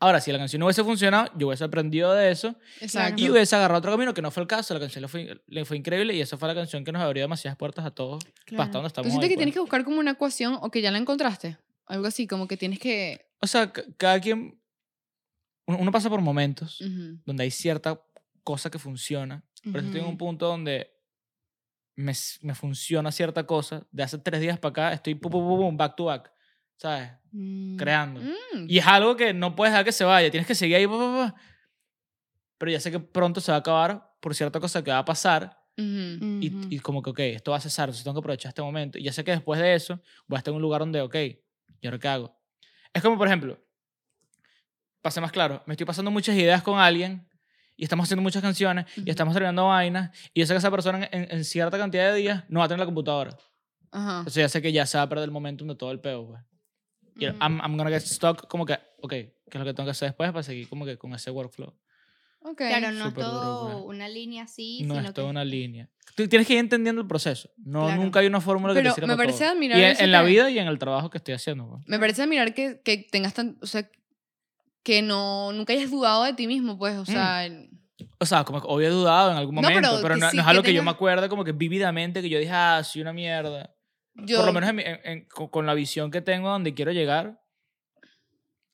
[SPEAKER 3] Ahora, si la canción no hubiese funcionado, yo hubiese aprendido de eso
[SPEAKER 2] Exacto.
[SPEAKER 3] y hubiese agarrado otro camino que no fue el caso. La canción le fue, le fue increíble y esa fue la canción que nos abrió demasiadas puertas a todos para
[SPEAKER 1] Claro.
[SPEAKER 3] hasta donde
[SPEAKER 2] ¿Tú
[SPEAKER 3] estamos
[SPEAKER 2] sientes
[SPEAKER 3] hoy,
[SPEAKER 2] que
[SPEAKER 3] pues.
[SPEAKER 2] tienes que buscar como una ecuación o que ya la encontraste? Algo así, como que tienes que...
[SPEAKER 3] O sea, ca- cada quien... Uno, pasa por momentos donde hay cierta cosa que funciona, pero yo estoy en un punto donde me, funciona cierta cosa. De hace tres días para acá estoy pum, pum, pum, pum, back to back, ¿sabes?
[SPEAKER 1] Mm.
[SPEAKER 3] Creando.
[SPEAKER 2] Mm.
[SPEAKER 3] Y es algo que no puedes dejar que se vaya, tienes que seguir ahí. pa, pa, pa. Pero ya sé que pronto se va a acabar por cierta cosa que va a pasar y, como que, ok, esto va a cesar, entonces tengo que aprovechar este momento. Y ya sé que después de eso voy a estar en un lugar donde, ok, ¿y ahora qué hago? Es como, por ejemplo, pase más claro, me estoy pasando muchas ideas con alguien y estamos haciendo muchas canciones y
[SPEAKER 2] Ujú.
[SPEAKER 3] estamos terminando vainas y yo sé que esa persona en, en cierta cantidad de días no va a tener la computadora.
[SPEAKER 2] Ajá.
[SPEAKER 3] Entonces ya sé que ya se va a perder el momentum de todo el peo, pues. Y
[SPEAKER 1] Ujú.
[SPEAKER 3] I'm, I'm gonna get stuck como que, ok, ¿qué es lo que tengo que hacer después para seguir como que con ese workflow?
[SPEAKER 2] Ok.
[SPEAKER 1] Claro, no es
[SPEAKER 3] Súper duro,
[SPEAKER 1] todo
[SPEAKER 3] pues.
[SPEAKER 1] una línea así,
[SPEAKER 3] no
[SPEAKER 1] sino
[SPEAKER 3] es toda
[SPEAKER 1] que-
[SPEAKER 3] una línea. Tú tienes que ir entendiendo el proceso. No,
[SPEAKER 1] Claro.
[SPEAKER 3] nunca hay una fórmula que
[SPEAKER 2] Pero
[SPEAKER 3] te sirva
[SPEAKER 2] me parece
[SPEAKER 3] todo.
[SPEAKER 2] admirar
[SPEAKER 3] Y en, en la
[SPEAKER 2] que-
[SPEAKER 3] vida y en el trabajo que estoy haciendo. pues.
[SPEAKER 2] Me parece admirar que, que tengas tan... O sea, que no, nunca hayas dudado de ti mismo, pues. O sea,
[SPEAKER 3] O sea, como que obvio he dudado en algún
[SPEAKER 2] No,
[SPEAKER 3] momento,
[SPEAKER 2] pero
[SPEAKER 3] pero,
[SPEAKER 2] que
[SPEAKER 3] no,
[SPEAKER 2] sí,
[SPEAKER 3] no es
[SPEAKER 2] que
[SPEAKER 3] algo que yo me acuerde como que vívidamente, que yo dije, ah, soy una mierda.
[SPEAKER 2] yo...
[SPEAKER 3] Por lo menos en en- en- con, con la visión que tengo donde quiero llegar,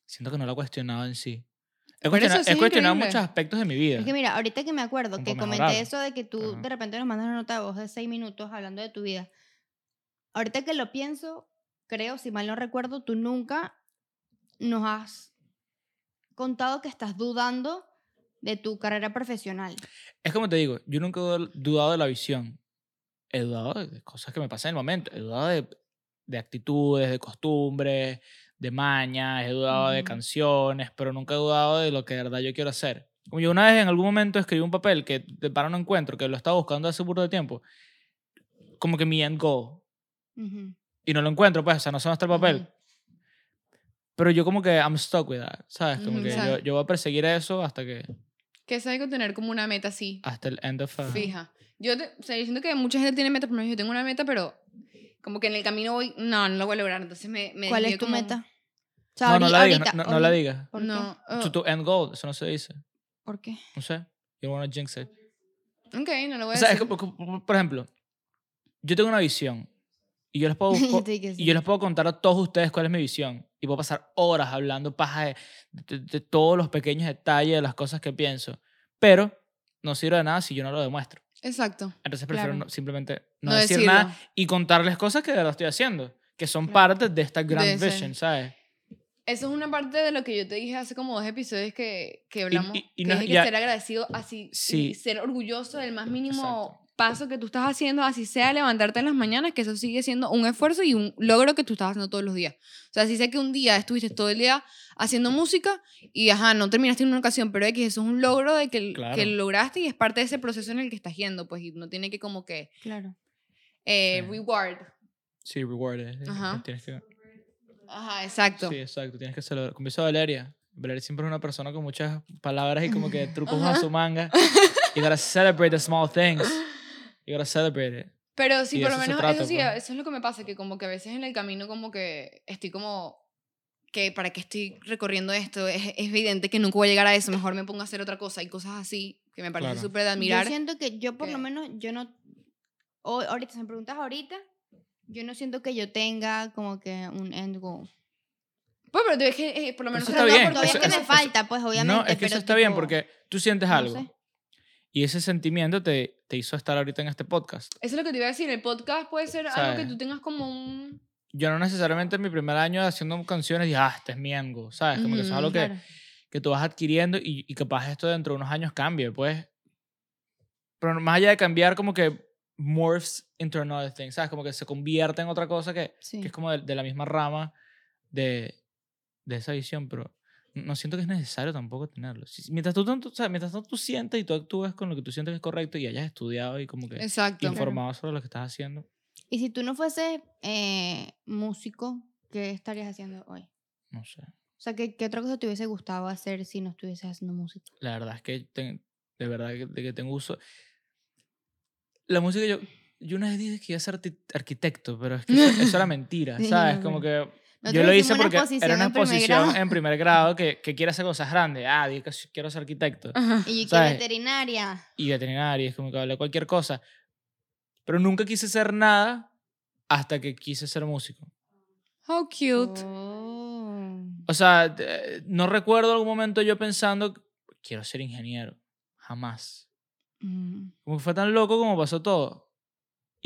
[SPEAKER 3] siento que no lo he cuestionado en sí. He cuestionado,
[SPEAKER 2] sí
[SPEAKER 3] he
[SPEAKER 2] es
[SPEAKER 3] cuestionado muchos aspectos de mi vida.
[SPEAKER 1] Es que mira, ahorita que me acuerdo que
[SPEAKER 3] para
[SPEAKER 1] comenté
[SPEAKER 3] mejorar.
[SPEAKER 1] eso de que tú
[SPEAKER 3] Ajá.
[SPEAKER 1] de repente nos mandas una nota de voz de seis minutos hablando de tu vida. Ahorita que lo pienso, creo, si mal no recuerdo, tú nunca nos has contado que estás dudando de tu carrera profesional.
[SPEAKER 3] Es como te digo, yo nunca he dudado- de la visión. He dudado de cosas que me pasan en el momento. He dudado de, de actitudes, de costumbres, de mañas, he dudado de canciones, pero nunca he dudado de lo que de verdad yo quiero hacer. Como yo una vez en algún momento escribí un papel que para no encuentro, que lo estaba buscando hace burro de tiempo, como que mi end goal. Y no lo encuentro, pues, o sea, no sé dónde está el papel. Pero yo como que I'm stuck with that, ¿sabes? Como que yo, yo voy a perseguir eso hasta que,
[SPEAKER 2] Que es algo tener como una meta así.
[SPEAKER 3] hasta el end of... uh,
[SPEAKER 2] Fija. Yo, te- o sea, yo siento que mucha gente tiene metas, pero yo tengo una meta, pero como que en el camino voy, no, no lo voy a lograr. Entonces me, me
[SPEAKER 1] ¿Cuál es tu
[SPEAKER 2] como-
[SPEAKER 1] meta? O sea,
[SPEAKER 3] No, no la digas, no, no- no la digas.
[SPEAKER 1] ¿Por qué?
[SPEAKER 2] No. oh,
[SPEAKER 3] To, to end goal, eso no se dice.
[SPEAKER 1] ¿Por qué?
[SPEAKER 3] No sé. You don't wanna jinx it.
[SPEAKER 2] ok, no lo voy a
[SPEAKER 3] O sea, es
[SPEAKER 2] decir.
[SPEAKER 3] que, por- ejemplo, yo tengo una visión y yo les puedo,
[SPEAKER 1] que
[SPEAKER 3] y yo les puedo contar a todos ustedes cuál es mi visión y puedo pasar horas hablando paja de, de- de todos los pequeños detalles de las cosas que pienso, pero no sirve de nada si yo no lo demuestro.
[SPEAKER 2] Exacto.
[SPEAKER 3] Entonces prefiero
[SPEAKER 1] Claro.
[SPEAKER 3] no- simplemente no,
[SPEAKER 2] No
[SPEAKER 3] decir
[SPEAKER 2] decirlo.
[SPEAKER 3] nada y contarles cosas que de verdad estoy haciendo, que son
[SPEAKER 1] Claro.
[SPEAKER 3] parte de esta gran
[SPEAKER 2] De
[SPEAKER 3] vision, ¿sabes?
[SPEAKER 2] Eso es una parte de lo que yo te dije hace como dos episodios que, que hablamos.
[SPEAKER 3] y- y
[SPEAKER 2] que
[SPEAKER 3] no
[SPEAKER 2] es que
[SPEAKER 3] ya-
[SPEAKER 2] ser agradecido así
[SPEAKER 3] Sí.
[SPEAKER 2] y ser orgulloso del más mínimo. Paso que tú estás haciendo, así sea levantarte en las mañanas, que eso sigue siendo un esfuerzo y un logro que tú estás haciendo todos los días. O sea, si sé que un día estuviste todo el día haciendo música y, ajá, no terminaste en una ocasión, pero X, eso es un logro de que,
[SPEAKER 3] Claro.
[SPEAKER 2] que lo lograste y es parte de ese proceso en el que estás yendo, pues, y no tiene que como que
[SPEAKER 1] Claro.
[SPEAKER 2] eh,
[SPEAKER 3] Sí.
[SPEAKER 2] reward.
[SPEAKER 3] Sí, reward. eh,
[SPEAKER 2] Ajá.
[SPEAKER 3] Tienes que,
[SPEAKER 2] Ajá, exacto.
[SPEAKER 3] sí, exacto. Tienes que celebrar. Como hizo Valeria Blair siempre es una persona con muchas palabras y como que trucos a su manga. You gotta celebrate the small things. You gotta celebrate it.
[SPEAKER 2] Pero sí,
[SPEAKER 3] Y
[SPEAKER 2] por lo
[SPEAKER 3] eso
[SPEAKER 2] menos
[SPEAKER 3] trata,
[SPEAKER 2] eso sí,
[SPEAKER 3] pues.
[SPEAKER 2] eso es lo que me pasa, que como que a veces en el camino como que estoy como que para qué estoy recorriendo esto, es, es evidente que nunca voy a llegar a eso, mejor me pongo a hacer otra cosa y cosas así que me parece
[SPEAKER 3] Claro.
[SPEAKER 2] súper de admirar.
[SPEAKER 1] Yo siento que yo por
[SPEAKER 2] que-
[SPEAKER 1] lo menos, yo no, o- ahorita, si me preguntas ahorita, yo no siento que yo tenga como que un end goal.
[SPEAKER 2] Pues, pero tú ves que eh, por lo menos...
[SPEAKER 3] Eso
[SPEAKER 1] Pero
[SPEAKER 3] está
[SPEAKER 1] no,
[SPEAKER 3] bien,
[SPEAKER 1] Todavía
[SPEAKER 3] eso-
[SPEAKER 1] que
[SPEAKER 3] eso-
[SPEAKER 1] me
[SPEAKER 3] eso-
[SPEAKER 1] falta, pues obviamente.
[SPEAKER 3] no, es que eso
[SPEAKER 1] pero
[SPEAKER 3] está bien
[SPEAKER 1] tipo,
[SPEAKER 3] porque tú sientes
[SPEAKER 1] no
[SPEAKER 3] algo.
[SPEAKER 1] sé.
[SPEAKER 3] Y ese sentimiento te, te hizo estar ahorita en este podcast.
[SPEAKER 2] Eso es lo que te iba a decir, el podcast puede ser algo que
[SPEAKER 3] ¿Sabes?
[SPEAKER 2] tú tengas como un...
[SPEAKER 3] Yo no necesariamente en mi primer año haciendo canciones dije, ah, este es mi ango, ¿sabes? Como que eso es algo que,
[SPEAKER 1] Claro.
[SPEAKER 3] que tú vas adquiriendo y, y capaz esto dentro de unos años cambie, pues. Pero más allá de cambiar, como que morphs into another thing, ¿sabes? Como que se convierte en otra cosa que,
[SPEAKER 1] Sí.
[SPEAKER 3] que es como de, de la misma rama de, de esa visión, pero no siento que es necesario tampoco tenerlo. Si- Mientras tú, tú- o sea, mientras tú, tú sientes y tú actúes con lo que tú sientes que es correcto y hayas estudiado y como que
[SPEAKER 2] Exacto.
[SPEAKER 3] informado sobre lo que estás haciendo,
[SPEAKER 1] Y si tú no fueses eh, músico, ¿qué estarías haciendo hoy?
[SPEAKER 3] no sé.
[SPEAKER 1] O sea, ¿qué, ¿qué otra cosa te hubiese gustado hacer si no estuvieses haciendo música?
[SPEAKER 3] La verdad es que ten- de verdad que, de que tengo uso. La música, yo, yo una vez dije que iba a ser arquitecto, pero es que eso, eso era mentira, ¿sabes? Como que yo lo hice porque era una
[SPEAKER 1] en primer
[SPEAKER 3] exposición
[SPEAKER 1] grado.
[SPEAKER 3] en primer grado que, que quiere hacer cosas grandes. Ah, que quiero ser arquitecto.
[SPEAKER 2] Ajá.
[SPEAKER 1] Y que
[SPEAKER 3] ¿sabes?
[SPEAKER 1] veterinaria.
[SPEAKER 3] Y veterinario, es como que hablé cualquier cosa. Pero nunca quise ser nada hasta que quise ser músico.
[SPEAKER 2] How cute.
[SPEAKER 1] Oh.
[SPEAKER 3] O sea, no recuerdo algún momento yo pensando, quiero ser ingeniero. Jamás.
[SPEAKER 1] Mm.
[SPEAKER 3] Como que fue tan loco como pasó todo.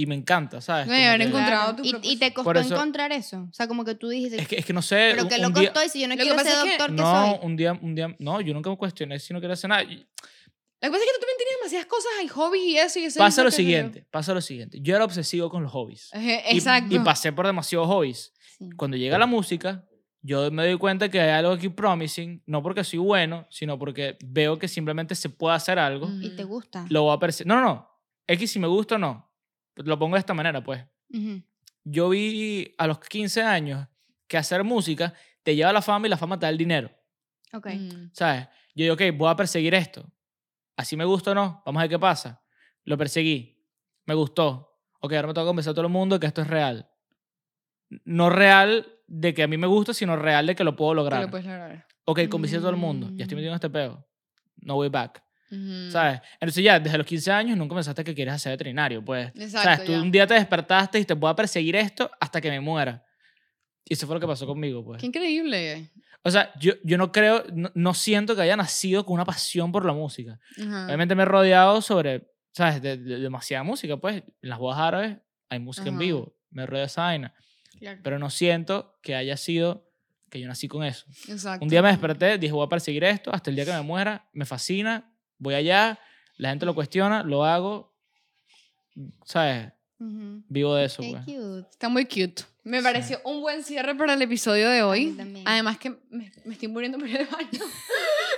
[SPEAKER 3] Y me encanta, ¿sabes?
[SPEAKER 2] No, y haber encontrado tu
[SPEAKER 1] y, y
[SPEAKER 2] propósito.
[SPEAKER 1] te costó
[SPEAKER 3] Por eso-
[SPEAKER 1] encontrar eso. O sea, como que tú dijiste,
[SPEAKER 3] Es que, es que no sé.
[SPEAKER 1] pero
[SPEAKER 3] un-
[SPEAKER 1] que
[SPEAKER 3] un
[SPEAKER 1] lo
[SPEAKER 3] día-
[SPEAKER 1] costó y si yo no
[SPEAKER 2] Lo que
[SPEAKER 1] quiero ser
[SPEAKER 2] pasa es que-
[SPEAKER 1] doctor, ¿qué
[SPEAKER 3] No,
[SPEAKER 1] soy?
[SPEAKER 3] un día, un día, no, yo nunca me cuestioné si no quería hacer nada. Y
[SPEAKER 2] Lo que pasa es que tú también tienes demasiadas cosas, hay hobbies y eso y eso. y
[SPEAKER 3] Pasa lo siguiente, pasa lo siguiente. Yo era obsesivo con los hobbies. Y-
[SPEAKER 2] Exacto.
[SPEAKER 3] Y, pasé por demasiados hobbies.
[SPEAKER 1] Sí.
[SPEAKER 3] Cuando llega la música, yo me doy cuenta que hay algo aquí promising, no porque soy bueno, sino porque veo que simplemente se puede hacer algo.
[SPEAKER 2] Ujú.
[SPEAKER 1] Y te gusta.
[SPEAKER 3] Lo voy a perseguir. No, no, no. X si me gusta o no. Lo pongo de esta manera, pues. Yo vi a los 15 años que hacer música te lleva a la fama y la fama te da el dinero.
[SPEAKER 1] Ok.
[SPEAKER 2] Mm.
[SPEAKER 3] ¿Sabes? Yo digo, ok, voy a perseguir esto. Así me gusta o no, vamos a ver qué pasa. Lo perseguí. Me gustó. Ok, ahora me toca convencer a todo el mundo que esto es real. No real de que a mí me gusta, sino real de que lo puedo
[SPEAKER 2] Que
[SPEAKER 3] lograr.
[SPEAKER 2] lo puedes lograr.
[SPEAKER 3] Ok, convencí a todo el mundo. Ya estoy
[SPEAKER 1] Mm.
[SPEAKER 3] metido en este peo. No way back. ¿Sabes? Entonces ya, desde los 15 años nunca pensaste que quieres hacer veterinario, pues.
[SPEAKER 2] Exacto,
[SPEAKER 3] ¿Sabes? Tú
[SPEAKER 2] ya.
[SPEAKER 3] un día te despertaste y te voy a perseguir esto hasta que me muera. Y eso fue lo que pasó conmigo, pues.
[SPEAKER 2] Qué increíble.
[SPEAKER 3] O sea, yo, yo no creo, no, no siento que haya nacido con una pasión por la música. Obviamente me he rodeado sobre, ¿sabes? De, de- demasiada música, pues. En las bodas árabes hay música en vivo. Me rodeo de esa vaina.
[SPEAKER 1] Claro.
[SPEAKER 3] Pero no siento que haya sido que yo nací con eso.
[SPEAKER 2] Exacto.
[SPEAKER 3] Un día me desperté, dije, voy a perseguir esto hasta el día que me muera. Me fascina, voy allá, la gente lo cuestiona, lo hago. ¿Sabes? Vivo de eso,
[SPEAKER 1] Qué
[SPEAKER 3] pues.
[SPEAKER 1] cute.
[SPEAKER 2] Está muy cute. Me
[SPEAKER 3] Sí.
[SPEAKER 2] pareció un buen cierre para el episodio de
[SPEAKER 1] A
[SPEAKER 2] hoy. Además que me, me estoy muriendo por al baño.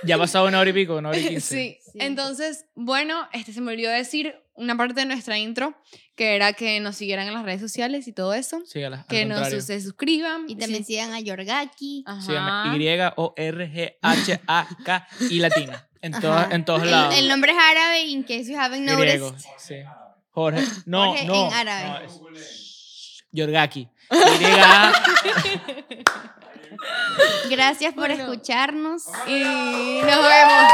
[SPEAKER 3] Ya ha pasado una hora y pico, una hora y quince.
[SPEAKER 2] Sí.
[SPEAKER 1] Sí.
[SPEAKER 2] Entonces, bueno, este se me olvidó decir una parte de nuestra intro, que era que nos siguieran en las redes sociales y todo eso.
[SPEAKER 3] Sígala, al
[SPEAKER 2] Que nos
[SPEAKER 3] contrario.
[SPEAKER 2] se suscriban.
[SPEAKER 1] Y también
[SPEAKER 2] sí.
[SPEAKER 1] sigan a Yorgaki.
[SPEAKER 2] Ajá.
[SPEAKER 3] Síganme, Y-O-R-G-H-A-K y latina. En, todos
[SPEAKER 1] Ajá.
[SPEAKER 3] en todos
[SPEAKER 1] El,
[SPEAKER 3] lados.
[SPEAKER 1] el nombre es árabe, in case you haven't noticed.
[SPEAKER 3] Griego, sí. Jorge. No,
[SPEAKER 1] Jorge
[SPEAKER 3] no.
[SPEAKER 1] en árabe.
[SPEAKER 3] no, es Yorgaki. Y-A-
[SPEAKER 1] Gracias por
[SPEAKER 2] Bueno.
[SPEAKER 1] escucharnos.
[SPEAKER 2] Y nos vemos.